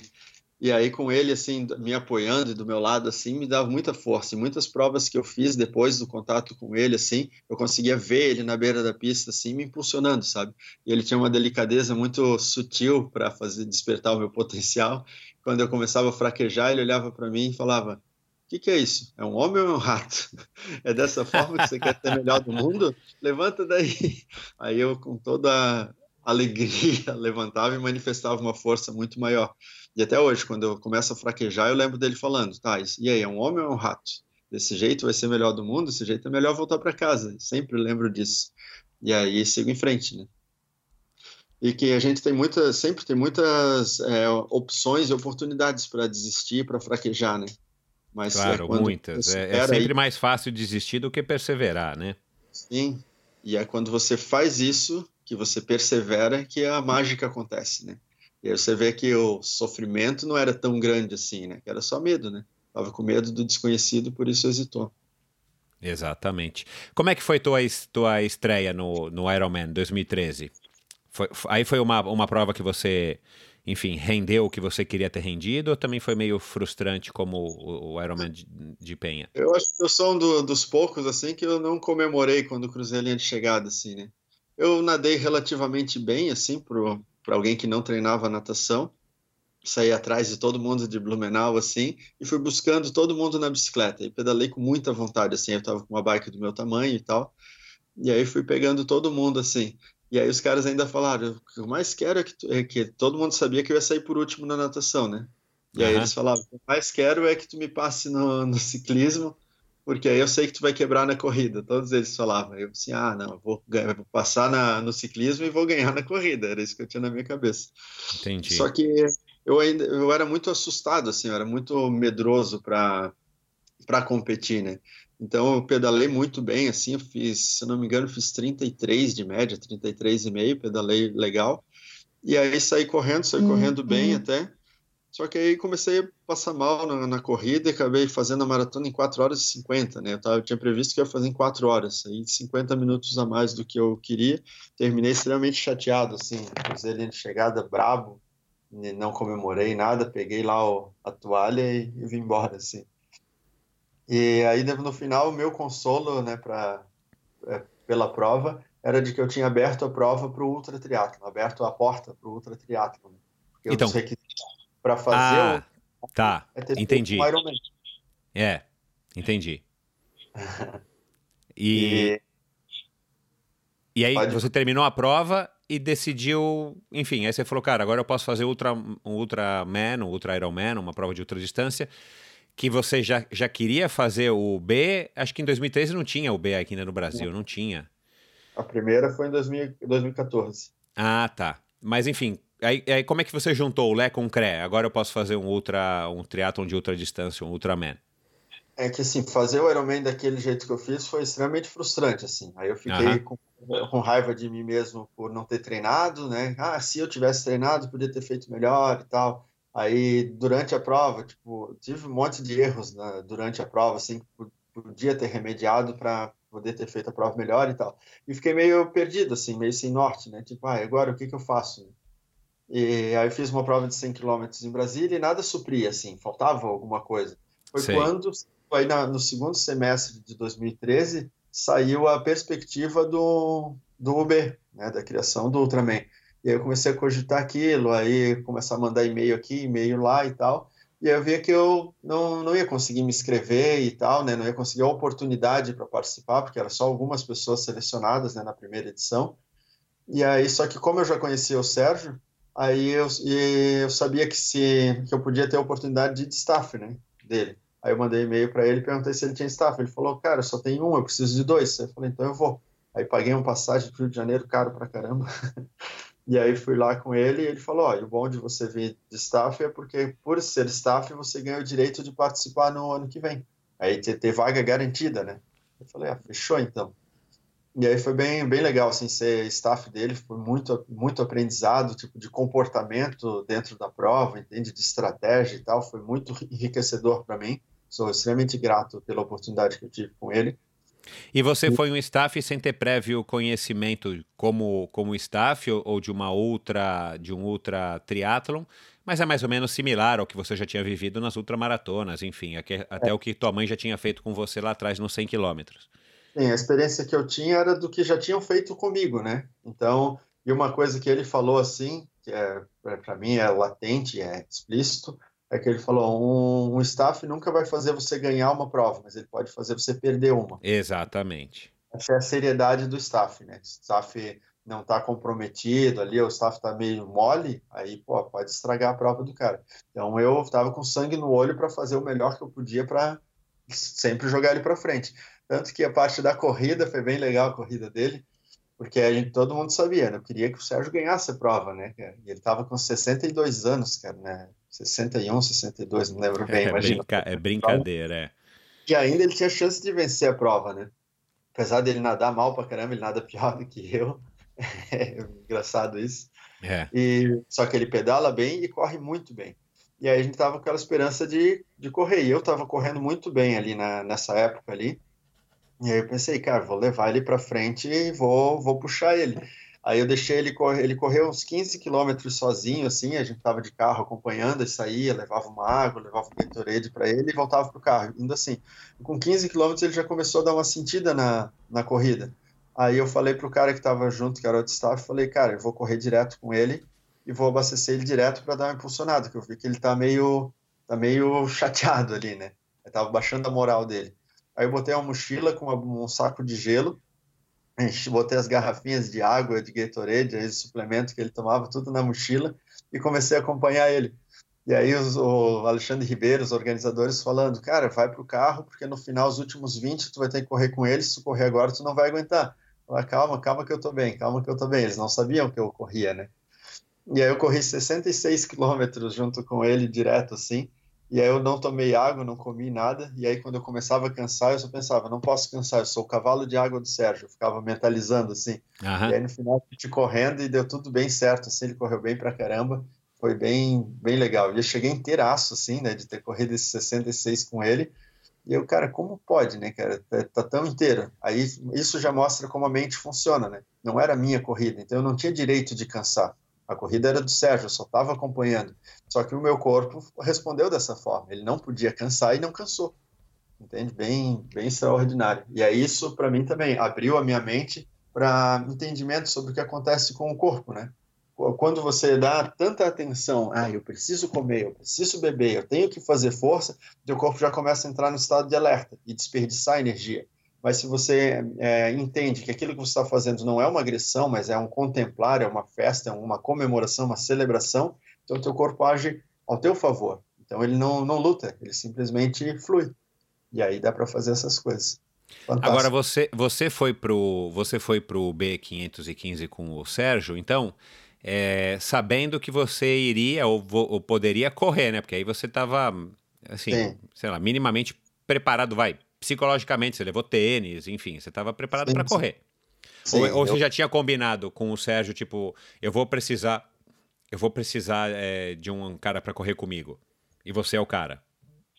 e aí com ele assim me apoiando e do meu lado assim me dava muita força. E muitas provas que eu fiz depois do contato com ele assim, eu conseguia ver ele na beira da pista assim me impulsionando, sabe? E ele tinha uma delicadeza muito sutil para fazer despertar o meu potencial. Quando eu começava a fraquejar, ele olhava para mim e falava: o que, que, é isso? É um homem ou é um rato? É dessa forma que você quer ser melhor do mundo? Levanta daí. Aí eu, com toda alegria, levantava e manifestava uma força muito maior. E até hoje, quando eu começo a fraquejar, eu lembro dele falando, tá, e aí, é um homem ou é um rato? Desse jeito vai ser melhor do mundo, desse jeito é melhor voltar para casa. Sempre lembro disso. E aí sigo em frente, né? E que a gente tem muitas, sempre tem muitas é, opções e oportunidades para desistir, para fraquejar, né? Mas é claro, é muitas. É, é, sempre aí... mais fácil desistir do que perseverar, né? Sim. E é quando você faz isso, que você persevera, que a mágica acontece, né? E aí você vê que o sofrimento não era tão grande assim, né? Era só medo, né? Tava com medo do desconhecido, por isso hesitou. Exatamente. Como é que foi tua, tua estreia no, no Ironman 2013? Foi, aí foi uma, uma prova que você, enfim, rendeu o que você queria ter rendido ou também foi meio frustrante como o, o Ironman de, de, Penha? Eu acho que eu sou um do, dos poucos, assim, que eu não comemorei quando cruzei a linha de chegada, assim, né? Eu nadei relativamente bem, assim, pro, para alguém que não treinava natação. Saí atrás de todo mundo de Blumenau, assim, e fui buscando todo mundo na bicicleta. E pedalei com muita vontade, assim. Eu estava com uma bike do meu tamanho e tal. E aí fui pegando todo mundo, assim. E aí os caras ainda falaram: o que eu mais quero é que, tu, é que todo mundo sabia que eu ia sair por último na natação, né? E uhum. aí eles falavam: o que eu mais quero é que tu me passe no, no ciclismo porque aí eu sei que tu vai quebrar na corrida. Todos eles falavam. Eu assim, ah, não, vou, ganhar, vou passar na, no ciclismo e vou ganhar na corrida. Era isso que eu tinha na minha cabeça. Entendi. Só que eu ainda eu era muito assustado, assim, eu era muito medroso para para competir, né? Então eu pedalei muito bem, assim, eu fiz, se não me engano, fiz 33 de média, 33,5, pedalei legal. E aí saí correndo, saí uhum. correndo bem até. Só que aí comecei a passar mal na, na, corrida e acabei fazendo a maratona em 4 horas e 50, né? Eu, tava, eu tinha previsto que ia fazer em 4 horas, aí 50 minutos a mais do que eu queria. Terminei extremamente chateado, assim, fiz ele de chegada brabo, não comemorei nada, peguei lá o, a toalha e, e, vim embora, assim. E aí no final o meu consolo, né, pra, é, pela prova, era de que eu tinha aberto a prova para o ultra triatlo, aberto a porta para o ultra triatlo. Né? Então, para fazer. Ah, o... tá. É entendi. É, entendi. e... e... e aí Pode... você terminou a prova e decidiu, enfim, aí você falou, cara, agora eu posso fazer ultra, um Ultraman, um Ultra Ironman, uma prova de ultra distância, que você já, já queria fazer o B, acho que em 2013 não tinha o B aqui ainda no Brasil, não, não tinha. A primeira foi em 2000, 2014. Ah, tá. Mas enfim, Aí, aí, como é que você juntou o Lé com o CRE? Agora eu posso fazer um ultra, um triatlon de ultra distância, um Ultraman. É que assim, fazer o Ironman daquele jeito que eu fiz foi extremamente frustrante, assim. Aí eu fiquei com, com, raiva de mim mesmo por não ter treinado, né? Ah, se eu tivesse treinado, podia ter feito melhor e tal. Aí, durante a prova, tipo, tive um monte de erros né, durante a prova, assim, que podia ter remediado para poder ter feito a prova melhor e tal. E fiquei meio perdido, assim, meio sem norte, né? Tipo, ah, agora o que que eu faço? E aí fiz uma prova de 100 km em Brasília e nada supria, assim, faltava alguma coisa. Foi Sei. quando, aí na, no segundo semestre de 2013, saiu a perspectiva do, do Uber, né, da criação do Ultraman. E aí eu comecei a cogitar aquilo, aí começar a mandar e-mail aqui, e-mail lá e tal. E aí eu via que eu não, não ia conseguir me inscrever e tal, né? Não ia conseguir a oportunidade para participar, porque era só algumas pessoas selecionadas né, na primeira edição. E aí, só que como eu já conhecia o Sérgio, Aí eu, eu sabia que se que eu podia ter a oportunidade de staff, né, dele. Aí eu mandei e-mail para ele perguntei se ele tinha staff. Ele falou, cara, só tem um, eu preciso de dois. Eu falei, então eu vou. Aí paguei uma passagem para o Rio de Janeiro caro pra caramba. e aí fui lá com ele e ele falou, ó, o bom de você vir de staff é porque por ser staff você ganha o direito de participar no ano que vem. Aí ter, ter vaga garantida, né? Eu falei, ah, fechou então. E aí foi bem, bem legal, assim, ser staff dele, foi muito, muito aprendizado, tipo, de comportamento dentro da prova, entende, de estratégia e tal, foi muito enriquecedor para mim, sou extremamente grato pela oportunidade que eu tive com ele. E você foi um staff sem ter prévio conhecimento como, como staff ou, ou de uma outra, de um ultra triatlon, mas é mais ou menos similar ao que você já tinha vivido nas ultramaratonas, enfim, até, é. o que tua mãe já tinha feito com você lá atrás nos 100 quilômetros. Sim, a experiência que eu tinha era do que já tinham feito comigo, né? Então, e uma coisa que ele falou assim, que é para mim é latente, é explícito, é que ele falou: um, um staff nunca vai fazer você ganhar uma prova, mas ele pode fazer você perder uma. Exatamente. Essa é a seriedade do staff, né? O staff não está comprometido ali, o staff está meio mole, aí pô, pode estragar a prova do cara. Então eu estava com sangue no olho para fazer o melhor que eu podia para sempre jogar ele para frente. Tanto que a parte da corrida foi bem legal a corrida dele, porque a gente, todo mundo sabia, né? Eu queria que o Sérgio ganhasse a prova, né? E ele estava com 62 anos, cara, né? 61, 62, não lembro bem, é, imagina. Brinca é brincadeira, é. E ainda ele tinha chance de vencer a prova, né? Apesar dele nadar mal pra caramba, ele nada pior do que eu. É engraçado isso. É. E, só que ele pedala bem e corre muito bem. E aí a gente tava com aquela esperança de, de correr. E eu tava correndo muito bem ali na, nessa época ali. E aí eu pensei, cara, vou levar ele para frente e vou, vou puxar ele. Aí eu deixei ele correr, ele correu uns 15 quilômetros sozinho, assim, a gente tava de carro acompanhando, e saía, levava uma água, levava um Gatorade para ele e voltava pro carro, indo assim. Com 15 quilômetros ele já começou a dar uma sentida na, na corrida. Aí eu falei pro cara que tava junto, que era o staff, falei, cara, eu vou correr direto com ele e vou abastecer ele direto para dar uma impulsionada, que eu vi que ele tá meio, tá meio chateado ali, né? Eu tava baixando a moral dele. Aí eu botei uma mochila com um saco de gelo, botei as garrafinhas de água, de Gatorade, esse suplemento que ele tomava, tudo na mochila, e comecei a acompanhar ele. E aí os, o Alexandre Ribeiro, os organizadores falando, cara, vai pro carro, porque no final, os últimos 20, tu vai ter que correr com eles, se tu correr agora, tu não vai aguentar. Fala, calma, calma que eu tô bem, calma que eu tô bem. Eles não sabiam que eu corria, né? E aí eu corri 66 quilômetros junto com ele, direto assim, e aí eu não tomei água, não comi nada, e aí quando eu começava a cansar, eu só pensava, não posso cansar, eu sou o cavalo de água do Sérgio, eu ficava mentalizando assim. Uhum. E aí no final, a gente correndo e deu tudo bem certo, assim, ele correu bem pra caramba, foi bem, bem legal. E eu cheguei inteiraço, assim, né, de ter corrido esses 66 com ele. E eu, cara, como pode, né, cara? Tá, tá, tão inteiro. Aí isso já mostra como a mente funciona, né? Não era a minha corrida, então eu não tinha direito de cansar. A corrida era do Sérgio, eu só estava acompanhando. Só que o meu corpo respondeu dessa forma. Ele não podia cansar e não cansou. Entende? Bem, bem extraordinário. E aí isso, para mim, também abriu a minha mente para entendimento sobre o que acontece com o corpo, né? quando você dá tanta atenção, ah, eu preciso comer, eu preciso beber, eu tenho que fazer força, teu corpo já começa a entrar no estado de alerta e desperdiçar energia. Mas se você é, entende que aquilo que você está fazendo não é uma agressão, mas é um contemplar, é uma festa, é uma comemoração, uma celebração, então teu corpo age ao teu favor. Então ele não, não luta, ele simplesmente flui. E aí dá para fazer essas coisas. Fantástico. Agora você você foi pro você foi pro B515 com o Sérgio, então é, sabendo que você iria ou, ou, poderia correr, né? Porque aí você estava, assim, Sim. sei lá, minimamente preparado, vai, psicologicamente, você levou tênis, enfim, você estava preparado para correr. Sim, ou, ou eu... você já tinha combinado com o Sérgio, tipo, eu vou precisar, eu vou precisar é, de um cara para correr comigo, e você é o cara.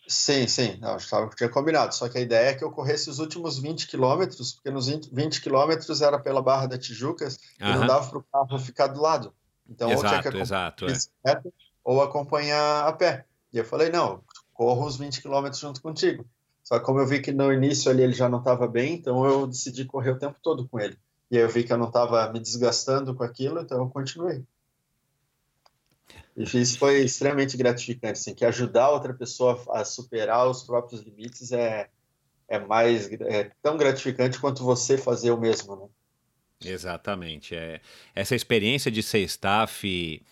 Sim, sim, não, eu tinha combinado. Só que a ideia é que eu corresse os últimos 20 quilômetros, porque nos 20 quilômetros era pela Barra da Tijuca e não dava para o carro ficar do lado. Então, exato, ou tinha que exato, é. ou acompanhar a pé. E eu falei, não, corro os 20 quilômetros junto contigo. Só que como eu vi que no início ali ele já não estava bem, então eu decidi correr o tempo todo com ele. E aí eu vi que eu não estava me desgastando com aquilo, então eu continuei. E isso foi extremamente gratificante, assim, que ajudar outra pessoa a superar os próprios limites é, é mais é tão gratificante quanto você fazer o mesmo, né? Exatamente. É, essa experiência de ser staff,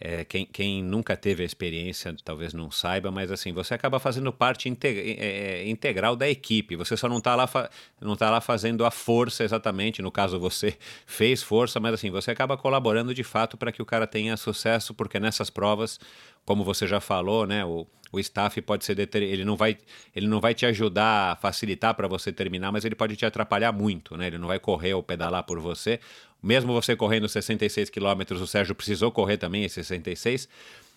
é, quem, quem, nunca teve a experiência talvez não saiba, mas assim, você acaba fazendo parte integ é, é, integral da equipe. Você só não está lá, não tá lá fazendo a força exatamente. No caso, você fez força, mas assim, você acaba colaborando de fato para que o cara tenha sucesso, porque nessas provas como você já falou, né, o, o staff pode ser deter... ele não vai ele não vai te ajudar a facilitar para você terminar, mas ele pode te atrapalhar muito, né? Ele não vai correr ou pedalar por você. Mesmo você correndo 66 quilômetros, o Sérgio precisou correr também esses 66.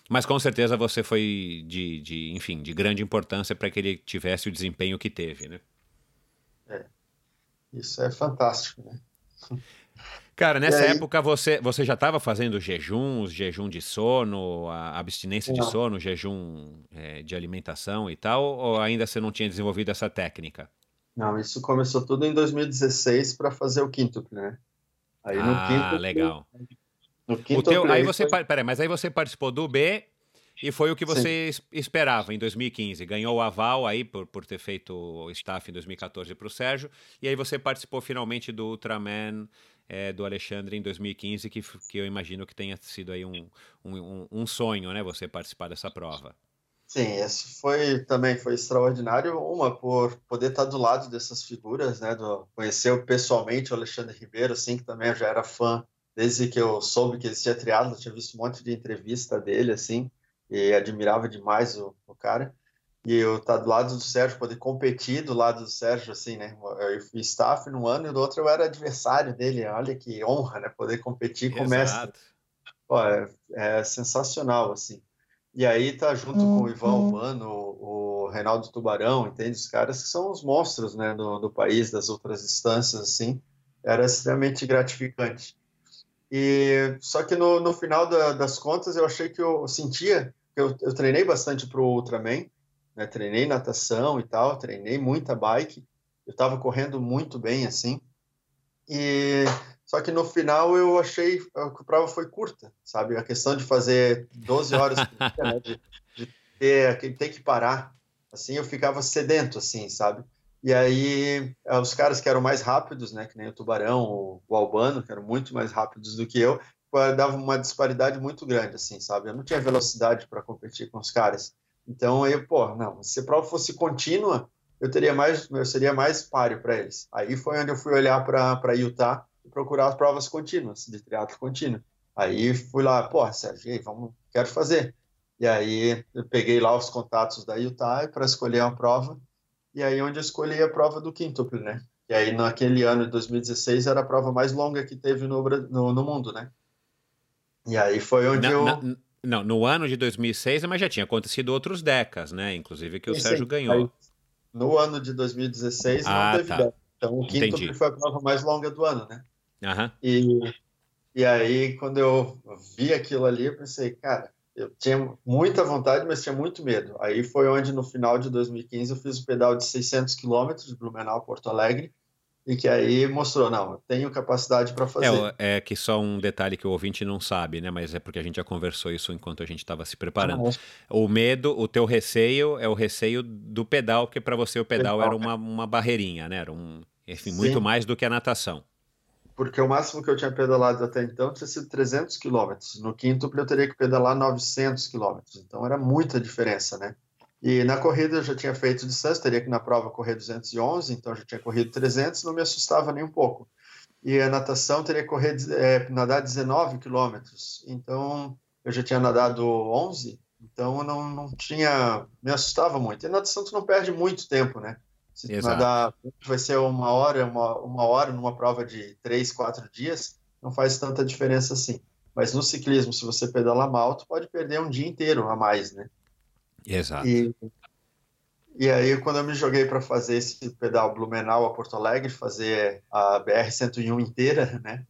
Mas com certeza você foi de, de enfim, de grande importância para que ele tivesse o desempenho que teve, né? É. Isso é fantástico, né? Cara, nessa aí... época você, você já estava fazendo jejuns, jejum de sono, a abstinência não. de sono, jejum é, de alimentação e tal, ou ainda você não tinha desenvolvido essa técnica? Não, isso começou tudo em 2016 para fazer o quinto, né? Aí no ah, legal. No teu, aí você, foi... peraí, mas aí você participou do B e foi o que você Sim. esperava em 2015. Ganhou o aval aí por, por ter feito o staff em 2014 para o Sérgio. E aí você participou finalmente do Ultraman é, do Alexandre em 2015, que, que eu imagino que tenha sido aí um, um, um sonho, né? Você participar dessa prova. Sim, esse foi também foi extraordinário. Uma por poder estar do lado dessas figuras, né? Do, conhecer pessoalmente o Alexandre Ribeiro, assim, que também eu já era fã desde que eu soube que existia triatlo, tinha visto um monte de entrevista dele, assim, e admirava demais o, o cara e eu estar tá do lado do Sérgio, poder competir do lado do Sérgio, assim, né? Eu fui staff num ano e do outro eu era adversário dele. Olha que honra, né? Poder competir com o mestre. Pô, é, é, sensacional, assim. E aí tá junto uhum. com o Ivan Urbano, o, o Reinaldo Tubarão, entende? Os caras que são os monstros, né? Do, do país, das outras distâncias, assim. Era extremamente gratificante. E só que no, no final da, das contas eu achei que eu sentia que eu, eu treinei bastante para o Ultraman né? Treinei natação e tal, treinei muita bike. Eu estava correndo muito bem assim. E só que no final eu achei que a prova foi curta, sabe? A questão de fazer 12 horas né? de, de ter, ter que parar, assim, eu ficava sedento, assim, sabe? E aí, os caras que eram mais rápidos, né, que nem o Tubarão, o, Albano, que eram muito mais rápidos do que eu, dava uma disparidade muito grande, assim, sabe? Eu não tinha velocidade para competir com os caras. Então, aí, pô, não, se a prova fosse contínua, eu teria mais, eu seria mais páreo para eles. Aí foi onde eu fui olhar para Utah e procurar as provas contínuas, de triatlo contínuo. Aí fui lá, pô, Sérgio, vamos, quero fazer. E aí eu peguei lá os contatos da Utah para escolher uma prova. E aí onde eu escolhi a prova do quintuple, né? E aí naquele ano de 2016 era a prova mais longa que teve no, no, no mundo, né? E aí foi onde eu... não, no ano de 2006, mas já tinha acontecido outros decas, né? Inclusive que o sim, Sérgio sim. ganhou. No ano de 2016 ah, não teve tá. deca. Então o quinto foi a prova mais longa do ano, né? Uhum. E, e aí quando eu vi aquilo ali, eu pensei, cara, eu tinha muita vontade, mas tinha muito medo. Aí foi onde no final de 2015 eu fiz o pedal de 600 quilômetros de Blumenau Porto Alegre e que aí mostrou, não, tenho capacidade para fazer. É, é, que só um detalhe que o ouvinte não sabe, né? Mas é porque a gente já conversou isso enquanto a gente estava se preparando. O medo, o teu receio é o receio do pedal, porque para você o pedal, pedal, era uma, uma barreirinha, né? Era um, enfim, Sim. muito mais do que a natação. Porque o máximo que eu tinha pedalado até então tinha sido 300 quilômetros. No quinto eu teria que pedalar 900 quilômetros. Então era muita diferença, né? E na corrida eu já tinha feito distância, teria que na prova correr 211, então já tinha corrido 300, não me assustava nem um pouco. E a natação teria que correr, é, nadar 19 quilômetros, então eu já tinha nadado 11, então não, não tinha, me assustava muito. E a natação tu não perde muito tempo, né? Se Exato. nadar, vai ser uma hora, uma, uma hora numa prova de 3, 4 dias, não faz tanta diferença assim. Mas no ciclismo, se você pedalar mal, tu pode perder um dia inteiro a mais, né? Exato. E, e aí, quando eu me joguei para fazer esse pedal Blumenau a Porto Alegre, fazer a BR-101 inteira, né?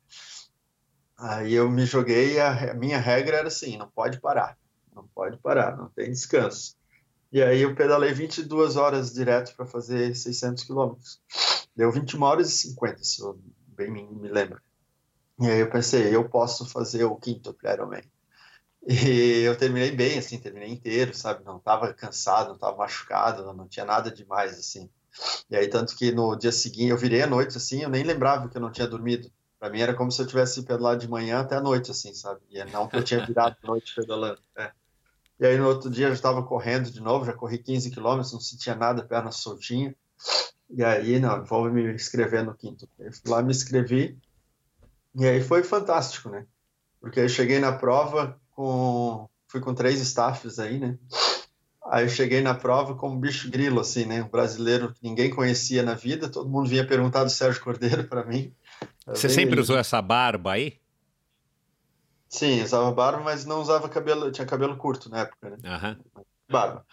Aí eu me joguei a, a minha regra era assim, não pode parar, não pode parar, não tem descanso. E aí eu pedalei 22 horas direto para fazer 600 quilômetros. Deu 21 horas e 50, se eu bem me, me lembro. E aí eu pensei, eu posso fazer o quinto Ironman. E eu terminei bem, assim, terminei inteiro, sabe? Não estava cansado, não estava machucado, não tinha nada demais, assim. E aí, tanto que no dia seguinte, eu virei à noite, assim, eu nem lembrava que eu não tinha dormido. Para mim era como se eu tivesse pedalado de manhã até a noite, assim, sabe? E não que eu tinha virado noite pedalando. É. E aí, no outro dia, eu estava correndo de novo, já corri 15 quilômetros, não sentia nada, perna soltinha. E aí, não, vou me inscrever no quinto. Eu fui lá, me inscrevi, e aí foi fantástico, né? Porque aí cheguei na prova, com fui com três staffs aí, né? Aí eu cheguei na prova como bicho grilo, assim, né? Um brasileiro que ninguém conhecia na vida, todo mundo vinha perguntar do Sérgio Cordeiro para mim. Você sempre usou essa barba aí? Sim, usava barba, mas não usava cabelo, tinha cabelo curto na época, né? Uhum. Barba.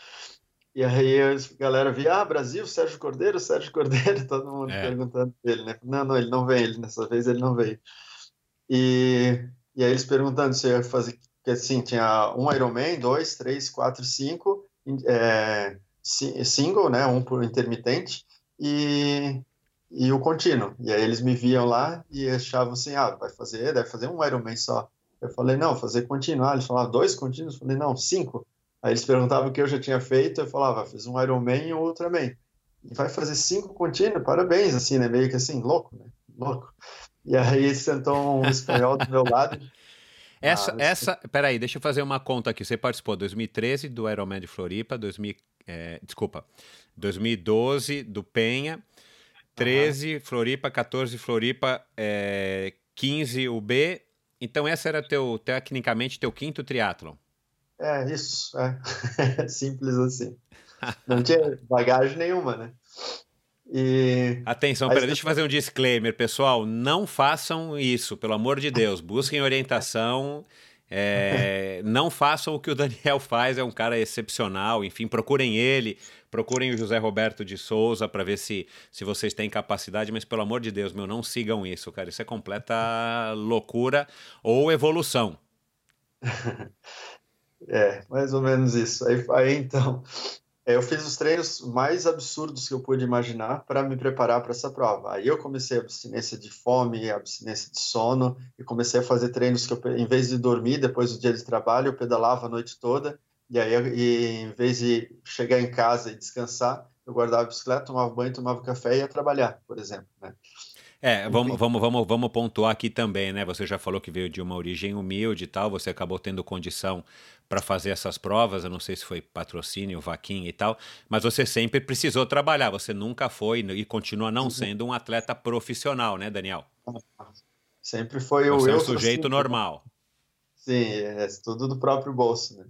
E aí a galera via, ah, Brasil, Sérgio Cordeiro, Sérgio Cordeiro, todo mundo é. perguntando dele, né? Não, não, ele não veio, ele, dessa vez ele não veio. E, e aí eles perguntando se eu ia fazer porque assim, tinha um Ironman, dois, três, quatro, cinco, é, single, né, um por intermitente, e, e o contínuo. E aí eles me viam lá e achavam assim, ah, vai fazer, deve fazer um Ironman só. Eu falei, não, fazer contínuo. Ah, eles falavam, dois contínuos? Eu falei, não, cinco. Aí eles perguntavam o que eu já tinha feito, eu falava, fiz um Ironman e um Ultraman. E vai fazer cinco contínuos? Parabéns, assim, né, meio que assim, louco, né, louco. E aí sentou um espanhol do meu lado essa, ah, essa, peraí, deixa eu fazer uma conta aqui. Você participou 2013 do Ironman de Floripa, 2000, é, desculpa, 2012 do Penha, 13 uhum. Floripa, 14 Floripa, é, 15 UB. Então essa era teu, tecnicamente, teu quinto triatlon. É, isso, é. Simples assim. Não tinha bagagem nenhuma, né? E... Atenção, pera, deixa eu fazer um disclaimer, pessoal. Não façam isso, pelo amor de Deus. Busquem orientação. É, não façam o que o Daniel faz, é um cara excepcional. Enfim, procurem ele, procurem o José Roberto de Souza para ver se, se vocês têm capacidade, mas pelo amor de Deus, meu, não sigam isso, cara. Isso é completa loucura ou evolução. É, mais ou menos isso. Aí, aí então, eu fiz os treinos mais absurdos que eu pude imaginar para me preparar para essa prova. Aí eu comecei a abstinência de fome, abstinência de sono, e comecei a fazer treinos que eu, em vez de dormir depois do dia de trabalho, eu pedalava a noite toda, e aí e, em vez de chegar em casa e descansar, eu guardava a bicicleta, tomava banho, tomava café e ia trabalhar, por exemplo. Né? É, vamos, vamos, vamos, vamos pontuar aqui também, né? Você já falou que veio de uma origem humilde e tal, você acabou tendo condição para fazer essas provas, eu não sei se foi patrocínio, vaquinha e tal, mas você sempre precisou trabalhar, você nunca foi e continua não sendo um atleta profissional, né, Daniel? Sempre foi o você eu. é um sujeito normal. Sim, é tudo do próprio bolso, né?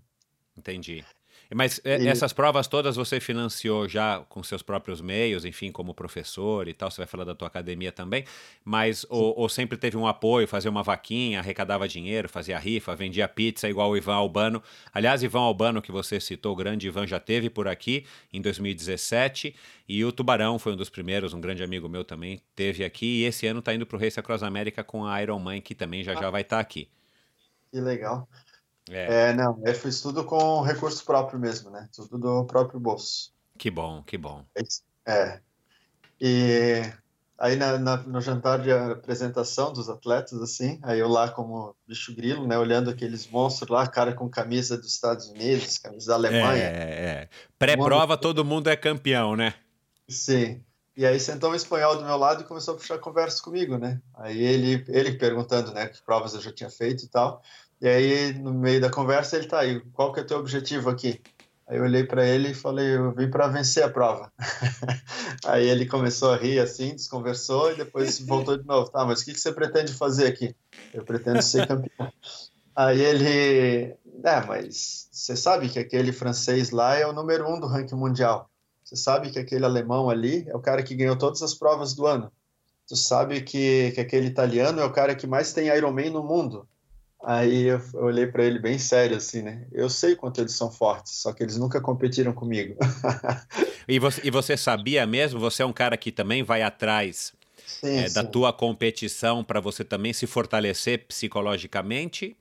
Entendi. Mas é, e... essas provas todas você financiou já com seus próprios meios, enfim, como professor e tal, você vai falar da tua academia também, mas ou, ou, sempre teve um apoio, fazia uma vaquinha, arrecadava dinheiro, fazia rifa, vendia pizza igual o Ivan Albano. Aliás, Ivan Albano, que você citou, o grande Ivan, já teve por aqui em 2017 e o Tubarão foi um dos primeiros, um grande amigo meu também, teve aqui e esse ano está indo para o Race Across América com a Iron Man, que também já ah. já vai estar tá aqui. Que legal. É. é, não, eu fiz tudo com recurso próprio mesmo, né? Tudo do próprio bolso. Que bom, que bom. É. E aí na, na, no jantar de apresentação dos atletas, assim, aí eu lá como bicho grilo, né, olhando aqueles monstros lá, cara com camisa dos Estados Unidos, camisa da Alemanha. É, é. Pré-prova todo mundo é campeão, né? Sim. E aí sentou um espanhol do meu lado e começou a puxar conversa comigo, né? Aí ele, ele perguntando, né, que provas eu já tinha feito e tal. E aí, no meio da conversa, ele tá aí, qual que é o teu objetivo aqui? Aí eu olhei para ele e falei, eu vim para vencer a prova. aí ele começou a rir assim, desconversou e depois voltou de novo. Tá, mas o que, que você pretende fazer aqui? Eu pretendo ser campeão. aí ele, é, mas você sabe que aquele francês lá é o número um do ranking mundial. Você sabe que aquele alemão ali é o cara que ganhou todas as provas do ano. Tu sabe que, que aquele italiano é o cara que mais tem Ironman no mundo. Aí eu olhei para ele bem sério, assim, né? Eu sei quanto eles são fortes, só que eles nunca competiram comigo. e, você, e você sabia mesmo? Você é um cara que também vai atrás sim, é, sim. da tua competição para você também se fortalecer psicologicamente?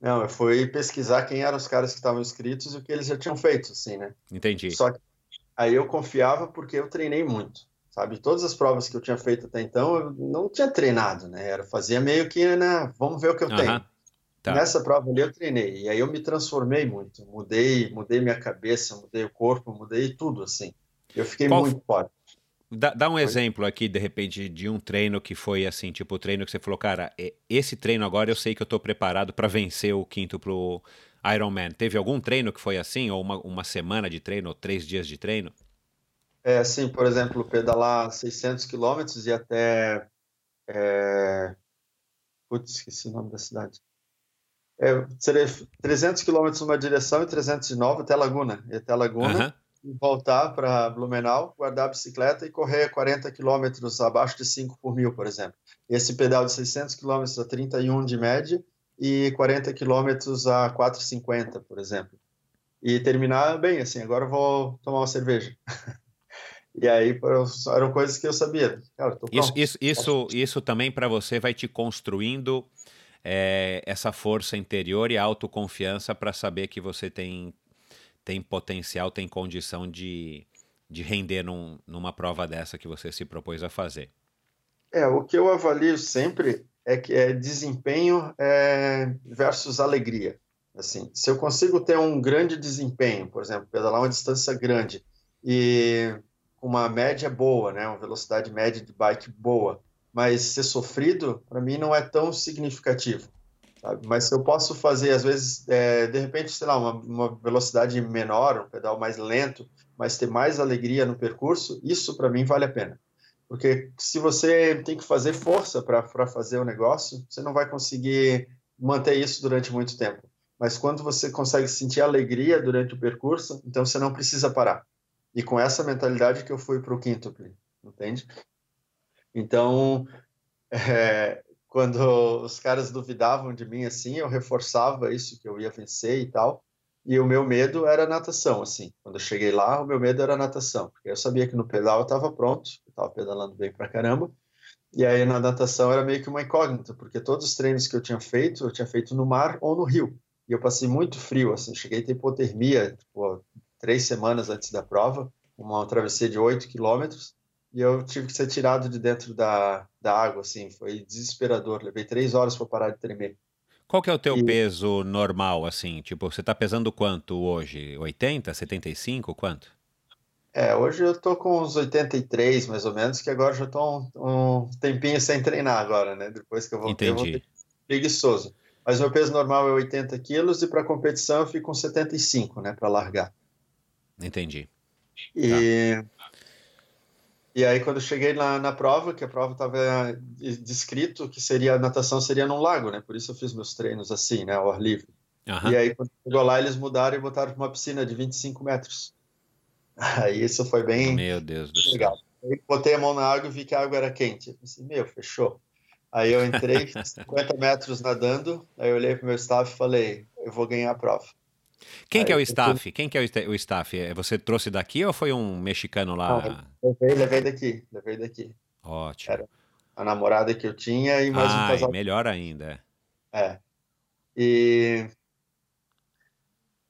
Não, eu fui pesquisar quem eram os caras que estavam inscritos e o que eles já tinham feito, assim, né? Entendi. Só que aí eu confiava porque eu treinei muito sabe? Todas as provas que eu tinha feito até então, eu não tinha treinado, né? Era fazia meio que, né? Vamos ver o que eu tenho. Tá. Nessa prova ali eu treinei e aí eu me transformei muito, mudei, mudei minha cabeça, mudei o corpo, mudei tudo assim. Eu fiquei Qual... muito forte. Dá, dá, um foi? exemplo aqui, de repente, de um treino que foi assim, tipo o treino que você falou, cara, esse treino agora eu sei que eu tô preparado para vencer o quinto pro Ironman. Teve algum treino que foi assim, ou uma, uma semana de treino, ou três dias de treino? É, sim, por exemplo, pedalar 600 quilômetros e até. É... Putz, esqueci o nome da cidade. É, 300 quilômetros numa direção e 309 até Laguna. E até Laguna, uhum. voltar para Blumenau, guardar a bicicleta e correr 40 quilômetros abaixo de 5 por mil, por exemplo. Esse pedal de 600 quilômetros a 31 de média e 40 quilômetros a 4,50, por exemplo. E terminar bem, assim, agora eu vou tomar uma cerveja. E aí eram coisas que eu sabia. Cara, isso, isso, isso, isso também para você vai te construindo é, essa força interior e autoconfiança para saber que você tem, tem potencial, tem condição de, de render num, numa prova dessa que você se propôs a fazer. É, o que eu avalio sempre é que é desempenho é, versus alegria. Assim, se eu consigo ter um grande desempenho, por exemplo, pedalar uma distância grande e uma média boa, né, uma velocidade média de bike boa, mas ser sofrido, para mim, não é tão significativo. Sabe? Mas se eu posso fazer, às vezes, é, de repente, sei lá, uma, uma, velocidade menor, um pedal mais lento, mas ter mais alegria no percurso, isso para mim vale a pena. Porque se você tem que fazer força para fazer o negócio, você não vai conseguir manter isso durante muito tempo. Mas quando você consegue sentir alegria durante o percurso, então você não precisa parar. E com essa mentalidade que eu fui para o quíntuple, entende? Então, é, quando os caras duvidavam de mim assim, eu reforçava isso que eu ia vencer e tal. E o meu medo era natação, assim. Quando eu cheguei lá, o meu medo era natação, porque eu sabia que no pedal eu estava pronto, eu estava pedalando bem pra caramba. E aí na natação era meio que uma incógnita, porque todos os treinos que eu tinha feito, eu tinha feito no mar ou no rio. E eu passei muito frio, assim, cheguei a ter hipotermia, tipo, três semanas antes da prova, uma travessia de 8 quilômetros, e eu tive que ser tirado de dentro da, da água, assim, foi desesperador, levei três horas para parar de tremer. Qual que é o teu e... peso normal, assim? Tipo, você está pesando quanto hoje? 80, 75, quanto? É, hoje eu tô com uns 83, mais ou menos, que agora já tô um, um tempinho sem treinar agora, né? Depois que eu voltei, Entendi. eu vou preguiçoso. Mas meu peso normal é 80 quilos e para competição eu fico com 75, né? Para largar. Entendi. E, e aí quando eu cheguei na, na prova, que a prova estava descrito que seria a natação seria num lago, né? Por isso eu fiz meus treinos assim, né? Ao ar livre. Aham. E aí quando chegou lá eles mudaram e botaram uma piscina de 25 metros. Aí isso foi bem Meu Deus do céu. legal. Aí botei a mão na água e vi que a água era quente. Eu pensei, meu, fechou. Aí eu entrei 50 metros nadando, aí eu olhei pro meu staff e falei, eu vou ganhar a prova. Quem que é o Aí, staff? Quem que é o sta- o staff? É, Você trouxe daqui ou foi um mexicano lá? Levei, levei daqui, levei daqui. Ótimo. Era A namorada que eu tinha e mais um Ai, casal. melhor ainda. É. E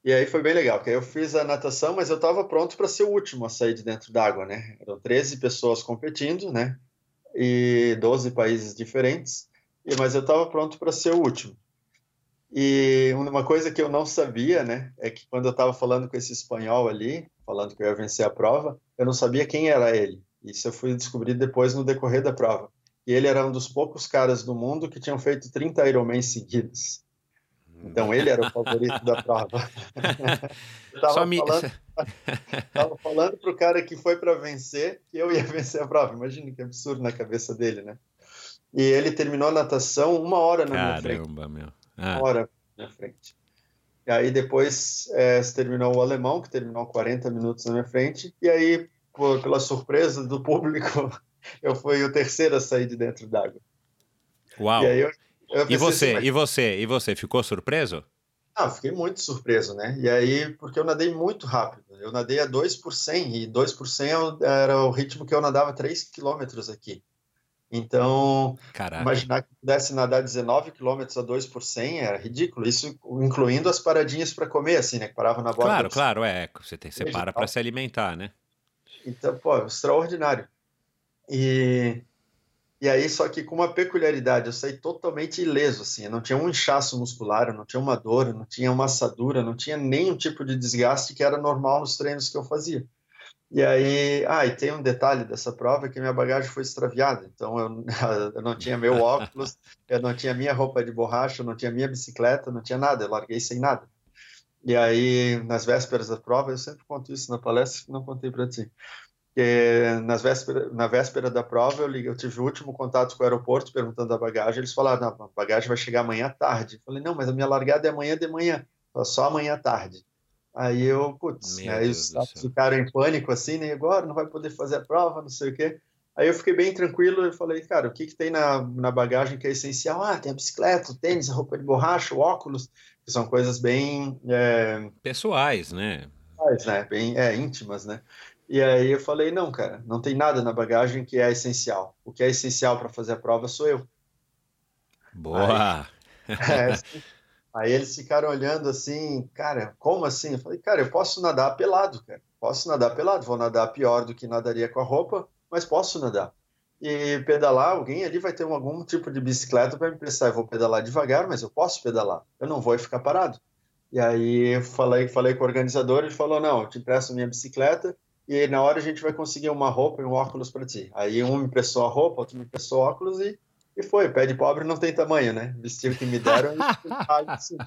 e aí foi bem legal, porque aí eu fiz a natação, mas eu estava pronto para ser o último a sair de dentro d'água, né? Eram 13 pessoas competindo, né? E 12 países diferentes, e mas eu estava pronto para ser o último. E uma coisa que eu não sabia, né, é que quando eu estava falando com esse espanhol ali, falando que eu ia vencer a prova, eu não sabia quem era ele. Isso eu fui descobrir depois no decorrer da prova. E ele era um dos poucos caras do mundo que tinham feito 30 Ironman seguidos. Então ele era o favorito da prova. Eu tava Só me... falando, tava falando pro cara que foi para vencer que eu ia vencer a prova. Imagina que absurdo na cabeça dele, né? E ele terminou a natação uma hora na minha frente. Caramba, meu. Ah, Uma hora na minha frente. E aí depois é, se terminou o alemão, que terminou 40 minutos na minha frente. E aí, por, pela surpresa do público, eu fui o terceiro a sair de dentro d'água. uau. E eu, eu E você? assim, E você? E você? Ficou surpreso? Ah, fiquei muito surpreso, né? E aí, porque eu nadei muito rápido. Eu nadei a 2 por 100, e 2 por 100 era o ritmo que eu nadava 3 quilômetros aqui. Então, Caraca. imaginar que pudesse nadar 19 quilômetros a 2 por 100 era ridículo. Isso incluindo as paradinhas para comer, assim, né? Que parava na borda. Claro, claro, é. Você, tem, você para para se alimentar, né? Então, pô, extraordinário. E, e aí, só que com uma peculiaridade, eu saí totalmente ileso, assim, eu não tinha um inchaço muscular, eu não tinha uma dor, eu não tinha uma assadura, eu não tinha nenhum tipo de desgaste que era normal nos treinos que eu fazia. E aí, ah, e tem um detalhe dessa prova que minha bagagem foi extraviada, então eu, eu não tinha meu óculos, eu não tinha minha roupa de borracha, eu não tinha minha bicicleta, não tinha nada, eu larguei sem nada. E aí, nas vésperas da prova, eu sempre conto isso na palestra, não contei para ti. Que nas véspera, na véspera da prova, eu, liguei, eu tive o último contato com o aeroporto perguntando a bagagem. Eles falaram: a bagagem vai chegar amanhã à tarde. Eu falei: não, mas a minha largada é amanhã de manhã, só amanhã à tarde. Aí eu, putz, Meu aí os staffs ficaram em pânico assim, né? Agora não vai poder fazer a prova, não sei o quê. Aí eu fiquei bem tranquilo e falei, cara, o que que tem na, na bagagem que é essencial? Ah, tem a bicicleta, o tênis, a roupa de borracha, o óculos, que são coisas bem é, Pessoais, né? pessoais, né? Bem é, íntimas, né? E aí eu falei, não, cara, não tem nada na bagagem que é essencial. O que é essencial para fazer a prova sou eu. Boa. É, assim. Aí eles ficaram olhando assim, cara, como assim? Eu falei, cara, eu posso nadar pelado, cara. Posso nadar pelado, vou nadar pior do que nadaria com a roupa, mas posso nadar. E pedalar, alguém ali vai ter um- algum tipo de bicicleta para me emprestar. Eu vou pedalar devagar, mas eu posso pedalar. Eu não vou ficar parado. E aí eu falei, falei com o organizador, ele falou, não, eu te empresto minha bicicleta e na hora a gente vai conseguir uma roupa e um óculos para ti. Aí um me emprestou a roupa, outro me emprestou óculos e, e foi. Pé de pobre não tem tamanho, né? Vestiu o que me deram e assim.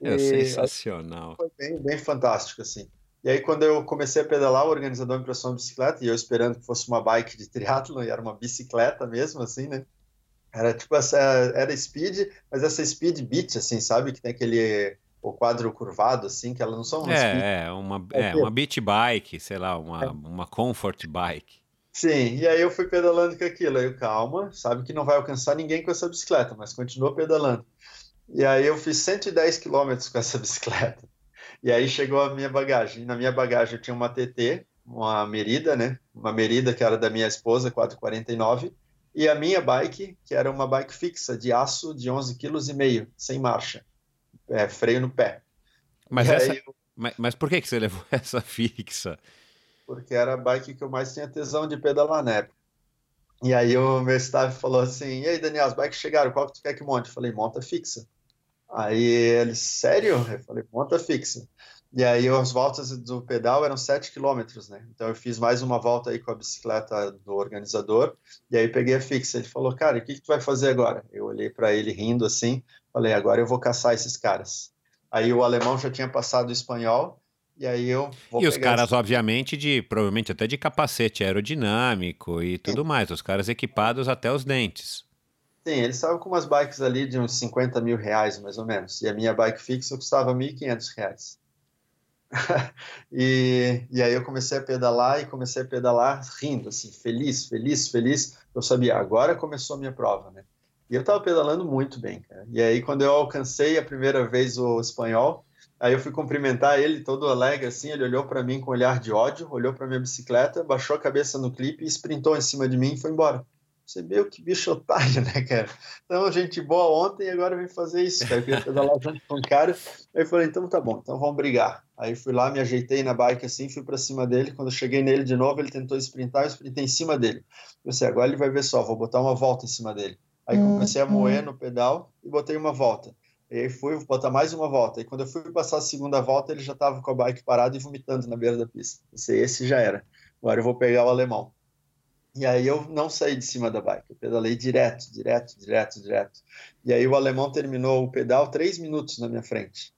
É E sensacional. foi bem, bem fantástico, assim. E aí, quando eu comecei a pedalar, o organizador me emprestou uma bicicleta e eu esperando que fosse uma bike de triatlon, e era uma bicicleta mesmo, assim, né? Era tipo essa, era speed, mas essa speed beat, assim, sabe? Que tem aquele, o quadro curvado, assim, que elas não são uma speed. É, é uma, é uma beach bike, sei lá, uma, uma comfort bike. Sim, e aí eu fui pedalando com aquilo. Aí eu, calma, sabe que não vai alcançar ninguém com essa bicicleta, mas continua pedalando. E aí eu fiz 110 quilômetros com essa bicicleta. E aí chegou a minha bagagem. Na minha bagagem eu tinha uma TT, uma Merida, né? Uma Merida que era da minha esposa, 449, e a minha bike, que era uma bike fixa de aço de 11,5 kg, sem marcha, é, freio no pé. Mas, E essa, eu- mas, mas por que, que você levou essa fixa? Porque era a bike que eu mais tinha tesão de pedalar na época. E aí o meu staff falou assim, e aí Daniel, as bikes chegaram, qual que tu quer que monte? Eu falei, monta fixa. Aí ele, sério? Eu falei, monta fixa. E aí as voltas do pedal eram 7 quilômetros, né? Então eu fiz mais uma volta aí com a bicicleta do organizador e aí peguei a fixa. Ele falou, cara, o que, que tu vai fazer agora? Eu olhei para ele rindo assim, falei, agora eu vou caçar esses caras. Aí o alemão já tinha passado o espanhol e aí eu E os caras, esse... obviamente, de provavelmente até de capacete aerodinâmico e tudo Sim. mais, os caras equipados até os dentes. Sim, eles estavam com umas bikes ali de uns 50 mil reais, mais ou menos. E a minha bike fixa custava 1.500 reais. e, e aí eu comecei a pedalar e comecei a pedalar rindo, assim, feliz, feliz, feliz. Eu sabia, agora começou a minha prova, né? E eu estava pedalando muito bem, cara. E aí quando eu alcancei a primeira vez o espanhol, aí eu fui cumprimentar ele todo alegre, assim, ele olhou para mim com um olhar de ódio, olhou para minha bicicleta, baixou a cabeça no clipe e sprintou em cima de mim e foi embora. Você viu que bicho otário, né, cara? Então, gente boa ontem e agora vem fazer isso, cara. Eu queria pedalar junto com o cara. Aí eu falei, então tá bom, então vamos brigar. Aí fui lá, me ajeitei na bike assim, fui para cima dele. Quando eu cheguei nele de novo, ele tentou sprintar, eu sprintei em cima dele. Eu pensei, agora ele vai ver só, vou botar uma volta em cima dele. Aí comecei a moer no pedal e botei uma volta. E aí fui botar mais uma volta. E quando eu fui passar a segunda volta, ele já estava com a bike parada e vomitando na beira da pista. Pensei, esse já era. Agora eu vou pegar o alemão. E aí eu não saí de cima da bike, eu pedalei direto, direto, direto, direto. E aí o alemão terminou o pedal três minutos na minha frente.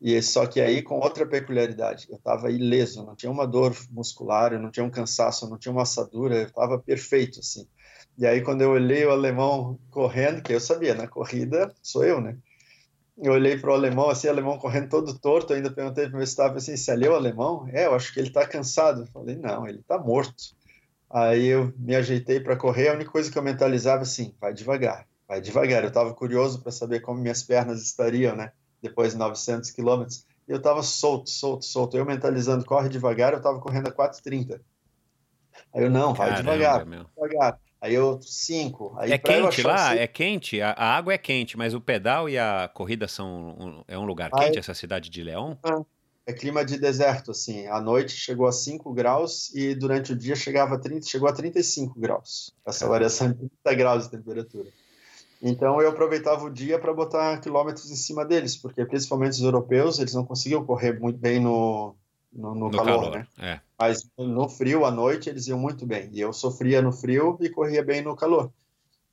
E só que aí com outra peculiaridade, eu estava ileso, não tinha uma dor muscular, não tinha um cansaço, não tinha uma assadura, eu estava perfeito assim. E aí quando eu olhei o alemão correndo, que eu sabia, na corrida sou eu, né? Eu olhei para o alemão, assim, o alemão correndo todo torto, ainda perguntei para o meu staff assim, se ali é o alemão? É, eu acho que ele está cansado. Eu falei, não, ele está morto. Aí eu me ajeitei para correr, a única coisa que eu mentalizava assim, vai devagar, vai devagar. Eu estava curioso para saber como minhas pernas estariam, né? Depois de 900 quilômetros. Eu estava solto, solto, solto. Eu mentalizando, corre devagar, eu estava correndo a 4,30. Aí eu, não, vai Caramba, devagar, meu. devagar. Aí eu, 5. É quente lá? É quente? A, a, água é quente, mas o pedal e a corrida são um, é um lugar quente, Aí... essa cidade de Leão? Ah é clima de deserto, assim. À noite chegou a 5 graus e durante o dia chegava a 30, chegou a 35 graus. Essa variação de 30 graus de temperatura. Então eu aproveitava o dia para botar quilômetros em cima deles, porque principalmente os europeus, eles não conseguiam correr muito bem no, no, no, no calor, calor, né? É. Mas no frio, à noite, eles iam muito bem. E eu sofria no frio e corria bem no calor.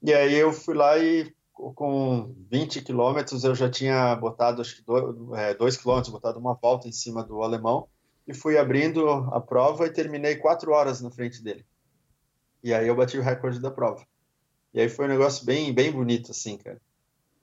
E aí eu fui lá e com 20 quilômetros eu já tinha botado acho que 2 é, quilômetros, botado uma volta em cima do alemão e fui abrindo a prova e terminei quatro horas na frente dele. E aí eu bati o recorde da prova. E aí foi um negócio bem, bem bonito, assim, cara.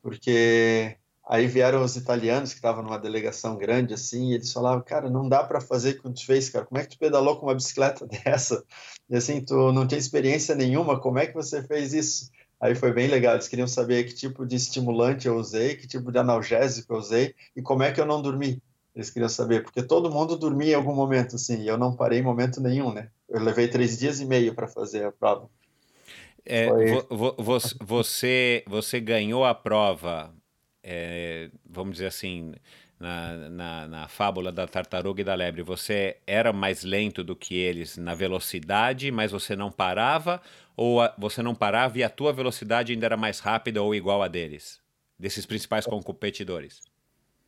Porque aí vieram os italianos que estavam numa delegação grande, assim, e eles falavam, cara, não dá para fazer o que tu fez, cara. Como é que tu pedalou com uma bicicleta dessa? E assim, tu não tinha experiência nenhuma, como é que você fez isso? Aí foi bem legal, eles queriam saber que tipo de estimulante eu usei, que tipo de analgésico eu usei e como é que eu não dormi. Eles queriam saber, porque todo mundo dormia em algum momento, assim, e eu não parei em momento nenhum, né? Eu levei três dias e meio para fazer a prova. É, vo, vo, você, você ganhou a prova, é, vamos dizer assim, na, na, na, fábula da tartaruga e da lebre, você era mais lento do que eles na velocidade, mas você não parava? Ou a, você não parava e a tua velocidade ainda era mais rápida ou igual a deles? Desses principais competidores?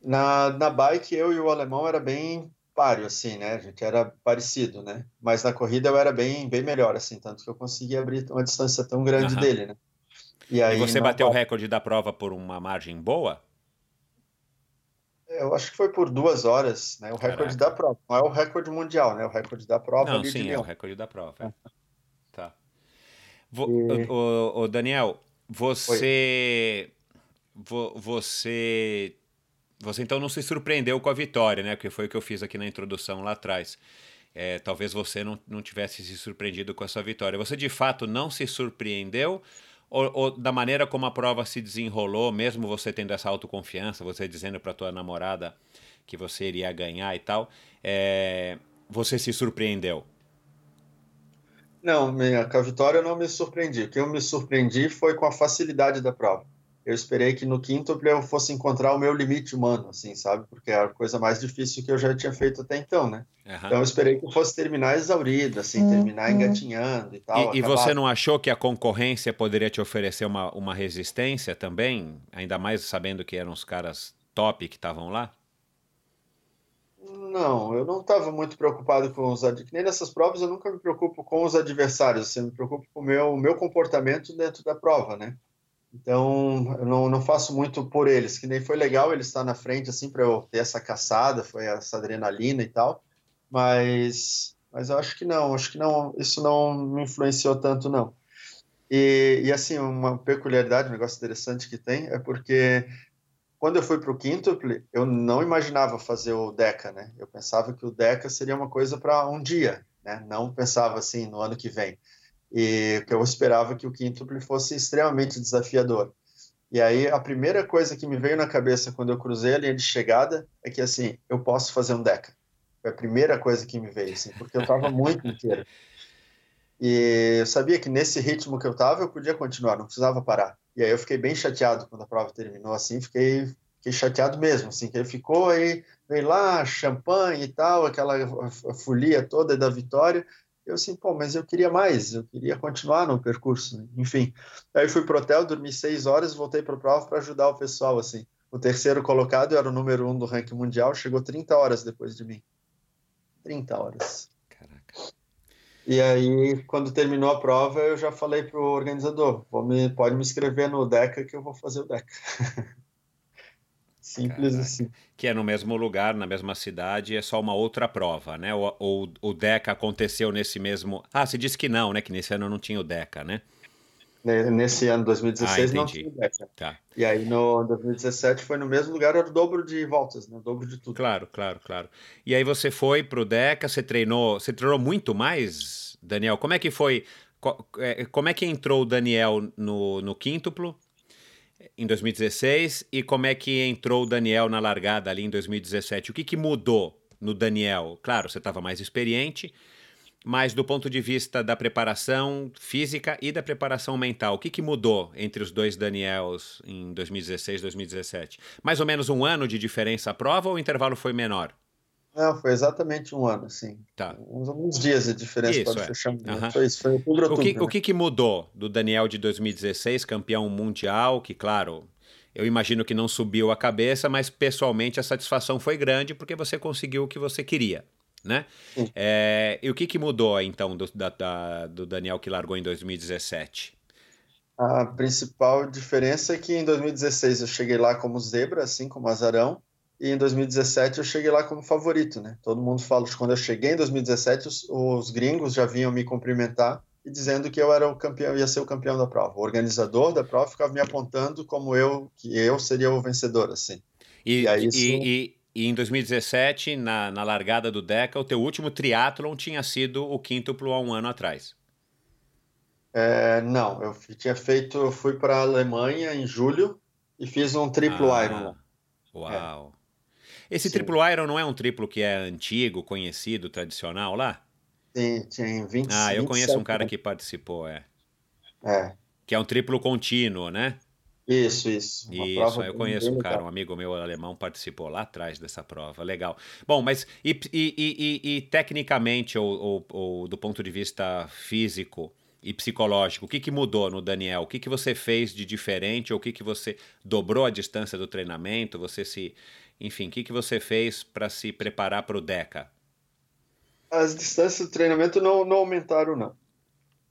Na, na bike, eu e o alemão era bem páreo, assim, né? A gente era parecido, né? Mas na corrida eu era bem, bem melhor, assim, tanto que eu consegui abrir uma distância tão grande uhum. dele, né? E, aí, e você bateu o recorde da prova por uma margem boa? Eu acho que foi por duas horas, né? O Caraca. recorde da prova. Não é o recorde mundial, né? O recorde da prova. Não, sim, é o recorde da prova. É. Tá. Vo, e... o, o, Daniel, você. Vo, você. Você então não se surpreendeu com a vitória, né? Porque foi o que eu fiz aqui na introdução lá atrás. É, talvez você não, não tivesse se surpreendido com essa vitória. Você de fato não se surpreendeu ou, ou, da maneira como a prova se desenrolou, mesmo você tendo essa autoconfiança, você dizendo para tua namorada que você iria ganhar e tal, é, você se surpreendeu? Não, minha, com a vitória eu não me surpreendi. O que eu me surpreendi foi com a facilidade da prova eu esperei que no quinto eu fosse encontrar o meu limite humano, assim, sabe? Porque é a coisa mais difícil que eu já tinha feito até então, né? Uhum. Então eu esperei que eu fosse terminar exaurido, assim, uhum. terminar engatinhando e tal. E, e, você não achou que a concorrência poderia te oferecer uma, uma resistência também? Ainda mais sabendo que eram os caras top que estavam lá? não, eu não estava muito preocupado com os adversários. Nem nessas provas eu nunca me preocupo com os adversários, assim, eu me preocupo com o meu, meu comportamento dentro da prova, né? Então, eu não, não faço muito por eles, que nem foi legal ele estar na frente, assim, para eu ter essa caçada, foi essa adrenalina e tal, mas, mas eu acho que não, acho que não, isso não me influenciou tanto, não. E, e assim, uma peculiaridade, um negócio interessante que tem, é porque quando eu fui para o quíntuple, eu não imaginava fazer o Deca, né? Eu pensava que o Deca seria uma coisa para um dia, né? Não pensava assim no ano que vem. E que eu esperava que o quíntuple fosse extremamente desafiador. E aí a primeira coisa que me veio na cabeça quando eu cruzei a linha de chegada é que assim, eu posso fazer um Deca. Foi a primeira coisa que me veio, assim, porque eu estava muito inteiro. E eu sabia que nesse ritmo que eu estava, eu podia continuar, não precisava parar. E aí eu fiquei bem chateado quando a prova terminou, assim, fiquei, fiquei chateado mesmo, assim, que ele ficou aí, veio lá, champanhe e tal, aquela folia toda da vitória. Eu assim, pô, mas eu queria mais, eu queria continuar no percurso, né? enfim. Aí fui pro hotel, dormi seis horas, voltei para a prova para ajudar o pessoal, assim. O terceiro colocado era o número um do ranking mundial, chegou 30 horas depois de mim. 30 horas. E aí, quando terminou a prova, eu já falei pro organizador, vou me, pode me inscrever no DECA que eu vou fazer o DECA. Simples Caraca. assim. Que é no mesmo lugar, na mesma cidade, é só uma outra prova, né? Ou, ou o DECA aconteceu nesse mesmo... Ah, você disse que não, né? Que nesse ano não tinha o DECA, né? Nesse ano, 2016, ah, não tinha o DECA. Tá. E aí, no 2017, foi no mesmo lugar, era o dobro de voltas, né? O dobro de tudo. Claro, claro, claro. E aí você foi pro DECA, você treinou... Você treinou muito mais, Daniel? Como é que foi... É, como é que entrou o Daniel no, no quíntuplo em 2016 e como é que entrou o Daniel na largada ali em 2017? O que, que mudou no Daniel? Claro, você estava mais experiente, mas do ponto de vista da preparação física e da preparação mental, o que, que mudou entre os dois Daniels em 2016 e 2017? Mais ou menos um ano de diferença à prova ou o intervalo foi menor? Não, foi exatamente um ano, sim. Tá. Uns, alguns dias de diferença isso, para é. fechar. Uhum. Foi isso, foi outubro, o que, o que, que mudou do Daniel de 2016, campeão mundial, que, claro, eu imagino que não subiu a cabeça, mas pessoalmente a satisfação foi grande porque você conseguiu o que você queria né? É, e o que, que mudou então do, da, da, do Daniel que largou em 2017? A principal diferença é que em 2016 eu cheguei lá como zebra, assim como azarão, e em 2017 eu cheguei lá como favorito, né? Todo mundo fala que quando eu cheguei em 2017 os, os, gringos já vinham me cumprimentar e dizendo que eu era o campeão, ia ser o campeão da prova. O organizador da prova ficava me apontando como eu que eu seria o vencedor, assim. E, e, aí, isso... e, e em 2017, na, na largada do Deca, o teu último triatlon tinha sido o quíntuplo há um ano atrás. É, não, eu tinha feito, eu fui para a Alemanha em julho e fiz um triplo ah, Iron. Uau! É. Esse Sim. triplo Iron não é um triplo que é antigo, conhecido, tradicional lá? Sim, tinha 25. Ah, eu conheço um cara que participou, é. É. Que é um triplo contínuo, né? Isso, isso. Uma isso, eu conheço um cara, um amigo meu alemão participou lá atrás dessa prova, legal. Bom, mas e, e, e, e tecnicamente, ou, ou, ou, do ponto de vista físico e psicológico, o que, que mudou no Daniel? O que, que você fez de diferente? Ou o que, que você dobrou a distância do treinamento? Você se. Enfim, o que, que você fez para se preparar para o DECA? As distâncias do treinamento não, não aumentaram, não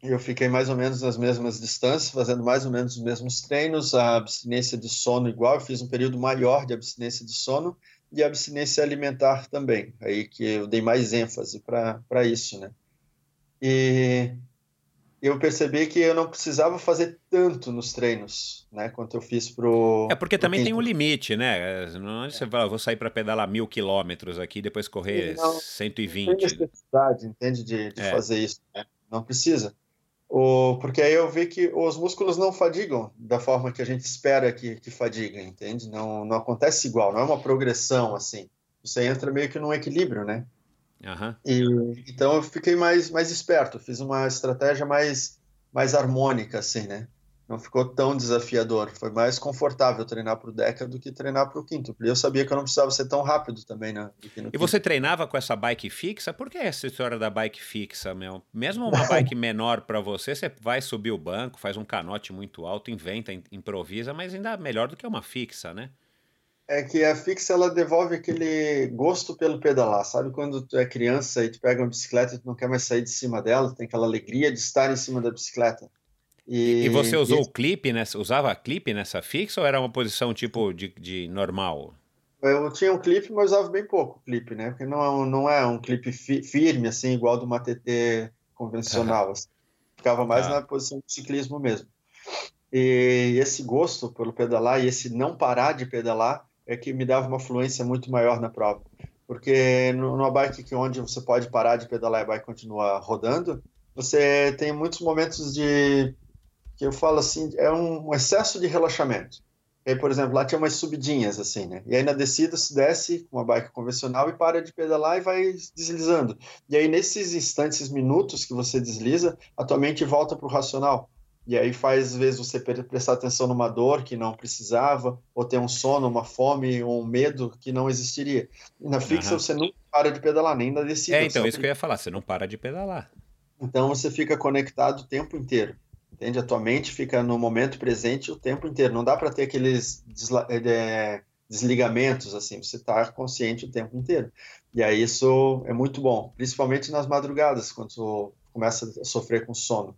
eu fiquei mais ou menos nas mesmas distâncias, fazendo mais ou menos os mesmos treinos, a abstinência de sono igual, eu fiz um período maior de abstinência de sono e abstinência alimentar também, aí que eu dei mais ênfase para isso, né? E eu percebi que eu não precisava fazer tanto nos treinos, né, quanto eu fiz pro... É porque também tem um limite, né? Não é você fala, vou sair para pedalar mil quilômetros aqui, depois correr não, 120. Não tem necessidade, entende, de, de é. fazer isso, né? Não precisa. O, porque aí eu vi que os músculos não fadigam da forma que a gente espera que, que fadigam, entende? Não, não acontece igual, não é uma progressão assim. Você entra meio que num equilíbrio, né? Uhum. E, então eu fiquei mais, mais esperto, fiz uma estratégia mais, mais harmônica, assim, né? não ficou tão desafiador. Foi mais confortável treinar para o Deca do que treinar para o quinto. Eu sabia que eu não precisava ser tão rápido também, né? E você treinava com essa bike fixa? Por que essa história da bike fixa, meu? Mesmo uma bike menor para você, você vai subir o banco, faz um canote muito alto, inventa, improvisa, mas ainda melhor do que uma fixa, né? É que a fixa ela devolve aquele gosto pelo pedalar, sabe? Quando tu é criança e tu pega uma bicicleta e tu não quer mais sair de cima dela, tem aquela alegria de estar em cima da bicicleta. E, e você usou e... o clipe nessa, usava clipe nessa fixa ou era uma posição tipo de, de normal? Eu tinha um clipe, mas usava bem pouco clipe, né? Porque não, é não é um clipe fi, firme, assim, igual do uma TT convencional. Assim. Ficava mais na posição de ciclismo mesmo. E esse gosto pelo pedalar e esse não parar de pedalar é que me dava uma fluência muito maior na prova. Porque numa bike que onde você pode parar de pedalar e a bike rodando, você tem muitos momentos de que eu falo assim, é um excesso de relaxamento. E aí, por exemplo, lá tinha umas subidinhas assim, né? E aí na descida se desce com uma bike convencional e para de pedalar e vai deslizando. E aí nesses instantes, minutos que você desliza, a tua mente volta para o racional. E aí faz, às vezes, você prestar atenção numa dor que não precisava, ou ter um sono, uma fome, um medo que não existiria. E na fixa uhum. você não para de pedalar, nem na descida. É, então, isso que eu ia falar, você não para de pedalar. Então você fica conectado o tempo inteiro. Entende? A tua mente fica no momento presente o tempo inteiro. Não dá para ter aqueles é, desligamentos assim. Você está consciente o tempo inteiro. E aí isso é muito bom, principalmente nas madrugadas, quando tu começa a sofrer com sono.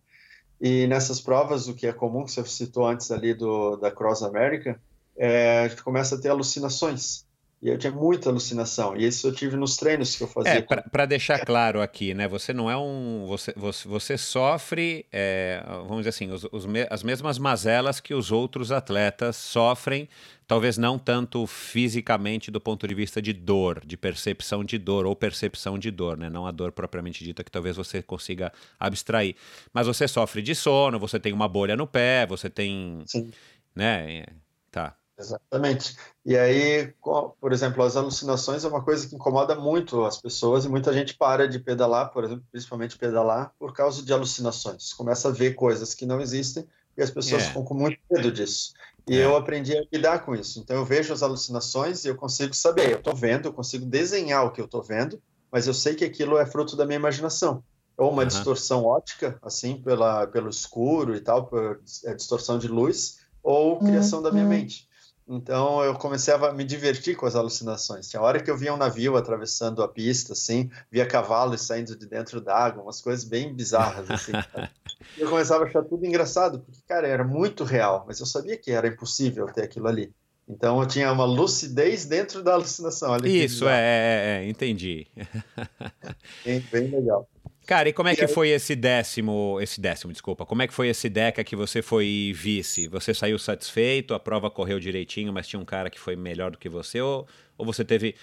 E nessas provas, o que é comum, que você citou antes ali do, da Cross America, é, a gente começa a ter alucinações. E eu tinha muita alucinação. E isso eu tive nos treinos que eu fazia. É, para deixar claro aqui, né? Você não é um. Você, você, você sofre, é, vamos dizer assim, os, os, as mesmas mazelas que os outros atletas sofrem, talvez não tanto fisicamente do ponto de vista de dor, de percepção de dor, ou percepção de dor, né? Não a dor propriamente dita, que talvez você consiga abstrair. Mas você sofre de sono, você tem uma bolha no pé, você tem. Sim. Né? Tá. Exatamente. E aí, por exemplo, as alucinações é uma coisa que incomoda muito as pessoas e muita gente para de pedalar, por exemplo, principalmente pedalar, por causa de alucinações. Começa a ver coisas que não existem e as pessoas é. ficam com muito medo disso. E é. eu aprendi a lidar com isso. Então eu vejo as alucinações e eu consigo saber, eu estou vendo, eu consigo desenhar o que eu estou vendo, mas eu sei que aquilo é fruto da minha imaginação. Ou uma uhum. distorção ótica, assim, pela, pelo escuro e tal, por é, distorção de luz, ou criação uhum. da minha mente. Então eu comecei a me divertir com as alucinações. Tinha hora que eu via um navio atravessando a pista, assim, via cavalos saindo de dentro d'água, umas coisas bem bizarras, assim. eu começava a achar tudo engraçado, porque, cara, era muito real, mas eu sabia que era impossível ter aquilo ali. Então eu tinha uma lucidez dentro da alucinação. Isso, é, é, é, entendi. bem, bem legal. Cara, e como é que foi esse décimo, esse décimo, desculpa, como é que foi esse DECA que você foi vice? Você saiu satisfeito, a prova correu direitinho, mas tinha um cara que foi melhor do que você, ou, ou você teve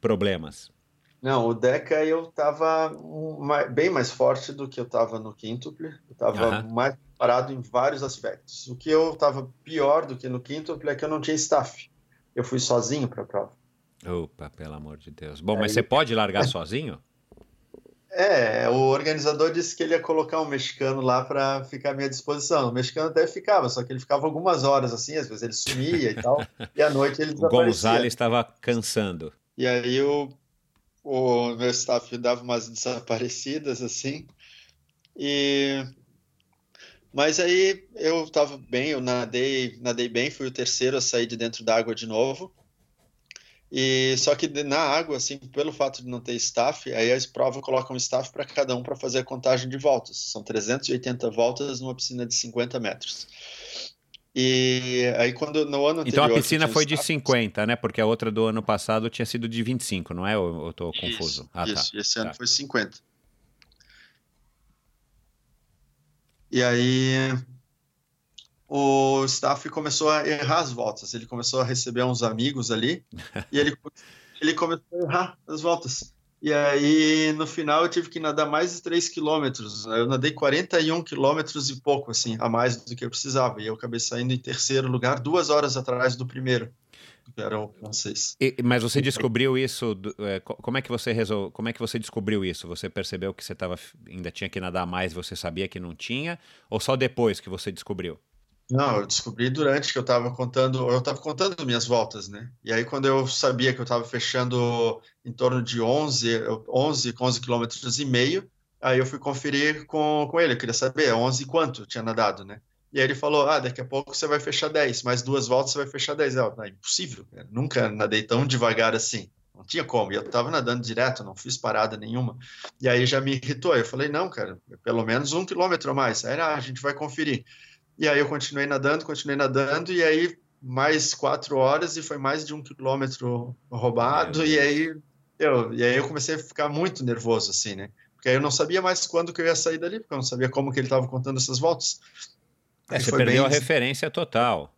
problemas? Não, o DECA eu estava bem mais forte do que eu estava no quíntuple, eu estava uhum. mais parado em vários aspectos. O que eu estava pior do que no quíntuple é que eu não tinha staff, eu fui sozinho para a prova. Opa, pelo amor de Deus. Bom, Aí... mas você pode largar sozinho? É, o organizador disse que ele ia colocar um mexicano lá para ficar à minha disposição. O mexicano até ficava, só que ele ficava algumas horas assim, às vezes ele sumia e tal, e à noite ele desaparecia. O Gonzalo estava cansando. E aí o, o meu staff dava umas desaparecidas assim, e mas aí eu estava bem, eu nadei, nadei bem, fui o terceiro a sair de dentro da água de novo. E só que na água, assim, pelo fato de não ter staff, aí as provas colocam staff para cada um para fazer a contagem de voltas. São 380 voltas numa piscina de 50 metros. E aí quando no ano anterior, Então a piscina foi de 50, né? Porque a outra do ano passado tinha sido de 25, não é? Ou eu tô confuso? Isso, ah, tá. isso. Tá. esse ano tá. foi 50. E aí o staff começou a errar as voltas. Ele começou a receber uns amigos ali e ele, ele começou a errar as voltas. E aí, no final, eu tive que nadar mais de 3 quilômetros. Eu nadei 41 quilômetros e pouco, assim, a mais do que eu precisava. E eu acabei saindo em terceiro lugar, duas horas atrás do primeiro, que era o francês. E, mas você descobriu isso, é, como é que você resol... como é que você descobriu isso? Você percebeu que você tava, ainda tinha que nadar mais, você sabia que não tinha? Ou só depois que você descobriu? Não, eu descobri durante que eu estava contando, eu estava contando minhas voltas, né? E aí quando eu sabia que eu estava fechando em torno de 11, 11, 11 quilômetros e meio, aí eu fui conferir com, com ele, eu queria saber 11 quanto eu tinha nadado, né? E aí ele falou: Ah, daqui a pouco você vai fechar 10, mais duas voltas você vai fechar 10. Eu, é impossível, cara. nunca nadei tão devagar assim. Não tinha como. Eu tava nadando direto, não fiz parada nenhuma. E aí já me irritou. Eu falei: Não, cara, pelo menos um quilômetro a mais. Aí ah, a gente vai conferir. E aí eu continuei nadando, continuei nadando, e aí mais quatro horas e foi mais de um quilômetro roubado. E aí, eu, e aí eu comecei a ficar muito nervoso, assim, né? Porque aí eu não sabia mais quando que eu ia sair dali, porque eu não sabia como que ele estava contando essas voltas. É, você perdeu bem... a referência total.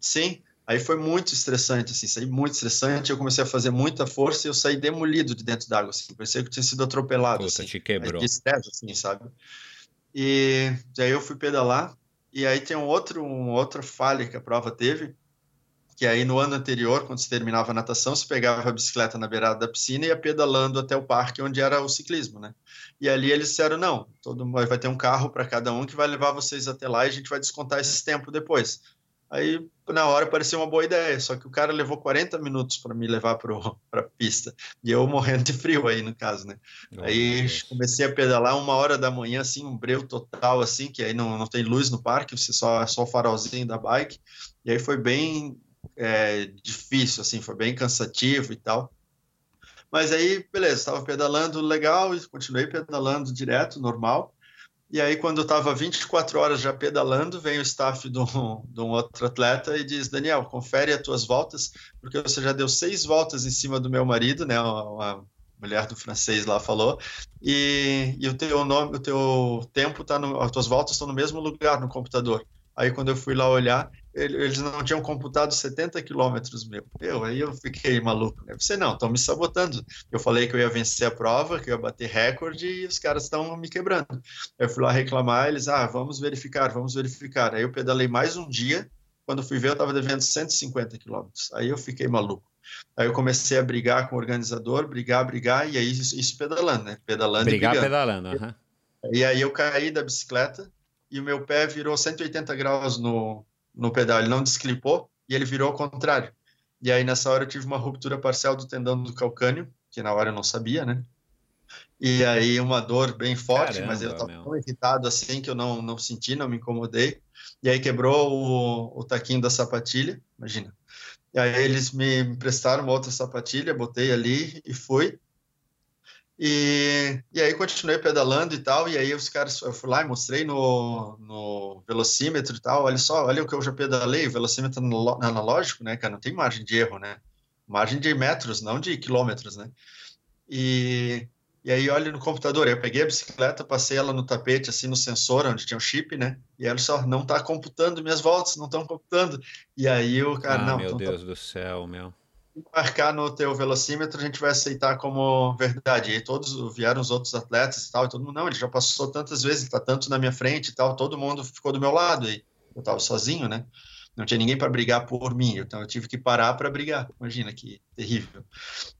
Sim, aí foi muito estressante, assim, saí muito estressante, eu comecei a fazer muita força e eu saí demolido de dentro d'água, assim, parecia que eu tinha sido atropelado, Puta, assim. te quebrou. Estresse, assim, sabe? E aí eu fui pedalar, e aí tem um outro, um outra falha que a prova teve, que aí no ano anterior, quando se terminava a natação, se pegava a bicicleta na beirada da piscina e ia pedalando até o parque onde era o ciclismo, né? E ali eles disseram, não, todo vai ter um carro para cada um que vai levar vocês até lá e a gente vai descontar esse tempo depois. Aí, na hora, parecia uma boa ideia, só que o cara levou 40 minutos para me levar para a pista. E eu morrendo de frio aí, no caso, né? Aí comecei a pedalar uma hora da manhã, assim, um breu total, assim, que aí não, não tem luz no parque, você só, só o farolzinho da bike. E aí foi bem é, difícil, assim, foi bem cansativo e tal. Mas aí, beleza, estava pedalando legal e continuei pedalando direto, normal. E aí, quando eu estava 24 horas já pedalando, vem o staff de um, de um, outro atleta e diz: Daniel, confere as tuas voltas, porque você já deu seis voltas em cima do meu marido, né? Uma, mulher do francês lá falou, e, e o teu nome, o teu tempo tá no, as tuas voltas estão no mesmo lugar no computador. Aí quando eu fui lá olhar, eles não tinham computado 70 quilômetros meu. Eu, aí eu fiquei maluco. Né? Você não, estão me sabotando. Eu falei que eu ia vencer a prova, que eu ia bater recorde e os caras estão me quebrando. Eu fui lá reclamar, eles, ah, vamos verificar, vamos verificar. Aí eu pedalei mais um dia. Quando fui ver, eu estava devendo 150 quilômetros. Aí eu fiquei maluco. Aí eu comecei a brigar com o organizador, brigar, brigar, e aí isso, isso pedalando, né? Pedalando brigar, e pedalando. Uhum. E aí eu caí da bicicleta, e o meu pé virou 180 graus no, no pedal, ele não desclipou e ele virou ao contrário. E aí nessa hora eu tive uma ruptura parcial do tendão do calcâneo, que na hora eu não sabia, né? E aí uma dor bem forte, Caramba, mas eu estava tão irritado assim que eu não, não senti, não me incomodei. E aí quebrou o, o taquinho da sapatilha, imagina. E aí eles me emprestaram uma outra sapatilha, botei ali e fui. E, e aí continuei pedalando e tal, e aí os caras, eu fui lá e mostrei no, no velocímetro e tal, olha só, olha o que eu já pedalei, o velocímetro analógico, né, cara, não tem margem de erro, né, margem de metros, não de quilômetros, né, e, e aí olha no computador, eu peguei a bicicleta, passei ela no tapete, assim, no sensor, onde tinha o chip, né, e olha só, não tá computando minhas voltas, não estão computando, e aí o cara, ah, não... meu tá Deus tá... do céu, meu marcar no teu velocímetro, a gente vai aceitar como verdade. E todos vieram os outros atletas e tal, e todo mundo, não, ele já passou tantas vezes, está tanto na minha frente e tal, todo mundo ficou do meu lado. E eu estava sozinho, né? Não tinha ninguém para brigar por mim, então eu tive que parar para brigar. Imagina que terrível.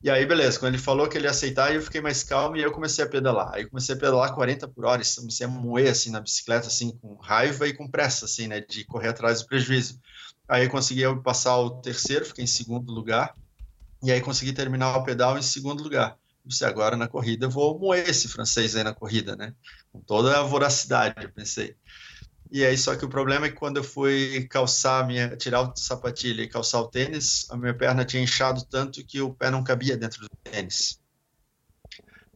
E aí, beleza, quando ele falou que ele ia aceitar, eu fiquei mais calmo e eu comecei a pedalar. Aí comecei a pedalar 40 por hora, comecei a moer assim na bicicleta, assim, com raiva e com pressa, assim, né, de correr atrás do prejuízo. Aí eu consegui passar o terceiro, fiquei em segundo lugar e aí consegui terminar o pedal em segundo lugar. Disse, agora na corrida eu vou moer esse francês aí na corrida, né? Com toda a voracidade, eu pensei. E aí, só que o problema é que quando eu fui calçar, minha, tirar o sapatilha e calçar o tênis, a minha perna tinha inchado tanto que o pé não cabia dentro do tênis.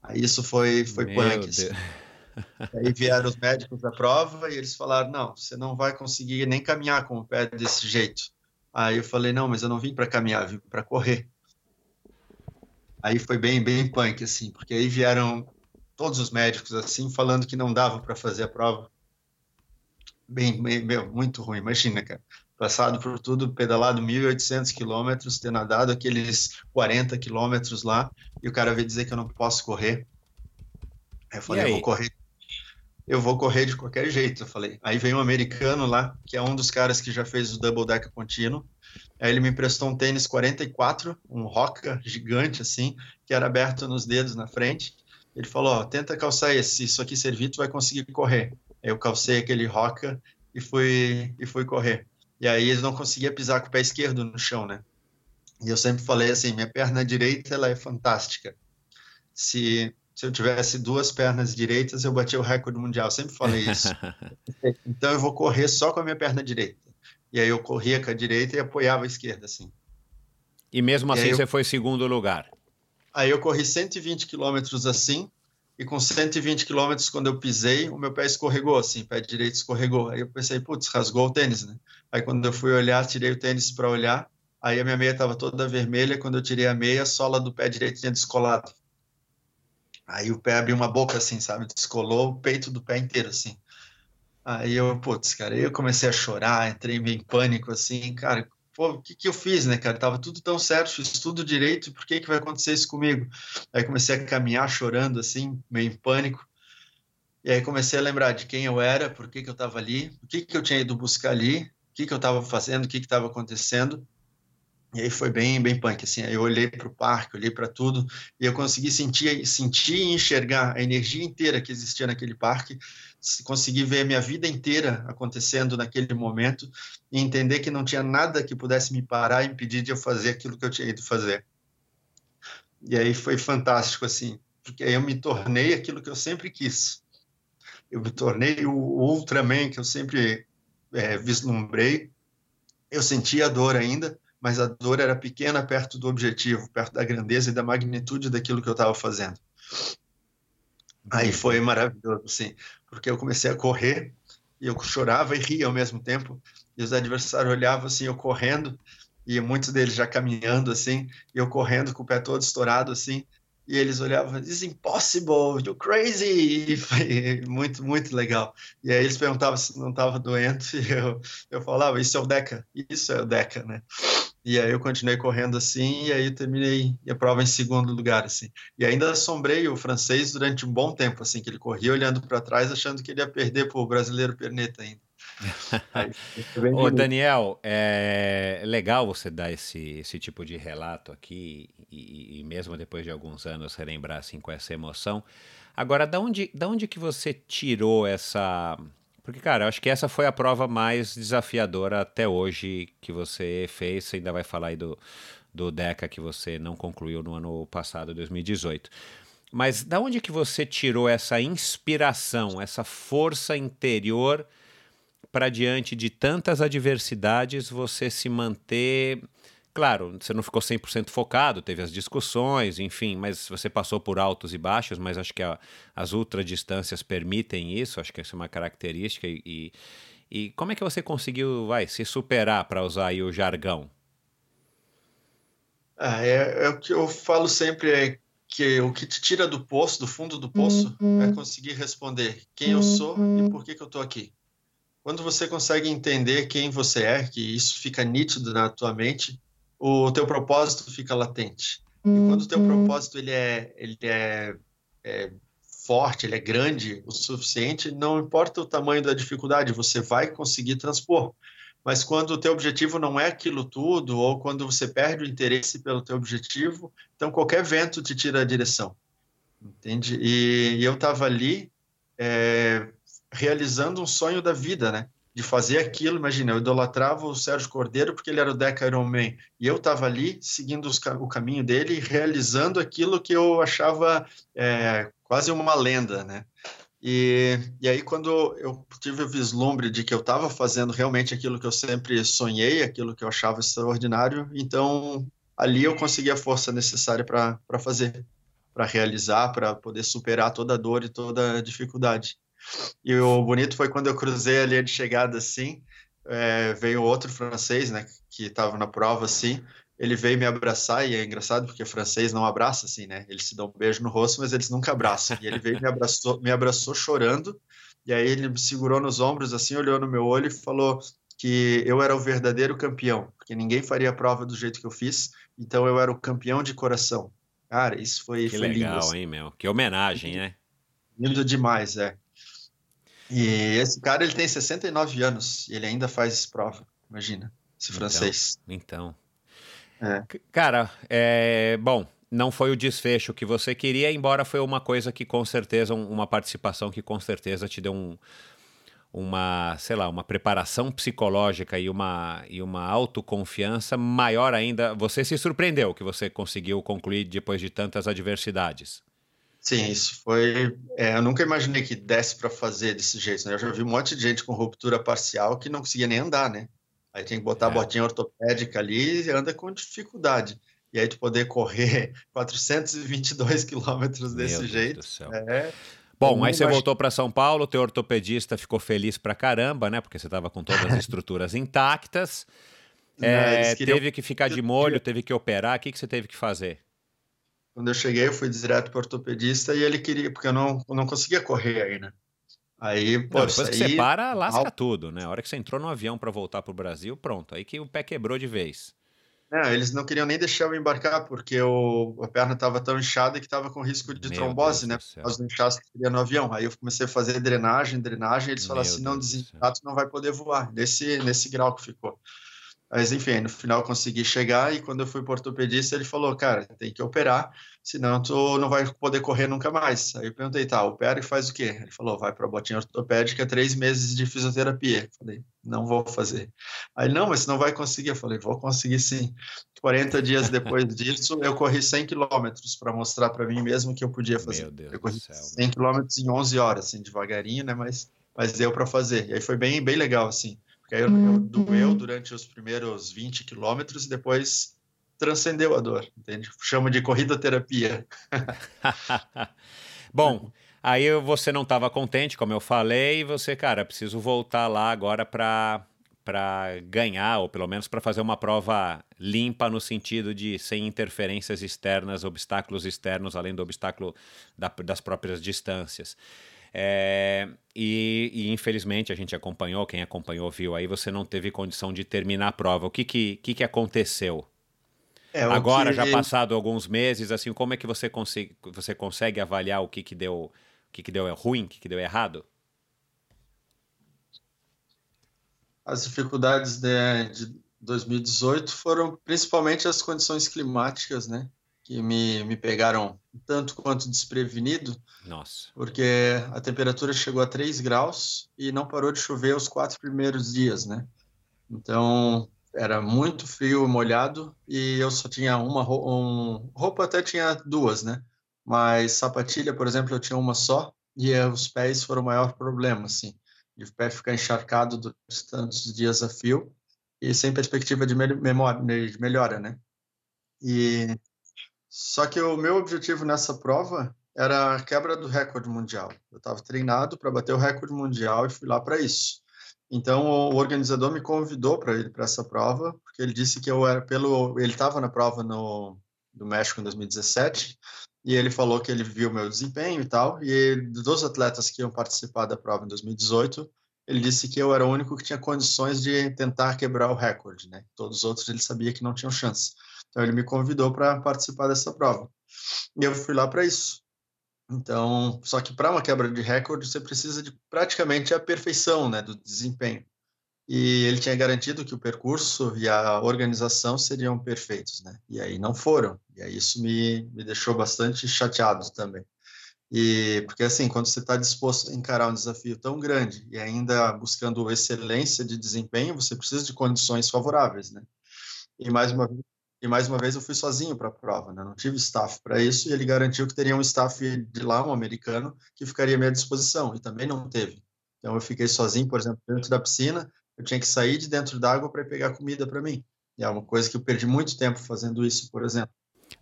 Aí isso foi, foi punk. Assim. Aí vieram os médicos da prova e eles falaram: não, você não vai conseguir nem caminhar com o pé desse jeito. Aí eu falei: não, mas eu não vim para caminhar, vim para correr. Aí foi bem, bem punk, assim, porque aí vieram todos os médicos, assim, falando que não dava para fazer a prova. Bem, bem, muito ruim, imagina, cara. Passado por tudo, pedalado 1.800 quilômetros, ter nadado aqueles 40 quilômetros lá, e o cara veio dizer que eu não posso correr. Aí eu falei, eu vou correr eu vou correr de qualquer jeito, eu falei. Aí veio um americano lá, que é um dos caras que já fez o double deck contínuo, Aí ele me emprestou um tênis 44, um Roca gigante assim, que era aberto nos dedos na frente. Ele falou: ó, tenta calçar esse, se isso aqui servir, tu vai conseguir correr. Aí eu calcei aquele Roca e fui, e fui correr. E aí ele não conseguia pisar com o pé esquerdo no chão, né? E eu sempre falei assim: minha perna direita ela é fantástica. Se, se eu tivesse duas pernas direitas, eu batia o recorde mundial. Eu sempre falei isso. então eu vou correr só com a minha perna direita. E aí eu corria com a direita e apoiava a esquerda, assim. E mesmo assim e você eu... foi segundo lugar? Aí eu corri 120 quilômetros assim, e com 120 quilômetros, quando eu pisei, o meu pé escorregou, assim, pé direito escorregou. Aí eu pensei, putz, rasgou o tênis, né? Aí quando eu fui olhar, tirei o tênis para olhar, aí a minha meia estava toda vermelha, quando eu tirei a meia, a sola do pé direito tinha descolado. Aí o pé abriu uma boca, assim, sabe? Descolou o peito do pé inteiro, assim. Aí eu, putz, cara, eu comecei a chorar, entrei meio em pânico, assim, cara, pô, o que, que eu fiz, né, cara? Tava tudo tão certo, tudo direito, por que, que vai acontecer isso comigo? Aí comecei a caminhar chorando, assim, meio em pânico. E aí comecei a lembrar de quem eu era, por que, que eu estava ali, o que, que eu tinha ido buscar ali, o que, que eu estava fazendo, o que estava acontecendo. E aí foi bem, bem punk, assim, eu olhei para o parque, olhei para tudo, e eu consegui sentir, sentir e enxergar a energia inteira que existia naquele parque, consegui ver a minha vida inteira acontecendo naquele momento e entender que não tinha nada que pudesse me parar e impedir de eu fazer aquilo que eu tinha ido fazer. E aí foi fantástico, assim, porque aí eu me tornei aquilo que eu sempre quis. Eu me tornei o Ultraman que eu sempre é, vislumbrei. Eu sentia a dor ainda, mas a dor era pequena perto do objetivo, perto da grandeza e da magnitude daquilo que eu estava fazendo. Aí foi maravilhoso, sim, porque eu comecei a correr e eu chorava e ria ao mesmo tempo, e os adversários olhavam assim, eu correndo, e muitos deles já caminhando assim, e eu correndo com o pé todo estourado assim, e eles olhavam, "It's impossible, you're crazy!" E foi muito, muito legal. E aí eles perguntavam se não estava doente, e eu, eu falava, isso é o Deca, isso é o Deca, né? E aí eu continuei correndo assim, e aí terminei a prova em segundo lugar, assim. E ainda assombrei o francês durante um bom tempo, assim, que ele corria olhando para trás, achando que ele ia perder para o brasileiro Perneta ainda. Ô, Daniel, é legal você dar esse, esse tipo de relato aqui, e, e mesmo depois de alguns anos relembrar assim com essa emoção. Agora, da onde, da onde que você tirou essa porque, cara, eu acho que essa foi a prova mais desafiadora até hoje que você fez. Você ainda vai falar aí do, do DECA que você não concluiu no ano passado, 2018. Mas da onde que você tirou essa inspiração, essa força interior para diante de tantas adversidades você se manter Claro, você não ficou 100% focado, teve as discussões, enfim, mas você passou por altos e baixos, mas acho que a, as ultradistâncias permitem isso, acho que essa é uma característica. E, e como é que você conseguiu vai, se superar, para usar aí o jargão? Ah, é, é, o que eu falo sempre, é que o que te tira do poço, do fundo do poço, uhum. é conseguir responder quem eu sou e por que, que eu estou aqui. Quando você consegue entender quem você é, que isso fica nítido na tua mente, o teu propósito fica latente. E quando o teu uhum. propósito ele é, ele é, é forte, ele é grande o suficiente, não importa o tamanho da dificuldade, você vai conseguir transpor. Mas quando o teu objetivo não é aquilo tudo, ou quando você perde o interesse pelo teu objetivo, então qualquer vento te tira a direção, entende? E, e eu estava ali é, realizando um sonho da vida, né? De fazer aquilo. Imagina, eu idolatrava o Sérgio Cordeiro porque ele era o Deca Iron Man, e eu estava ali seguindo os, o caminho dele, realizando aquilo que eu achava é, quase uma lenda, né? E, e aí, quando eu tive o vislumbre de que eu estava fazendo realmente aquilo que eu sempre sonhei, aquilo que eu achava extraordinário, então ali eu consegui a força necessária para fazer, para realizar, para poder superar toda a dor e toda a dificuldade. E o bonito foi quando eu cruzei a linha de chegada assim, é, veio outro francês, né, que estava na prova assim, ele veio me abraçar e é engraçado porque francês não abraça assim, né? Eles se dão um beijo no rosto, mas eles nunca abraçam. E ele veio me abraçou, me abraçou chorando. E aí ele me segurou nos ombros assim, olhou no meu olho e falou que eu era o verdadeiro campeão, porque ninguém faria a prova do jeito que eu fiz. Então eu era o campeão de coração. Cara, isso foi, que foi legal, lindo, assim. hein, meu? Que homenagem, né? Lindo demais, é. E esse cara, ele tem 69 anos e ele ainda faz prova, imagina, esse então, francês. Então. É. Cara, é, bom, não foi o desfecho que você queria, embora foi uma coisa que com certeza, uma participação que com certeza te deu um, uma, sei lá, uma preparação psicológica e uma, e uma autoconfiança maior ainda. Você se surpreendeu que você conseguiu concluir depois de tantas adversidades? Sim, isso foi. É, eu nunca imaginei que desse para fazer desse jeito. Né? Eu já vi um monte de gente com ruptura parcial que não conseguia nem andar, né? Aí tem que botar é. a botinha ortopédica ali e anda com dificuldade. E aí tu poder correr 422 quilômetros desse Meu jeito. Deus do céu. É, Bom, aí você voltou para São Paulo, teu ortopedista ficou feliz pra caramba, né? Porque você estava com todas as estruturas intactas. É, teve que ficar de molho, teve que operar. O que, que você teve que fazer? Quando eu cheguei, eu fui direto para o ortopedista e ele queria, porque eu não, eu não conseguia correr aí, né? Aí, pô, não, depois que você para, lasca tudo, né? A hora que você entrou no avião para voltar para o Brasil, pronto. Aí que o pé quebrou de vez. Não, eles não queriam nem deixar eu embarcar, porque o, a perna estava tão inchada que estava com risco de Meu trombose, Deus né? Por causa do inchaço que queria no avião. Aí eu comecei a fazer drenagem, drenagem, e eles Meu falaram assim, não, desinflato não vai poder voar, nesse, nesse grau que ficou. Mas enfim, no final consegui chegar e quando eu fui para o ortopedista, ele falou, cara, tem que operar, senão tu não vai poder correr nunca mais. Aí eu perguntei, tá, opera e faz o quê? Ele falou, vai para a botinha ortopédica, três meses de fisioterapia. Eu falei, não vou fazer. Aí, não, mas você não vai conseguir. Eu falei, vou conseguir sim. 40 dias depois disso, eu corri 100 quilômetros para mostrar para mim mesmo que eu podia fazer. Meu Deus eu corri do céu. 100 quilômetros em 11 horas, assim, devagarinho, né, mas, mas deu para fazer. E aí foi bem, bem legal, assim. Porque aí eu, eu doeu uhum. durante os primeiros 20 quilômetros e depois transcendeu a dor, entende? Chama de corrida terapia. Bom, aí você não estava contente, como eu falei, e você, cara, preciso voltar lá agora para para ganhar, ou pelo menos para fazer uma prova limpa no sentido de sem interferências externas, obstáculos externos, além do obstáculo da, das próprias distâncias. É, e, e, infelizmente a gente acompanhou, quem acompanhou viu aí, você não teve condição de terminar a prova. O que, que, que, que aconteceu? É, Agora, que... já passado alguns meses, assim, como é que você consegue, você consegue avaliar o que, que deu o que, que deu ruim, o que, que deu errado? As dificuldades de, de 2018 foram principalmente as condições climáticas, né? Que me, me pegaram tanto quanto desprevenido. Nossa. Porque a temperatura chegou a 3 graus e não parou de chover os quatro primeiros dias, né? Então, era muito frio, molhado, e eu só tinha uma um, roupa, até tinha duas, né? Mas sapatilha, por exemplo, eu tinha uma só, e os pés foram o maior problema, assim. De o pé ficar encharcado durante tantos dias a fio, e sem perspectiva de, memória, de melhora, né? E só que o meu objetivo nessa prova era a quebra do recorde mundial. Eu estava treinado para bater o recorde mundial e fui lá para isso. Então o organizador me convidou para ir para essa prova, porque ele disse que eu era pelo ele estava na prova no do México em 2017 e ele falou que ele viu meu desempenho e tal. E dos atletas que iam participar da prova em 2018, ele disse que eu era o único que tinha condições de tentar quebrar o recorde, né? Todos os outros ele sabia que não tinham chance. Então ele me convidou para participar dessa prova. E eu fui lá para isso. Então, só que para uma quebra de recorde você precisa de praticamente a perfeição, né, do desempenho. E ele tinha garantido que o percurso e a organização seriam perfeitos, né? E aí não foram. E aí isso me, me deixou bastante chateado também. E porque assim, quando você está disposto a encarar um desafio tão grande e ainda buscando excelência de desempenho, você precisa de condições favoráveis, né? E mais uma vez e mais uma vez eu fui sozinho para a prova, né? não tive staff para isso, e ele garantiu que teria um staff de lá, um americano, que ficaria à minha disposição, e também não teve. Então eu fiquei sozinho, por exemplo, dentro da piscina, eu tinha que sair de dentro d'água para pegar comida para mim. E é uma coisa que eu perdi muito tempo fazendo isso, por exemplo.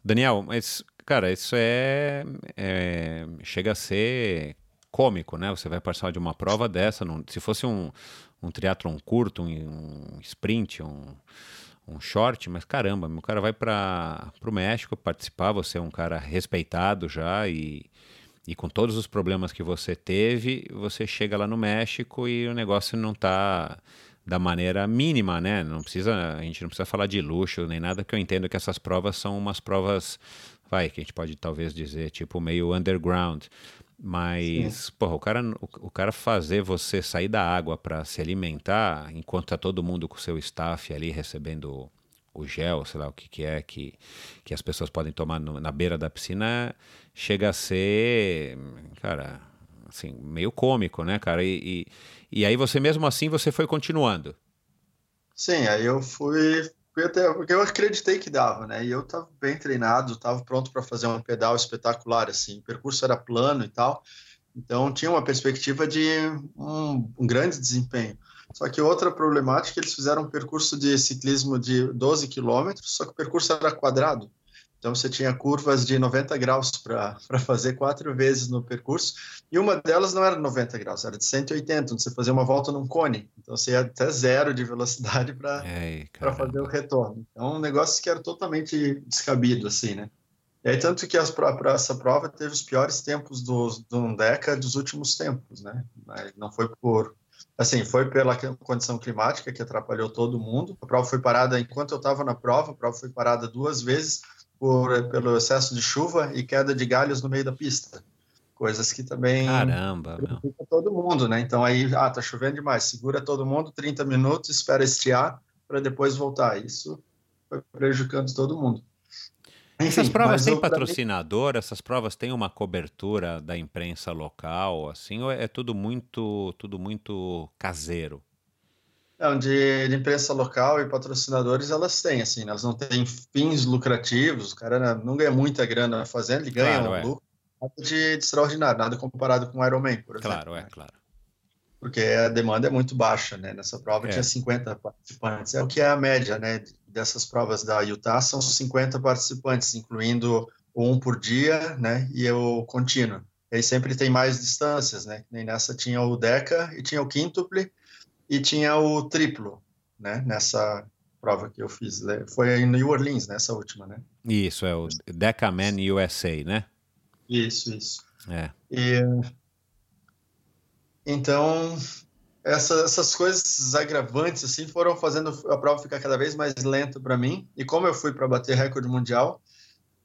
Daniel, mas, cara, isso é, é chega a ser cômico, né? Você vai participar de uma prova dessa, não, se fosse um, um triatlon curto, um, um sprint, um um short, mas caramba, o cara vai para o México participar, você é um cara respeitado já e, e com todos os problemas que você teve, você chega lá no México e o negócio não está da maneira mínima, né? Não precisa, a gente não precisa falar de luxo nem nada, que eu entendo que essas provas são umas provas, vai, que a gente pode talvez dizer, tipo meio underground. Mas, Sim. porra, o cara, o, o, cara fazer você sair da água para se alimentar, enquanto tá todo mundo com o seu staff ali recebendo o gel, sei lá o que, que é, que, que as pessoas podem tomar no, na beira da piscina, chega a ser, cara, assim, meio cômico, né, cara? E, e, e aí você mesmo assim, você foi continuando. Sim, aí eu fui porque eu acreditei que dava, né? E eu estava bem treinado, estava pronto para fazer um pedal espetacular, assim. O percurso era plano e tal, então tinha uma perspectiva de um, um grande desempenho. Só que outra problemática, eles fizeram um percurso de ciclismo de 12 quilômetros, só que o percurso era quadrado. Então você tinha curvas de 90 graus para fazer quatro vezes no percurso, e uma delas não era 90 graus, era de 180, onde você fazia uma volta num cone. Então você ia até zero de velocidade para fazer o retorno. Então um negócio que era totalmente descabido, assim, né? E aí, tanto que as, pra, essa prova teve os piores tempos do, do Deca dos últimos tempos, né? Mas não foi por. Assim, foi pela condição climática que atrapalhou todo mundo. A prova foi parada enquanto eu estava na prova, a prova foi parada duas vezes por, pelo excesso de chuva e queda de galhos no meio da pista. Coisas que também. Caramba, todo mundo, né? Então aí, ah, tá chovendo demais, segura todo mundo 30 minutos, espera estiar para depois voltar. Isso foi prejudicando todo mundo. Enfim, essas provas têm patrocinador? Mim... Essas provas têm uma cobertura da imprensa local, assim, ou é tudo muito, tudo muito caseiro? Não, de, de, imprensa local e patrocinadores elas têm, assim, elas não têm fins lucrativos, o cara não ganha muita grana fazendo, ele ganha claro, um é. lucro nada de, de, extraordinário, nada comparado com o Ironman, por exemplo. Claro, é, claro. Porque a demanda é muito baixa, né? Nessa prova é. tinha 50 participantes, é o que é a média, né? Dessas provas da Utah são 50 participantes, incluindo um por dia, né? E o contínuo. E aí sempre tem mais distâncias, né? Nem nessa tinha o Deca e tinha o quíntuple, e tinha o triplo, né? Nessa prova que eu fiz, né? foi em New Orleans, nessa última, né? Isso, é o Decaman USA, né? Isso, isso. É. E, então, essa, essas coisas agravantes assim foram fazendo a prova ficar cada vez mais lenta para mim. E como eu fui para bater recorde mundial,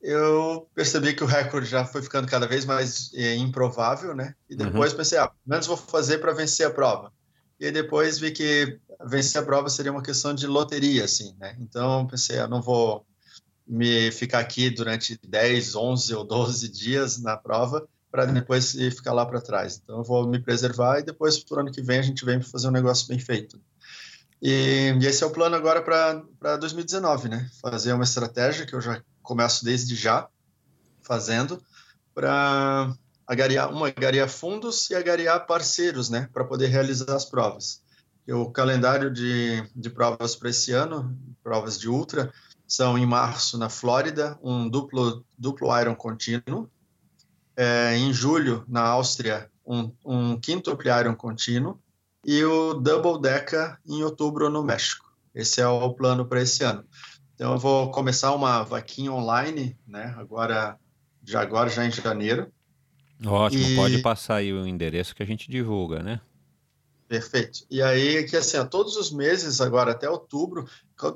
eu percebi que o recorde já foi ficando cada vez mais é, improvável, né? E depois uhum. pensei, ah, pelo menos vou fazer para vencer a prova e depois vi que vencer a prova seria uma questão de loteria, assim, né? Então pensei, eu não vou me ficar aqui durante 10, 11 ou 12 dias na prova para depois ficar lá para trás. Então eu vou me preservar e depois pro ano que vem a gente vem para fazer um negócio bem feito. E, e esse é o plano agora para 2019, né? Fazer uma estratégia que eu já começo desde já fazendo para agariar, uma, agariar fundos e agariar parceiros, né, para poder realizar as provas. E o calendário de, de provas para esse ano, provas de ultra, são em março na Flórida, um duplo, duplo Iron contínuo. É, em julho, na Áustria, um, um quintuple Iron contínuo. E o Double Deca em outubro no México. Esse é o plano para esse ano. Então, eu vou começar uma vaquinha online, né? Agora, já agora, já em janeiro, Ótimo, e... pode passar aí o endereço que a gente divulga, né? Perfeito. E aí, que assim, todos os meses, agora até outubro,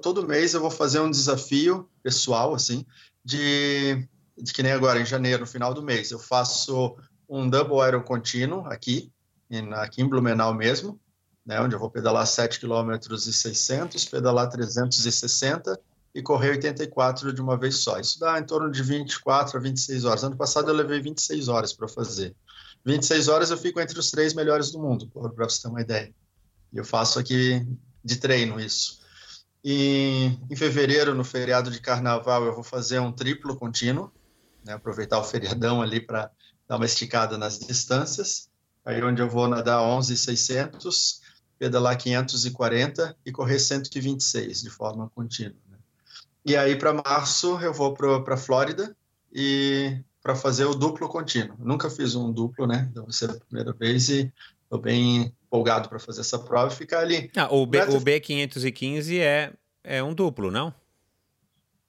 todo mês eu vou fazer um desafio pessoal, assim, de, de que nem agora, em janeiro, no final do mês, eu faço um double aero contínuo aqui, em, aqui em Blumenau mesmo, né, onde eu vou pedalar 7 km e 600, pedalar 360 e correr 84 de uma vez só. Isso dá em torno de 24 a 26 horas. Ano passado eu levei 26 horas para fazer. 26 horas eu fico entre os três melhores do mundo, para você ter uma ideia. E eu faço aqui de treino isso. E em fevereiro, no feriado de carnaval, eu vou fazer um triplo contínuo, né, aproveitar o feriadão ali para dar uma esticada nas distâncias. Aí onde eu vou nadar 11,600, pedalar 540 e correr 126 de forma contínua. E aí, para março, eu vou para a Flórida e para fazer o duplo contínuo. Nunca fiz um duplo, né? Então vai ser a primeira vez e estou bem empolgado para fazer essa prova e ficar ali. Ah, o, B, o B515 é, é um duplo, não?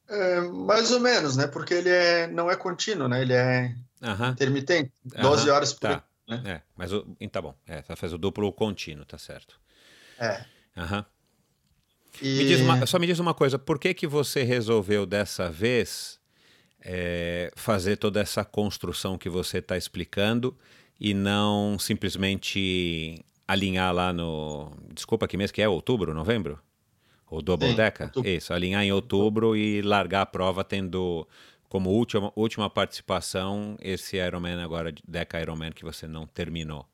É, mais ou menos, né? Porque ele é, não é contínuo, né? Ele é uh -huh. intermitente, 12 uh -huh. horas por tá. né? É, mas o, tá bom, é, tá faz o duplo contínuo, tá certo. É. Aham. Uh -huh. E... Me uma, só me diz uma coisa, por que, que você resolveu dessa vez é, fazer toda essa construção que você está explicando e não simplesmente alinhar lá no. Desculpa, que mês que é? Outubro, novembro? O Double Deca? Outubro. Isso, alinhar em outubro e largar a prova tendo como última, última participação esse Ironman agora, Deca Ironman, que você não terminou.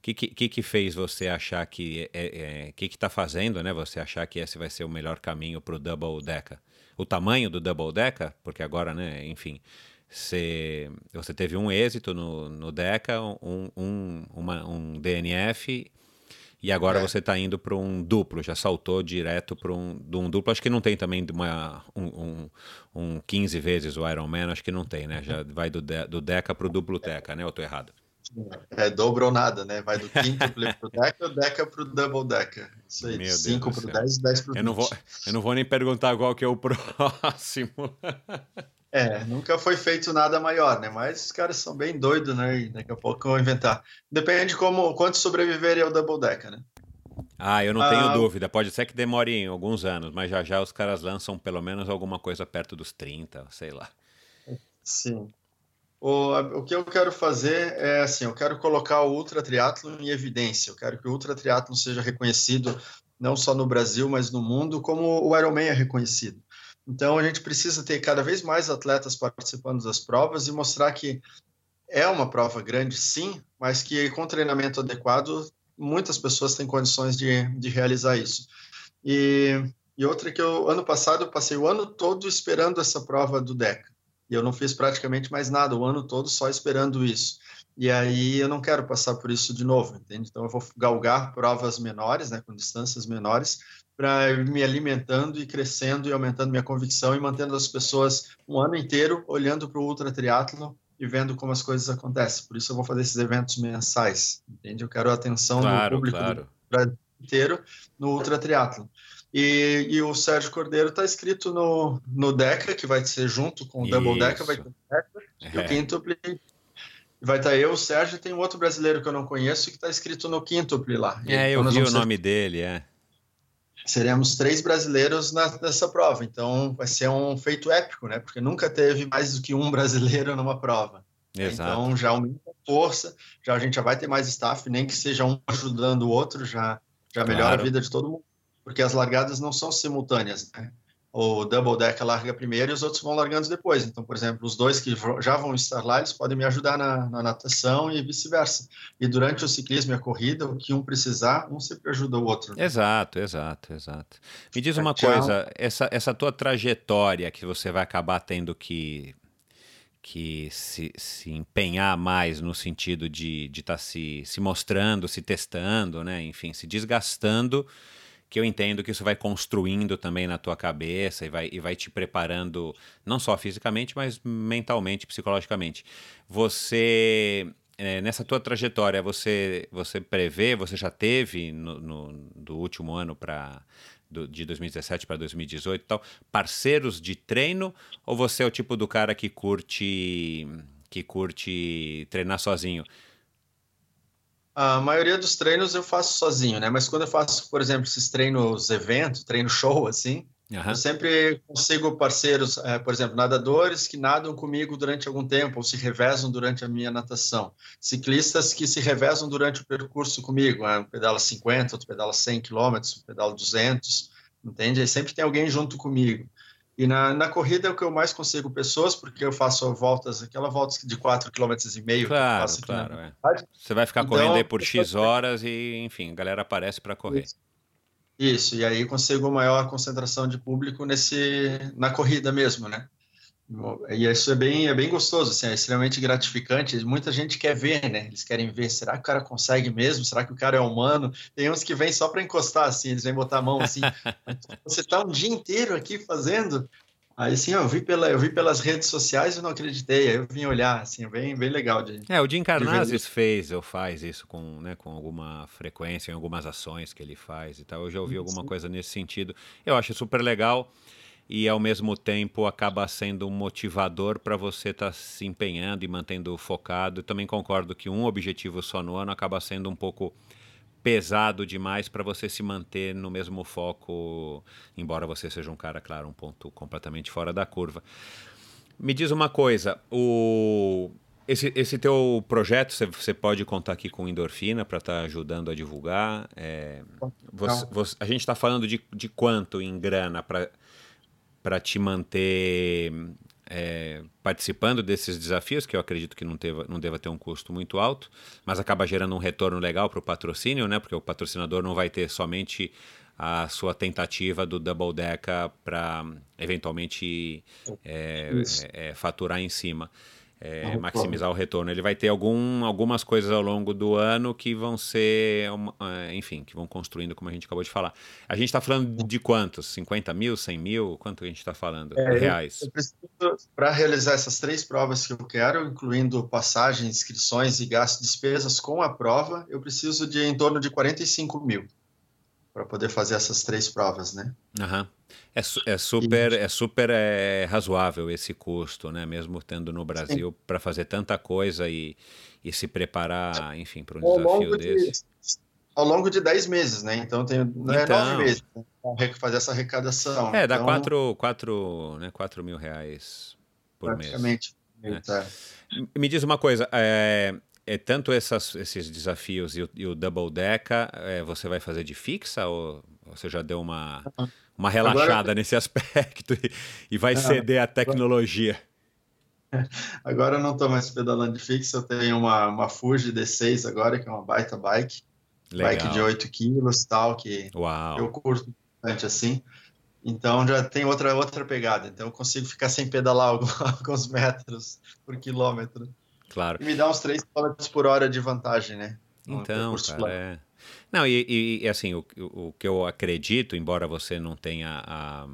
Que, que, que fez você achar que é, é que que está fazendo, né? Você achar que esse vai ser o melhor caminho para o double decker? O tamanho do double decker, porque agora, né? Enfim, você, você teve um êxito no, no Deca, um, um, uma, um DNF e agora é. você está indo para um duplo, já saltou direto para um, um duplo. Acho que não tem também uma, um, um, um 15 vezes o Ironman, acho que não tem, né? Já vai do, de, do Deca para o duplo Deca, né? Ou estou errado? É dobro ou nada, né? Vai do quíntuplo pro Deca, o Deca pro double Deca. Isso aí, 5 pro 10 e 10 pro 20. Eu não, vou, eu não vou nem perguntar qual que é o próximo. É, nunca foi feito nada maior, né? Mas os caras são bem doidos, né? E daqui a pouco vão inventar. Depende de como, quanto sobreviverem ao Double Decker, né? Ah, eu não tenho ah, dúvida. Pode ser que demore alguns anos, mas já já os caras lançam pelo menos alguma coisa perto dos 30, sei lá. Sim. O, o que eu quero fazer é assim, eu quero colocar o ultra triatlo em evidência. Eu quero que o ultra triatlo seja reconhecido não só no Brasil, mas no mundo, como o Ironman é reconhecido. Então, a gente precisa ter cada vez mais atletas participando das provas e mostrar que é uma prova grande, sim, mas que com treinamento adequado, muitas pessoas têm condições de, de realizar isso. E, e outra que eu, ano passado, eu passei o ano todo esperando essa prova do DECA. E eu não fiz praticamente mais nada, o ano todo só esperando isso. E aí eu não quero passar por isso de novo, entende? Então eu vou galgar provas menores, né, com distâncias menores, para me alimentando e crescendo e aumentando minha convicção e mantendo as pessoas um ano inteiro olhando para o ultra triatlo e vendo como as coisas acontecem. Por isso eu vou fazer esses eventos mensais, entende? Eu quero a atenção claro, do público claro. do inteiro no ultra triatlo. E, e, o Sérgio Cordeiro está escrito no, no DECA, que vai ser junto com o isso. Double DECA, vai ter o DECA, é. e o quintuple vai estar eu, o Sérgio, e tem um outro brasileiro que eu não conheço que está escrito no quintuple lá. É, eu então, vi o nome dele, é seremos três brasileiros na, nessa prova. Então vai ser um feito épico, né? Porque nunca teve mais do que um brasileiro numa prova. Exato. Então já aumenta a força, já a gente já vai ter mais staff, nem que seja um ajudando o outro, já, já melhora claro. a vida de todo mundo. Porque as largadas não são simultâneas, né? o double deck larga primeiro e os outros vão largando depois. Então, por exemplo, os dois que já vão estar lá, eles podem me ajudar na, na natação e vice-versa. E durante o ciclismo e a corrida, o que um precisar, um sempre ajuda o outro. Né? Exato, exato, exato. Me diz uma Tchau. coisa, essa, essa tua trajetória que você vai acabar tendo que que se, se empenhar mais no sentido de estar tá se, se mostrando, se testando, né? enfim, se desgastando que eu entendo que isso vai construindo também na tua cabeça e vai, e vai te preparando, não só fisicamente, mas mentalmente, psicologicamente. Você, é, nessa tua trajetória, você, você prevê, você já teve no, no do último ano para de 2017 para 2018 e tal, parceiros de treino ou você é o tipo do cara que curte que curte treinar sozinho? A maioria dos treinos eu faço sozinho, né? Mas quando eu faço, por exemplo, esses treinos evento, treino show, assim, uhum. eu sempre consigo parceiros, é, por exemplo, nadadores que nadam comigo durante algum tempo ou se revezam durante a minha natação. Ciclistas que se revezam durante o percurso comigo, né? um pedala 50, outro pedala 100 quilômetros, um pedala 200, entende? Aí sempre tem alguém junto comigo. E na, na corrida é o que eu mais consigo pessoas, porque eu faço voltas, aquela volta de 4,5 km. Claro, claro. É. Você vai ficar então, correndo aí por X horas e, enfim, a galera aparece para correr. Isso. Isso, e aí consigo maior concentração de público nesse, na corrida mesmo, né? E isso é bem, é bem gostoso, assim, é extremamente gratificante. Muita gente quer ver, né? Eles querem ver, será que o cara consegue mesmo? Será que o cara é humano? Tem uns que vêm só para encostar, assim, eles vêm botar a mão assim. Você está um dia inteiro aqui fazendo? Aí, assim, eu vi, pela, eu vi pelas redes sociais e não acreditei. Aí eu vim olhar, assim, bem, bem legal. De, é, o Jim Carnazes fez, ou faz isso com, né, com alguma frequência, em algumas ações que ele faz e tal. Eu já ouvi alguma coisa nesse sentido. Eu acho super legal e ao mesmo tempo acaba sendo um motivador para você estar tá se empenhando e mantendo focado. Eu também concordo que um objetivo só no ano acaba sendo um pouco pesado demais para você se manter no mesmo foco, embora você seja um cara, claro, um ponto completamente fora da curva. Me diz uma coisa, o esse, esse teu projeto, você pode contar aqui com Endorfina para estar tá ajudando a divulgar. É, você, você, a gente está falando de, de quanto em grana para para te manter é, participando desses desafios, que eu acredito que não, teva, não deva ter um custo muito alto, mas acaba gerando um retorno legal para o patrocínio, né? Porque o patrocinador não vai ter somente a sua tentativa do Double Deca para eventualmente é, é, faturar em cima é, maximizar o retorno. Ele vai ter algum, algumas coisas ao longo do ano que vão ser, é, enfim, que vão construindo, como a gente acabou de falar. A gente está falando de quantos? 50 mil, 100 mil? Quanto a gente está falando? É, Reais. Para realizar essas três provas que eu quero, incluindo passagem, inscrições e gastos despesas com a prova, eu preciso de em torno de 45 mil para poder fazer essas três provas, né? Uhum. É, é super, é super é, razoável esse custo, né? Mesmo tendo no Brasil para fazer tanta coisa e, e se preparar, enfim, para um desafio desse. De, ao longo de 10 meses, né? Então tem não é então, nove meses né? para fazer essa arrecadação. É, dá então, quatro, quatro, né, quatro mil reais por praticamente, mês. Praticamente. Né? Me diz uma coisa, é, é tanto essas, esses desafios e o, e o Double Deca, é, você vai fazer de fixa ou você já deu uma, uma relaxada agora... nesse aspecto e, e vai ceder à tecnologia? Agora eu não estou mais pedalando de fixa, eu tenho uma, uma Fuji D6 agora, que é uma baita bike. Legal. Bike de 8 quilos tal, que Uau. eu curto bastante assim. Então já tem outra, outra pegada. Então eu consigo ficar sem pedalar alguns metros por quilômetro. Claro. E me dá uns 3 km por hora de vantagem, né? Então, cara, é... Não, e, e assim, o, o, que eu acredito, embora você não tenha a...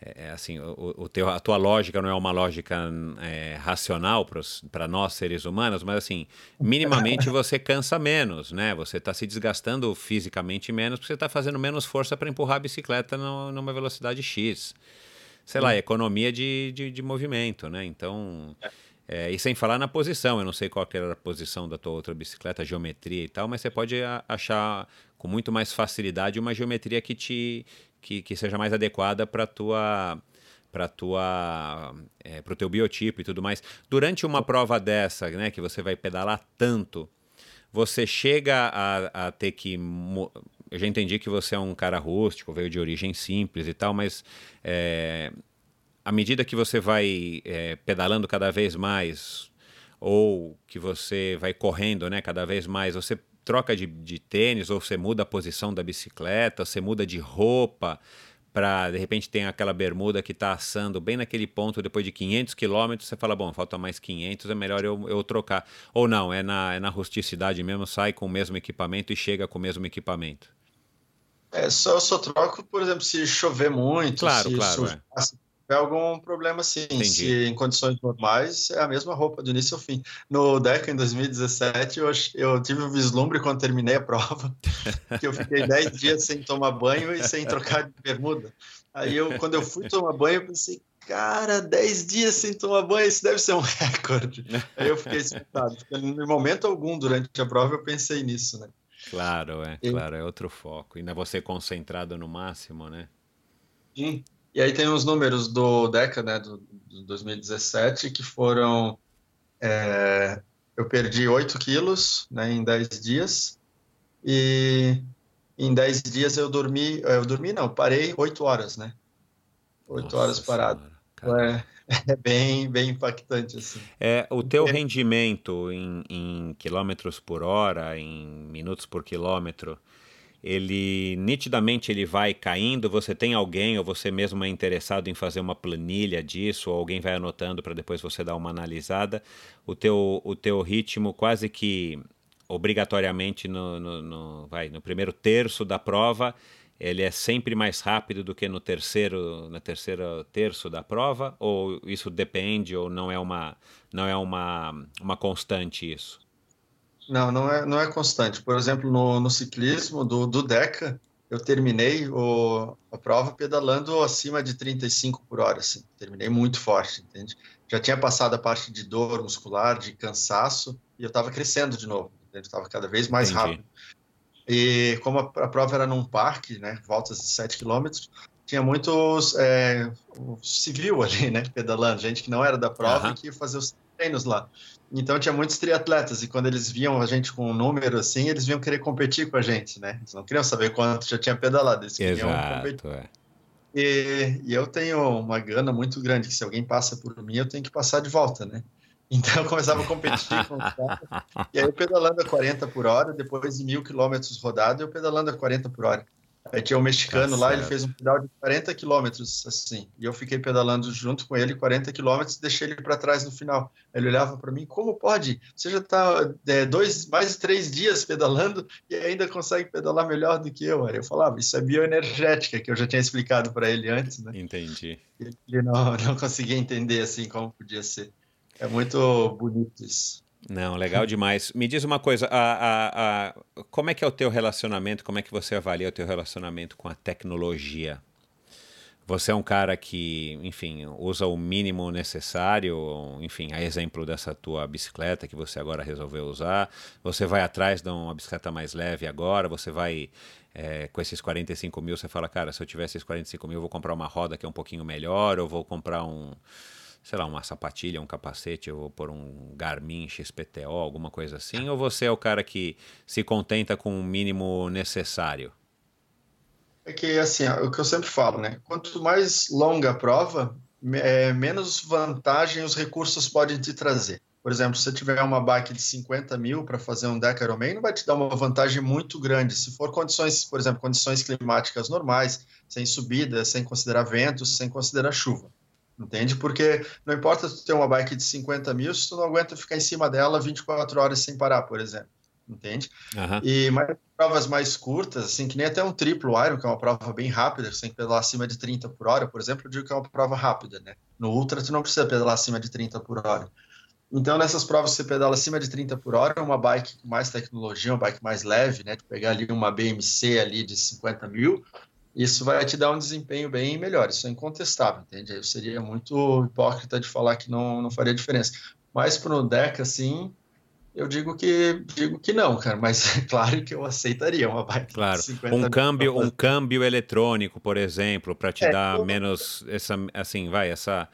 É, é assim, o, o teu, a tua lógica não é uma lógica é, racional para nós seres humanos, mas assim, minimamente você cansa menos, né? Você está se desgastando fisicamente menos porque você está fazendo menos força para empurrar a bicicleta no, numa velocidade X. Sei lá, economia de, de, de movimento, né? Então, é. É, e sem falar na posição, eu não sei qual era a posição da tua outra bicicleta, geometria e tal, mas você pode achar com muito mais facilidade uma geometria que te que, que seja mais adequada para tua para tua é, para o teu biotipo e tudo mais. Durante uma prova dessa, né, que você vai pedalar tanto, você chega a, a ter que eu já entendi que você é um cara rústico, veio de origem simples e tal, mas é, à medida que você vai é, pedalando cada vez mais, ou que você vai correndo né, cada vez mais, você troca de, de tênis, ou você muda a posição da bicicleta, você muda de roupa, para de repente tem aquela bermuda que está assando bem naquele ponto, depois de 500 quilômetros, você fala, bom, falta mais 500, é melhor eu, eu trocar. Ou não, é na, é na rusticidade mesmo, sai com o mesmo equipamento e chega com o mesmo equipamento. É, só, só troco, por exemplo, se chover muito, claro, se, claro, é tiver algum problema sim. Se em condições normais, é a mesma roupa do início ao fim. No DECA, em 2017, eu, eu tive um vislumbre quando terminei a prova, que eu fiquei 10 dias sem tomar banho e sem trocar de bermuda. Aí, eu, quando eu fui tomar banho, eu pensei, cara, 10 dias sem tomar banho, isso deve ser um recorde. Aí eu fiquei espantado. Em momento algum, durante a prova, eu pensei nisso, né? Claro, é, e... claro, é outro foco. Ainda você concentrado no máximo, né? Sim. E aí tem os números do DECA, né, do, do 2017, que foram. É, eu perdi 8 quilos né, em 10 dias. E em 10 dias eu dormi. Eu dormi, não, parei 8 horas, né? 8 Nossa horas parado. É, é, bem, bem impactante, assim. É, o teu rendimento em, em quilômetros por hora, em minutos por quilômetro, ele nitidamente ele vai caindo. Você tem alguém ou você mesmo é interessado em fazer uma planilha disso, ou alguém vai anotando para depois você dar uma analisada. O teu, o teu ritmo quase que obrigatoriamente no, no, no, vai, no primeiro terço da prova ele é sempre mais rápido do que no terceiro no terceiro terço da prova ou isso depende ou não é uma não é uma, uma constante isso não, não é, não é constante. Por exemplo, no, no ciclismo do, do DECA, eu terminei o, a prova pedalando acima de 35 por hora, assim. Terminei muito forte, entende? Já tinha passado a parte de dor muscular, de cansaço, e eu estava crescendo de novo, Estava cada vez mais Entendi. rápido. E como a, a, prova era num parque, né, voltas de 7 quilômetros, tinha muitos é, civil ali, né, pedalando, gente que não era da prova uhum. que ia fazer os treinos lá. Então tinha muitos triatletas e quando eles viam a gente com um número assim, eles vinham querer competir com a gente, né? Eles não queriam saber quanto já tinha pedalado, eles queriam Exato, competir. É. E, e, eu tenho uma gana muito grande, que se alguém passa por mim, eu tenho que passar de volta, né? Então eu começava a competir com o cara, e aí eu pedalando a 40 por hora, depois de mil quilômetros rodado, eu pedalando a 40 por hora. Aí tinha um mexicano tá lá, ele fez um pedal de 40 quilômetros, assim, e eu fiquei pedalando junto com ele 40 quilômetros e deixei ele para trás no final. Ele olhava para mim, como pode? Você já está é, dois, mais de três dias pedalando e ainda consegue pedalar melhor do que eu. Eu falava, isso é bioenergética, que eu já tinha explicado para ele antes, né? Entendi. Ele não, não conseguia entender, assim, como podia ser. É muito bonito isso. Não, legal demais. Me diz uma coisa, a, a, a, como é que é o teu relacionamento, como é que você avalia o teu relacionamento com a tecnologia? Você é um cara que, enfim, usa o mínimo necessário, enfim, a exemplo dessa tua bicicleta que você agora resolveu usar. Você vai atrás de uma bicicleta mais leve agora, você vai é, com esses 45 mil, você fala, cara, se eu tivesse esses 45 mil, eu vou comprar uma roda que é um pouquinho melhor, ou vou comprar um sei lá, uma sapatilha, um capacete, ou por um Garmin XPTO, alguma coisa assim? Ou você é o cara que se contenta com o mínimo necessário? É que, assim, é o que eu sempre falo, né? Quanto mais longa a prova, é, menos vantagem os recursos podem te trazer. Por exemplo, se você tiver uma bike de 50 mil para fazer um Deca Ironman, não vai te dar uma vantagem muito grande. Se for condições, por exemplo, condições climáticas normais, sem subida, sem considerar ventos, sem considerar chuva entende? Porque não importa tu ter uma bike de 50 mil se tu não aguenta ficar em cima dela 24 horas sem parar, por exemplo, entende? Uhum. E mais provas mais curtas, assim, que nem até um triplo Iron, que é uma prova bem rápida, você tem que pedalar acima de 30 por hora, por exemplo, eu digo que é uma prova rápida, né? No Ultra tu não precisa pedalar acima de 30 por hora. Então, nessas provas você pedala acima de 30 por hora, uma bike com mais tecnologia, uma bike mais leve, né? De pegar ali uma BMC ali de 50 mil, isso vai te dar um desempenho bem melhor, isso é incontestável, entende? Eu seria muito hipócrita de falar que não, não faria diferença. Mas para o Deca, assim, eu digo que digo que não, cara, mas é claro que eu aceitaria uma bike claro. um câmbio, um câmbio eletrônico, por exemplo, para te é, dar eu... menos essa assim, vai, essa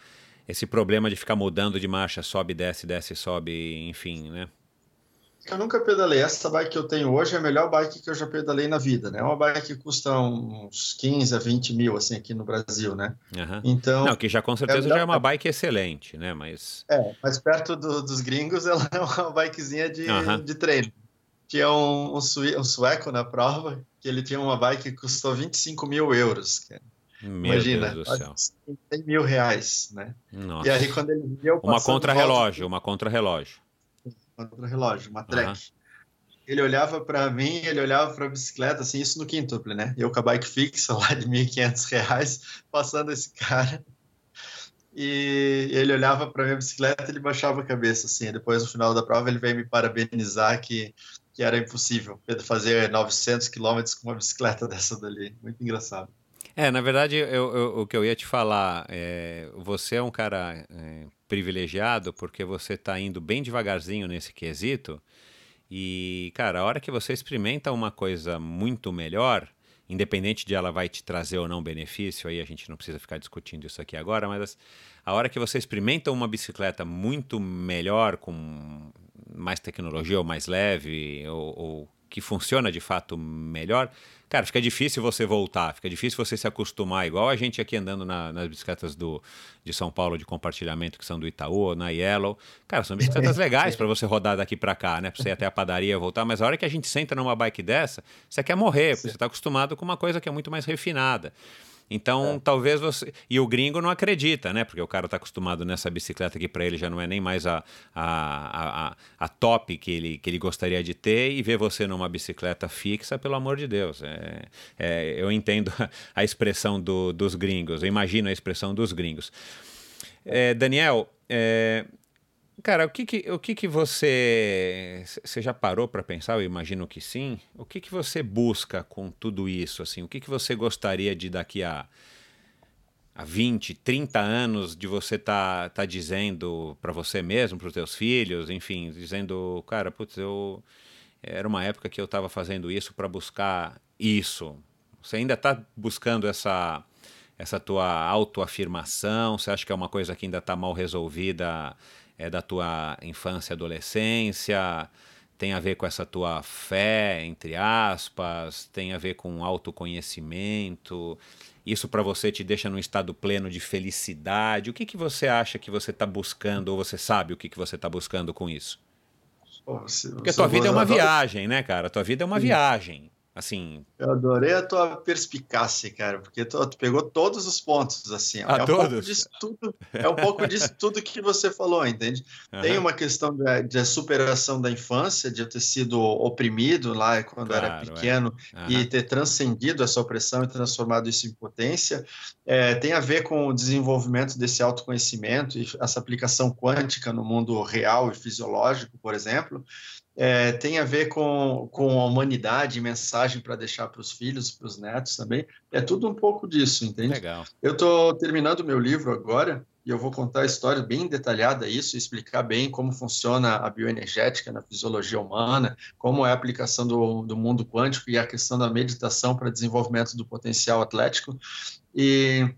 esse problema de ficar mudando de marcha, sobe, desce, desce, sobe, enfim, né? Eu nunca pedalei. Essa bike que eu tenho hoje é a melhor bike que eu já pedalei na vida, né? É uma bike que custa uns 15 a 20 mil, assim, aqui no Brasil, né? Uhum. Então... Não, que já com certeza é já é uma bike excelente, né? Mas... É, mas perto do, dos gringos ela é uma bikezinha de, uhum. de treino. Tinha um, um, um, sueco na prova que ele tinha uma bike que custou 25 mil euros, cara. Meu Imagina, Deus do céu. 100 mil reais, né? Nossa. E aí quando ele viu... Uma contra-relógio, uma contra-relógio contra relógio, uma track. Uhum. Ele olhava para mim, ele olhava para a bicicleta, assim, isso no quintuple, né? Eu com a bike fixa lá de 1.500 reais, passando esse cara. E ele olhava para minha bicicleta, ele baixava a cabeça, assim. Depois, no final da prova, ele veio me parabenizar que, que era impossível fazer 900 quilômetros com uma bicicleta dessa dali. Muito engraçado. É, na verdade, eu, eu, o que eu ia te falar, é, você é um cara é, privilegiado porque você está indo bem devagarzinho nesse quesito. E, cara, a hora que você experimenta uma coisa muito melhor, independente de ela vai te trazer ou não benefício, aí a gente não precisa ficar discutindo isso aqui agora, mas a hora que você experimenta uma bicicleta muito melhor, com mais tecnologia ou mais leve, ou, ou que funciona de fato melhor, cara, fica difícil você voltar, fica difícil você se acostumar, igual a gente aqui andando na, nas bicicletas do, de São Paulo de compartilhamento, que são do Itaú, na Yellow. Cara, são bicicletas legais para você rodar daqui para cá, né? Para você ir até a padaria voltar, mas a hora que a gente senta numa bike dessa, você quer morrer, porque você está acostumado com uma coisa que é muito mais refinada. Então, é. talvez você. E o gringo não acredita, né? Porque o cara está acostumado nessa bicicleta que para ele já não é nem mais a, a, a, a, top que ele, que ele gostaria de ter, e ver você numa bicicleta fixa, pelo amor de Deus. É, é, eu entendo a expressão do, dos gringos, eu imagino a expressão dos gringos. É, Daniel, é, Cara, o que que, o que que você... Você já parou para pensar? Eu imagino que sim. O que que você busca com tudo isso? Assim? O que que você gostaria de daqui a, a 20, 30 anos de você tá, tá dizendo para você mesmo, para os teus filhos, enfim, dizendo, cara, putz, eu... Era uma época que eu estava fazendo isso para buscar isso. Você ainda está buscando essa essa tua autoafirmação? Você acha que é uma coisa que ainda está mal resolvida é da tua infância e adolescência, tem a ver com essa tua fé, entre aspas, tem a ver com autoconhecimento. isso para você te deixa num estado pleno de felicidade? O que, que você acha que você está buscando, ou você sabe o que, que você está buscando com isso? Porque a tua vida é uma viagem, né, cara? A tua vida é uma viagem. Assim. Eu adorei a tua perspicácia, cara, porque tu, tu pegou todos os pontos, assim. A é um todos? pouco disso tudo, é um pouco disso tudo que você falou, entende? Uhum. Tem uma questão de, de, superação da infância, de eu ter sido oprimido lá quando claro, era pequeno é. uhum. e ter transcendido essa opressão e transformado isso em potência. É, tem a ver com o desenvolvimento desse autoconhecimento e essa aplicação quântica no mundo real e fisiológico, por exemplo é, tem a ver com, com a humanidade, mensagem para deixar para os filhos, para os netos também. É tudo um pouco disso, entende? Legal. Eu estou terminando o meu livro agora e eu vou contar a história bem detalhada isso, explicar bem como funciona a bioenergética na fisiologia humana, como é a aplicação do, do mundo quântico e a questão da meditação para desenvolvimento do potencial atlético. E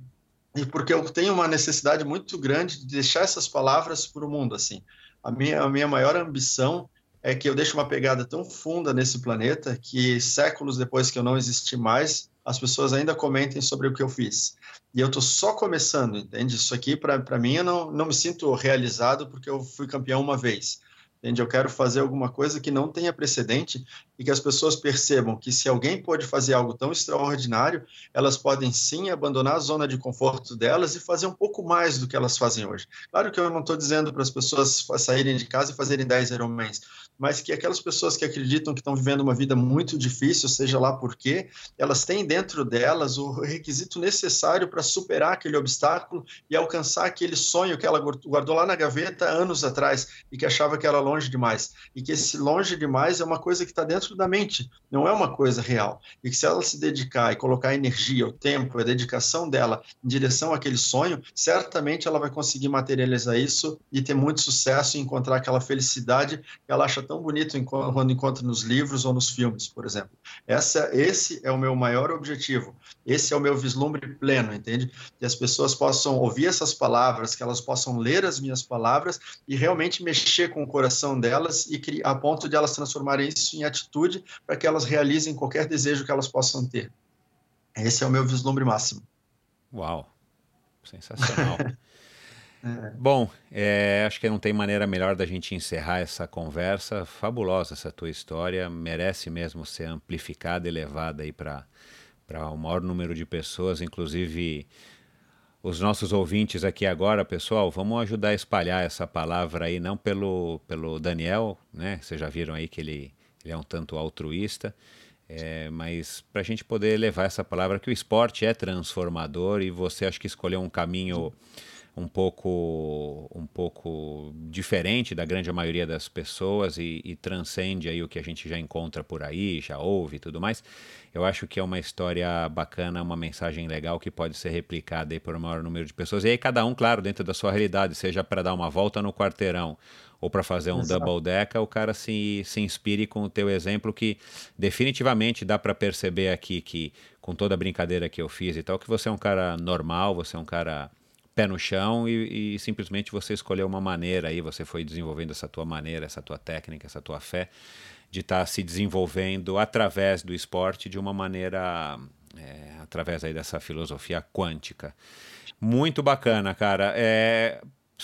e porque eu tenho uma necessidade muito grande de deixar essas palavras para o mundo assim. A minha, a minha maior ambição é que eu deixo uma pegada tão funda nesse planeta que séculos depois que eu não existi mais, as pessoas ainda comentem sobre o que eu fiz. E eu estou só começando, entende? Isso aqui, para mim, eu não, não me sinto realizado porque eu fui campeão uma vez. Entende? Eu quero fazer alguma coisa que não tenha precedente e que as pessoas percebam que se alguém pode fazer algo tão extraordinário, elas podem sim abandonar a zona de conforto delas e fazer um pouco mais do que elas fazem hoje. Claro que eu não estou dizendo para as pessoas saírem de casa e fazerem 10 Ironmans, mas que aquelas pessoas que acreditam que estão vivendo uma vida muito difícil, seja lá por quê, elas têm dentro delas o requisito necessário para superar aquele obstáculo e alcançar aquele sonho que ela guardou lá na gaveta anos atrás e que achava que era longe demais. E que esse longe demais é uma coisa que está dentro da mente, não é uma coisa real. E que se ela se dedicar e colocar energia, o tempo, a dedicação dela em direção àquele sonho, certamente ela vai conseguir materializar isso e ter muito sucesso e encontrar aquela felicidade que ela acha tão bonito quando encontra nos livros ou nos filmes, por exemplo. Essa, esse é o meu maior objetivo. Esse é o meu vislumbre pleno, entende? Que as pessoas possam ouvir essas palavras, que elas possam ler as minhas palavras e realmente mexer com o coração delas e criar, a ponto de elas transformarem isso em atitude para que elas realizem qualquer desejo que elas possam ter. Esse é o meu vislumbre máximo. Uau, sensacional. É. Bom, é, acho que não tem maneira melhor da gente encerrar essa conversa. Fabulosa essa tua história, merece mesmo ser amplificada e levada aí para o maior número de pessoas, inclusive os nossos ouvintes aqui agora, pessoal, vamos ajudar a espalhar essa palavra aí, não pelo, pelo Daniel, né? Vocês já viram aí que ele, ele é um tanto altruísta, é, mas para a gente poder levar essa palavra que o esporte é transformador e você acho que escolheu um caminho um pouco um pouco diferente da grande maioria das pessoas e, e, transcende aí o que a gente já encontra por aí, já ouve e tudo mais. Eu acho que é uma história bacana, uma mensagem legal que pode ser replicada aí por um maior número de pessoas. E aí cada um, claro, dentro da sua realidade, seja para dar uma volta no quarteirão ou para fazer um Exato. double decker, o cara se, se inspire com o teu exemplo que definitivamente dá para perceber aqui que com toda a brincadeira que eu fiz e tal, que você é um cara normal, você é um cara pé no chão e, e, simplesmente você escolheu uma maneira aí, você foi desenvolvendo essa tua maneira, essa tua técnica, essa tua fé de estar tá se desenvolvendo através do esporte de uma maneira, é, através aí dessa filosofia quântica. Muito bacana, cara. É,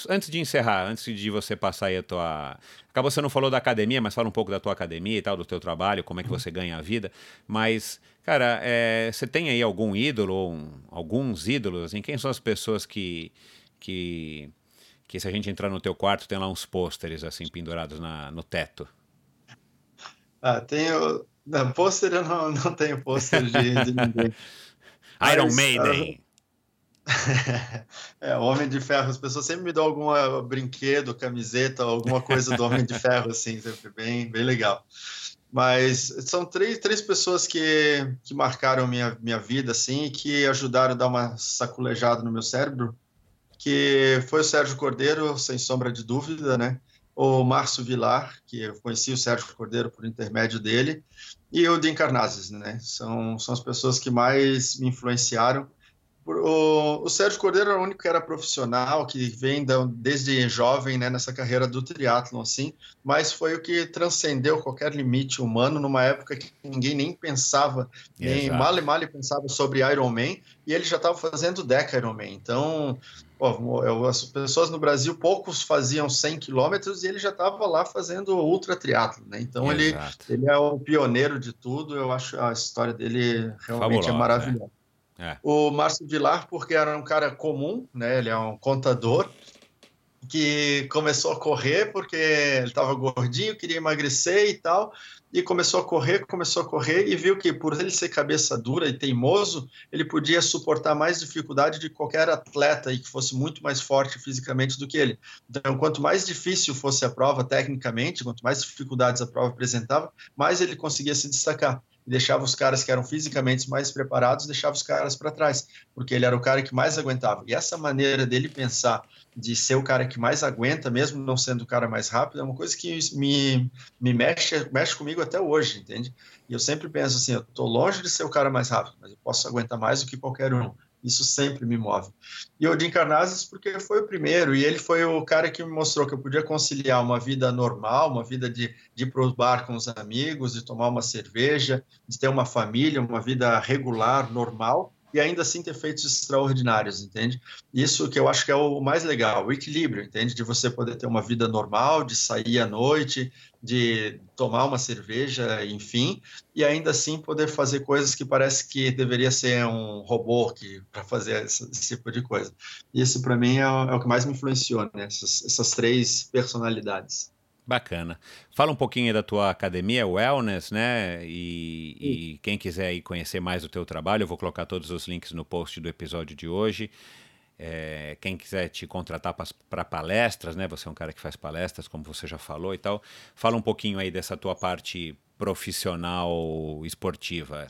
antes de encerrar, antes de você passar aí a tua. Acabou você não falou da academia, mas fala um pouco da tua academia e tal, do teu trabalho, como é que uhum. você ganha a vida. Mas, cara, é, você tem aí algum ídolo ou um, alguns ídolos? Assim, quem são as pessoas que, que, que, se a gente entrar no teu quarto, tem lá uns pôsteres assim pendurados na, no teto? Ah, tenho. Na pôster eu não, não tenho pôster de, de ninguém. Iron mas, Maiden. É, Homem de Ferro. As pessoas sempre me dão algum brinquedo, camiseta, alguma coisa do Homem de Ferro, assim, sempre bem, bem legal. Mas são três, três pessoas que, que marcaram minha, minha vida, assim, e que ajudaram a dar uma saculejada no meu cérebro, que foi o Sérgio Cordeiro, sem sombra de dúvida, né? O Márcio Vilar, que eu conheci o Sérgio Cordeiro por intermédio dele, e o Dean Carnazes, né? São, são as pessoas que mais me influenciaram o, o Sérgio Cordeiro era o único que era profissional, que vem da, desde jovem né, nessa carreira do triatlon, assim, mas foi o que transcendeu qualquer limite humano numa época que ninguém nem pensava, nem mal e mal pensava sobre Ironman, e ele já estava fazendo Deca Ironman. Então, as pessoas no Brasil, poucos faziam 100 quilômetros e ele já estava lá fazendo ultra triatlo, né? Então, ele, ele é o pioneiro de tudo, eu acho a história dele realmente é maravilhosa. Né? É. O Márcio Vilar, porque era um cara comum, né? Ele é um contador que começou a correr porque ele estava gordinho, queria emagrecer e tal, e começou a correr, começou a correr e viu que por ele ser cabeça dura e teimoso, ele podia suportar mais dificuldade de qualquer atleta e que fosse muito mais forte fisicamente do que ele. Então, quanto mais difícil fosse a prova tecnicamente, quanto mais dificuldades a prova apresentava, mais ele conseguia se destacar deixava os caras que eram fisicamente mais preparados, deixava os caras para trás, porque ele era o cara que mais aguentava. E essa maneira dele pensar de ser o cara que mais aguenta, mesmo não sendo o cara mais rápido, é uma coisa que me, me mexe, mexe comigo até hoje, entende? E eu sempre penso assim, eu estou longe de ser o cara mais rápido, mas eu posso aguentar mais do que qualquer um. Isso sempre me move. E o Jim Carnazes, porque foi o primeiro, e ele foi o cara que me mostrou que eu podia conciliar uma vida normal, uma vida de, de ir para o bar com os amigos, de tomar uma cerveja, de ter uma família, uma vida regular, normal, e ainda assim ter feitos extraordinários, entende? Isso que eu acho que é o mais legal, o equilíbrio, entende? De você poder ter uma vida normal, de sair à noite, de tomar uma cerveja, enfim, e ainda assim poder fazer coisas que parece que deveria ser um robô que para fazer esse, esse, tipo de coisa. Isso para mim é, é, o que mais me influenciou, né? essas, essas três personalidades. Bacana. Fala um pouquinho da tua academia Wellness, né? E, e, quem quiser conhecer mais o teu trabalho, eu vou colocar todos os links no post do episódio de hoje. É, quem quiser te contratar para palestras, né? Você é um cara que faz palestras, como você já falou e tal. Fala um pouquinho aí dessa tua parte profissional esportiva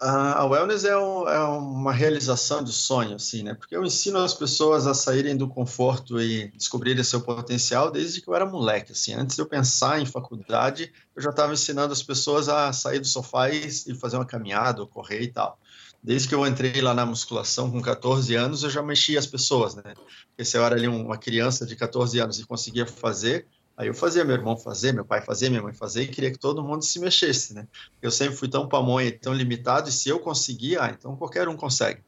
a wellness é, um, é, uma realização de sonho, assim, né? Porque eu ensino as pessoas a saírem do conforto e descobrirem seu potencial desde que eu era moleque, assim. Antes de eu pensar em faculdade, eu já estava ensinando as pessoas a sair do sofá e, e fazer uma caminhada, ou correr e tal. Desde que eu entrei lá na musculação com 14 anos, eu já mexia as pessoas, né? Porque se eu era ali uma criança de 14 anos e conseguia fazer, Aí eu fazia meu irmão fazer, meu pai fazer, minha mãe fazer e queria que todo mundo se mexesse, né? Eu sempre fui tão pamonha, tão limitado e se eu conseguia, ah, então qualquer um consegue.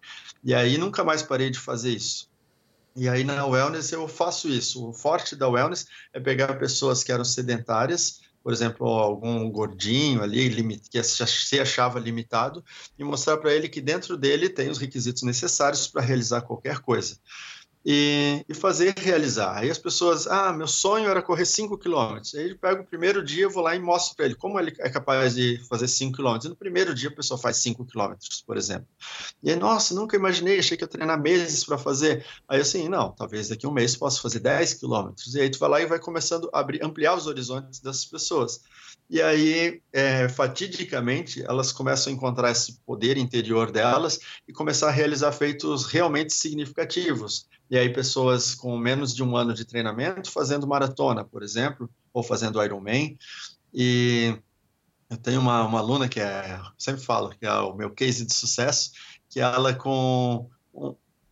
E aí nunca mais parei de fazer isso. E aí na wellness eu faço isso. O forte da wellness é pegar pessoas que eram sedentárias, por exemplo, algum gordinho ali que se achava limitado e mostrar para ele que dentro dele tem os requisitos necessários para realizar qualquer coisa e, e, fazer realizar. Aí as pessoas, ah, meu sonho era correr 5 quilômetros. Aí ele pega o primeiro dia, eu vou lá e mostro para ele como ele é capaz de fazer 5 quilômetros. No primeiro dia a pessoa faz 5 quilômetros, por exemplo. E aí, nossa, nunca imaginei, achei que eu treinar meses para fazer. Aí assim, não, talvez daqui a um mês possa fazer 10 quilômetros. E aí tu vai lá e vai começando a abrir, ampliar os horizontes dessas pessoas. E aí, é, fatidicamente, elas começam a encontrar esse poder interior delas e começar a realizar feitos realmente significativos e aí pessoas com menos de um ano de treinamento fazendo maratona, por exemplo, ou fazendo Ironman. E eu tenho uma, uma aluna que é, sempre falo, que é o meu case de sucesso, que ela com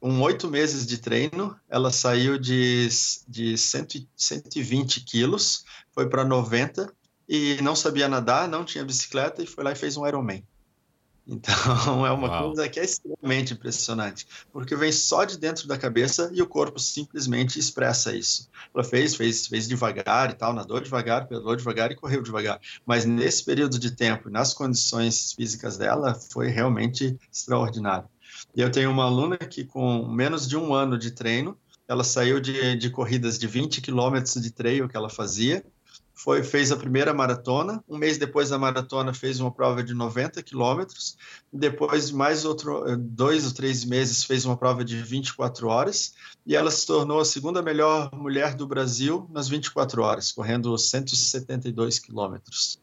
um oito meses de treino, ela saiu de, de 100, 120 quilos, foi para 90 e não sabia nadar, não tinha bicicleta e foi lá e fez um Ironman. Então é uma Uau. coisa que é extremamente impressionante, porque vem só de dentro da cabeça e o corpo simplesmente expressa isso. Ela fez, fez, fez devagar e tal, nadou devagar, pedalou devagar e correu devagar. Mas nesse período de tempo, nas condições físicas dela, foi realmente extraordinário. E eu tenho uma aluna que com menos de um ano de treino, ela saiu de, de corridas de 20 quilômetros de trail que ela fazia foi, fez a primeira maratona. Um mês depois da maratona, fez uma prova de 90 quilômetros. Depois, mais outro, dois ou três meses, fez uma prova de 24 horas. E ela se tornou a segunda melhor mulher do Brasil nas 24 horas, correndo 172 quilômetros.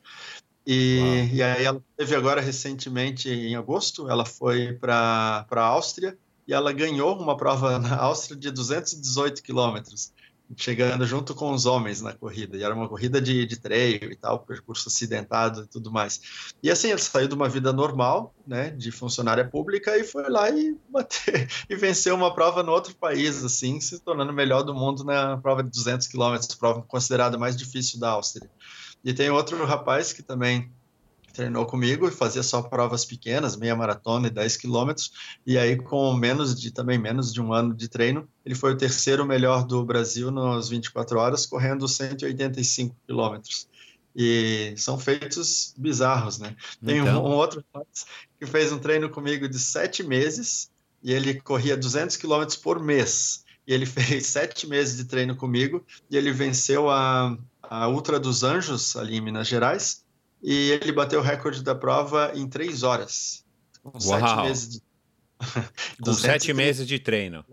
E, e, aí ela teve agora recentemente, em agosto, ela foi para a Áustria e ela ganhou uma prova na Áustria de 218 quilômetros. Chegando junto com os homens na corrida. E era uma corrida de, de e tal, percurso acidentado e tudo mais. E assim, ele saiu de uma vida normal, né, de funcionária pública e foi lá e bater e venceu uma prova no outro país, assim, se tornando o melhor do mundo na prova de 200 quilômetros, prova considerada mais difícil da Áustria. E tem outro rapaz que também treinou comigo e fazia só provas pequenas, meia maratona e 10 quilômetros, e aí com menos de também menos de um ano de treino, ele foi o terceiro melhor do Brasil nas 24 horas, correndo 185 quilômetros. E são feitos bizarros, né? Tem então... um, um, outro que fez um treino comigo de sete meses e ele corria 200 quilômetros por mês. E ele fez sete meses de treino comigo e ele venceu a, a Ultra dos Anjos ali em Minas Gerais e ele bateu o recorde da prova em três horas. Com Uau. sete meses de... com sete meses de treino.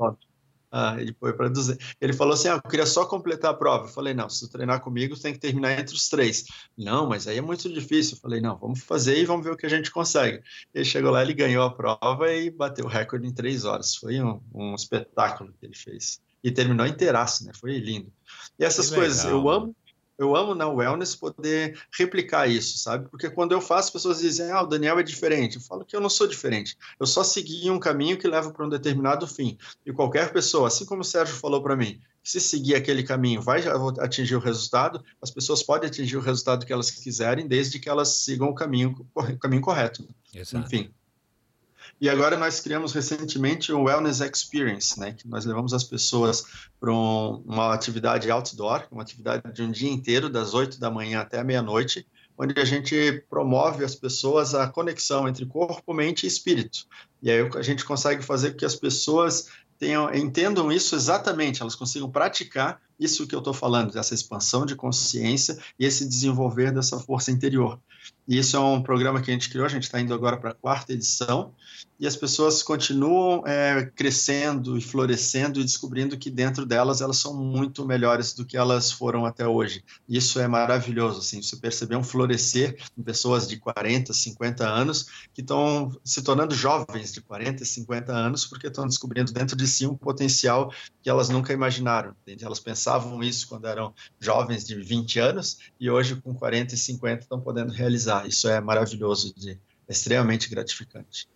Ah, ele foi para 200. Ele falou assim: ah, eu queria só completar a prova. Eu falei: não, se tu treinar comigo, tem que terminar entre os três. Não, mas aí é muito difícil. Eu falei: não, vamos fazer e vamos ver o que a gente consegue. Ele chegou lá, ele ganhou a prova e bateu o recorde em três horas. Foi um, um espetáculo que ele fez. E terminou inteiraço, né? Foi lindo. E essas coisas, eu amo eu amo na wellness poder replicar isso, sabe? Porque quando eu faço, as pessoas dizem, ah, o Daniel é diferente. Eu falo que eu não sou diferente. Eu só segui um caminho que leva para um determinado fim. E qualquer pessoa, assim como o Sérgio falou para mim, se seguir aquele caminho vai atingir o resultado, as pessoas podem atingir o resultado que elas quiserem, desde que elas sigam o caminho, o caminho correto. Exato. Enfim. E agora nós criamos recentemente o Wellness Experience, né, que nós levamos as pessoas para um, uma atividade outdoor, uma atividade de um dia inteiro, das 8 da manhã até meia-noite, onde a gente promove as pessoas a conexão entre corpo, mente e espírito. E aí a gente consegue fazer com que as pessoas tenham, entendam isso exatamente, elas consigam praticar isso que eu estou falando, dessa expansão de consciência e esse desenvolver dessa força interior. Isso é um programa que a gente criou, a gente está indo agora para a quarta edição, e as pessoas continuam é, crescendo e florescendo e descobrindo que dentro delas elas são muito melhores do que elas foram até hoje. Isso é maravilhoso, assim, você perceber um florescer em pessoas de 40, 50 anos que estão se tornando jovens de 40, 50 anos porque estão descobrindo dentro de si um potencial que elas nunca imaginaram. Entende? Elas pensavam isso quando eram jovens de 20 anos e hoje com 40 e 50 estão podendo realizar. Isso é maravilhoso, de, é extremamente gratificante.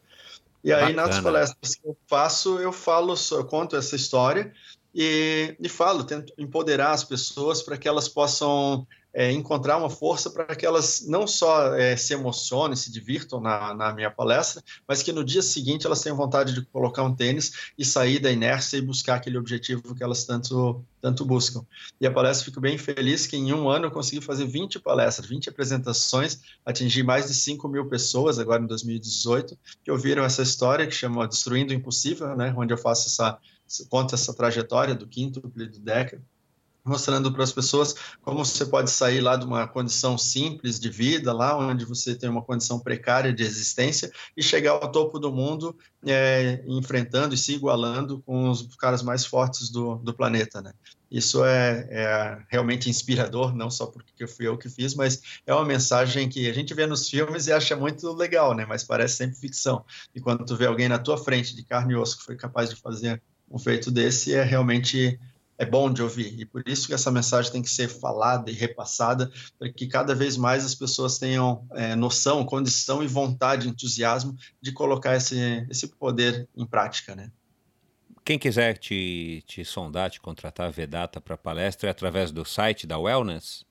E aí, Bacana. nas palestras que eu faço, eu falo, eu conto essa história e, e falo, tento empoderar as pessoas para que elas possam é, encontrar uma força para que elas não só é, se emocionem, se divirtam na, na, minha palestra, mas que no dia seguinte elas tenham vontade de colocar um tênis e sair da inércia e buscar aquele objetivo que elas tanto, tanto buscam. E a palestra, fico bem feliz que em um ano eu consegui fazer 20 palestras, 20 apresentações, atingir mais de 5 mil pessoas agora em 2018, que ouviram essa história que chama Destruindo o Impossível, né, onde eu faço essa, conto essa trajetória do quinto do Decker mostrando para as pessoas como você pode sair lá de uma condição simples de vida, lá onde você tem uma condição precária de existência, e chegar ao topo do mundo, é, enfrentando e se igualando com os caras mais fortes do, do planeta, né? Isso é, é, realmente inspirador, não só porque fui eu que fiz, mas é uma mensagem que a gente vê nos filmes e acha muito legal, né? Mas parece sempre ficção. E quando tu vê alguém na tua frente, de carne e osso, que foi capaz de fazer um feito desse, é realmente é bom de ouvir. E por isso que essa mensagem tem que ser falada e repassada, para que cada vez mais as pessoas tenham é, noção, condição e vontade, entusiasmo de colocar esse, esse poder em prática, né? Quem quiser te, te sondar, te contratar, Vedata para palestra, é através do site da Wellness?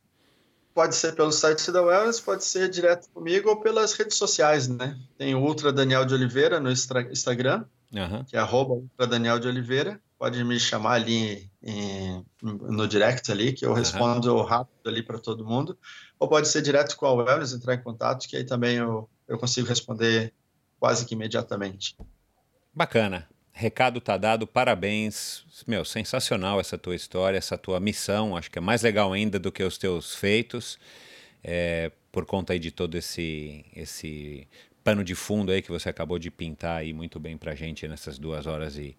Pode ser pelo site da Wellness, pode ser direto comigo ou pelas redes sociais, né? Tem o Ultra Daniel de Oliveira no Instagram, uhum. que é arroba Ultra Daniel de Oliveira pode me chamar ali em, no direct ali, que eu respondo uhum. rápido ali para todo mundo. Ou pode ser direto com a Wellness, entrar em contato, que aí também eu, eu consigo responder quase que imediatamente. Bacana. Recado tá dado, parabéns. Meu, sensacional essa tua história, essa tua missão. Acho que é mais legal ainda do que os teus feitos. É, por conta aí de todo esse, esse pano de fundo aí que você acabou de pintar aí muito bem para gente nessas duas horas e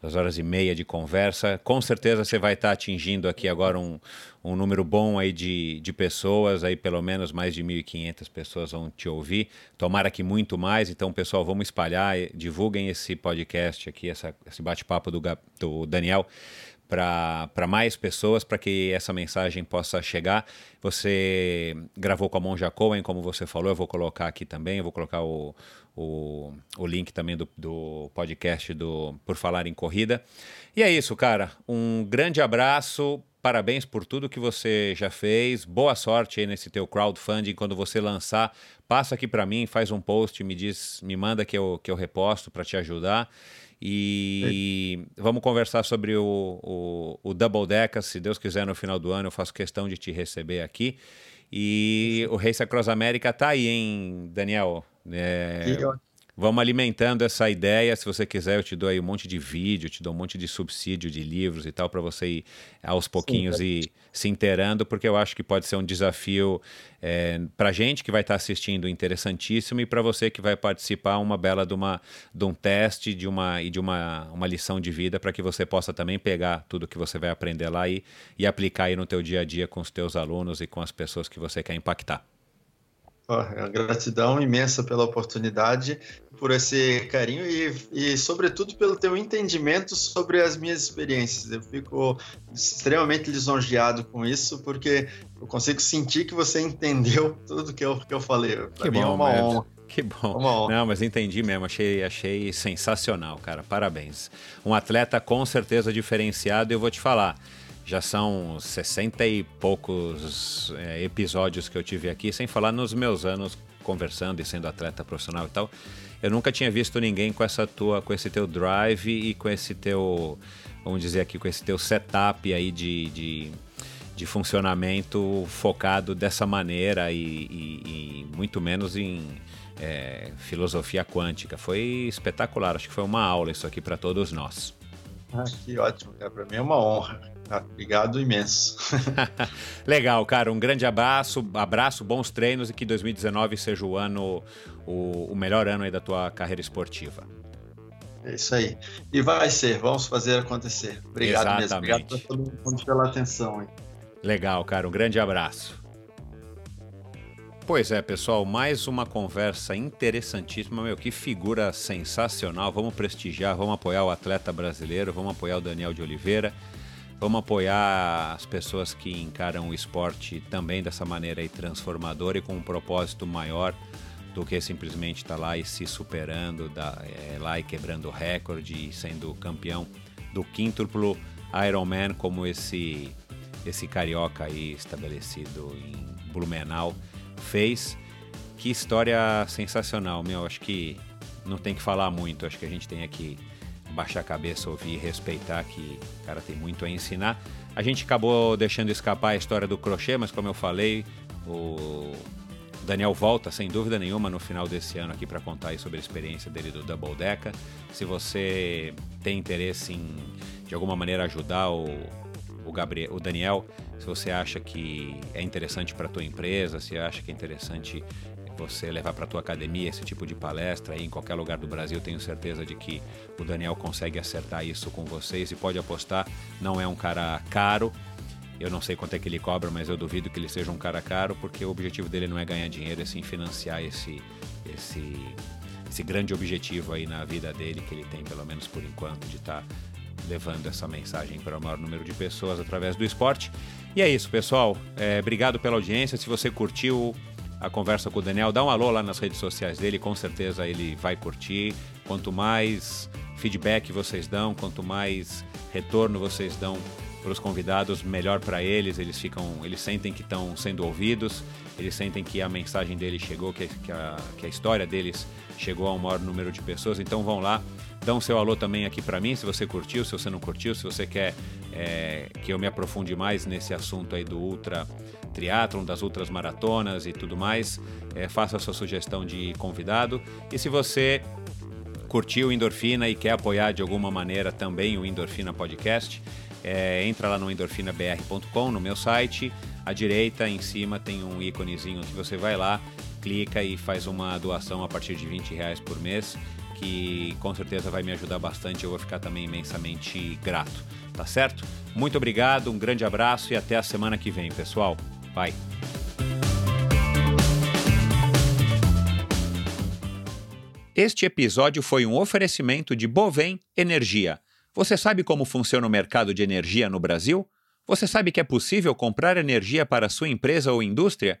duas horas e meia de conversa. Com certeza você vai estar tá atingindo aqui agora um, um número bom aí de, de pessoas, aí pelo menos mais de 1.500 pessoas vão te ouvir. Tomara que muito mais. Então, pessoal, vamos espalhar, divulguem esse podcast aqui, essa, esse bate-papo do, do Daniel para mais pessoas, para que essa mensagem possa chegar. Você gravou com a Monja Cohen, como você falou, eu vou colocar aqui também, eu vou colocar o, o, o link também do, do podcast do Por Falar em Corrida. E é isso, cara. Um grande abraço. Parabéns por tudo que você já fez. Boa sorte aí nesse teu crowdfunding. Quando você lançar, passa aqui para mim, faz um post, me diz, me manda que eu, que eu reposto para te ajudar. E é. vamos conversar sobre o, o, o Double Deca. Se Deus quiser, no final do ano, eu faço questão de te receber aqui. E o Race Across America tá aí, hein, Daniel? É, Vamos alimentando essa ideia. Se você quiser, eu te dou aí um monte de vídeo, te dou um monte de subsídio de livros e tal, para você ir aos pouquinhos Sim, e se inteirando, porque eu acho que pode ser um desafio é, para gente que vai estar tá assistindo interessantíssimo e para você que vai participar uma bela de, uma, de um teste de uma, e de uma, uma lição de vida para que você possa também pegar tudo que você vai aprender lá e, e aplicar aí no teu dia a dia com os teus alunos e com as pessoas que você quer impactar. Oh, gratidão imensa pela oportunidade, por esse carinho e, e, sobretudo, pelo teu entendimento sobre as minhas experiências. Eu fico extremamente lisonjeado com isso, porque eu consigo sentir que você entendeu tudo que eu, que eu falei. Pra que mim é bom, é uma honra. Que bom. Não, mas entendi mesmo, achei, achei sensacional, cara. Parabéns. Um atleta com certeza diferenciado, e eu vou te falar já são 60 e poucos é, episódios que eu tive aqui, sem falar nos meus anos conversando e sendo atleta profissional e tal. Eu nunca tinha visto ninguém com essa tua, com esse teu drive e com esse teu, vamos dizer aqui, com esse teu setup aí de, de, de funcionamento focado dessa maneira e, e, e muito menos em é, filosofia quântica. Foi espetacular, acho que foi uma aula isso aqui para todos nós. Ah, que ótimo, Para mim é uma honra. Ah, obrigado imenso. Legal, cara. Um grande abraço, abraço, bons treinos e que 2019 seja o ano, o, o melhor ano aí da tua carreira esportiva. É isso aí. E vai ser, vamos fazer acontecer. Obrigado Exatamente. mesmo. Obrigado a todo mundo pela atenção. Hein? Legal, cara. Um grande abraço. Pois é, pessoal, mais uma conversa interessantíssima. Meu, que figura sensacional. Vamos prestigiar, vamos apoiar o atleta brasileiro, vamos apoiar o Daniel de Oliveira. Vamos apoiar as pessoas que encaram o esporte também dessa maneira aí transformadora e com um propósito maior do que simplesmente estar tá lá e se superando, da, é, lá e quebrando recorde e sendo campeão do quíntuplo Ironman como esse esse carioca aí estabelecido em Blumenau fez. Que história sensacional, meu. Acho que não tem que falar muito. Acho que a gente tem aqui baixar a cabeça, ouvir e respeitar que o cara tem muito a ensinar. A gente acabou deixando escapar a história do crochê, mas como eu falei, o Daniel volta sem dúvida nenhuma no final desse ano aqui para contar sobre a experiência dele do Double Deca. Se você tem interesse em de alguma maneira ajudar o, o, Gabriel, o Daniel, se você acha que é interessante para a tua empresa, se acha que é interessante você levar para a tua academia esse tipo de palestra em qualquer lugar do Brasil, tenho certeza de que o Daniel consegue acertar isso com vocês e pode apostar, não é um cara caro. Eu não sei quanto é que ele cobra, mas eu duvido que ele seja um cara caro, porque o objetivo dele não é ganhar dinheiro, é sim financiar esse esse esse grande objetivo aí na vida dele que ele tem pelo menos por enquanto de estar tá levando essa mensagem para o maior número de pessoas através do esporte. E é isso, pessoal. É, obrigado pela audiência. Se você curtiu a conversa com o Daniel, dá um alô lá nas redes sociais dele, com certeza ele vai curtir. Quanto mais feedback vocês dão, quanto mais retorno vocês dão para os convidados, melhor para eles. Eles ficam, eles sentem que estão sendo ouvidos, eles sentem que a mensagem deles chegou, que, a, que a história deles chegou a um maior número de pessoas. Então vão lá, dão seu alô também aqui para mim, se você curtiu, se você não curtiu, se você quer é, que eu me aprofunde mais nesse assunto aí do ultra triatlon, das outras maratonas e tudo mais, é, faça a sua sugestão de convidado. E se você curtiu o Endorfina e quer apoiar de alguma maneira também o Endorfina Podcast, é, entra lá no endorfinabr.com, no meu site. À direita, em cima, tem um íconezinho que você vai lá, clica e faz uma doação a partir de 20 reais por mês, que com certeza vai me ajudar bastante. Eu vou ficar também imensamente grato, tá certo? Muito obrigado, um grande abraço e até a semana que vem, pessoal. Bye. Este episódio foi um oferecimento de Bovem Energia, Você sabe como funciona o mercado de energia no Brasil? Você sabe que é possível comprar energia para sua empresa ou indústria?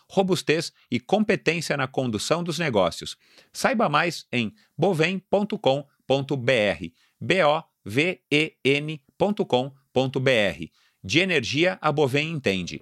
robustez e competência na condução dos negócios. Saiba mais em bovem.com.br. B O V E N.com.br. De energia a Bovem entende.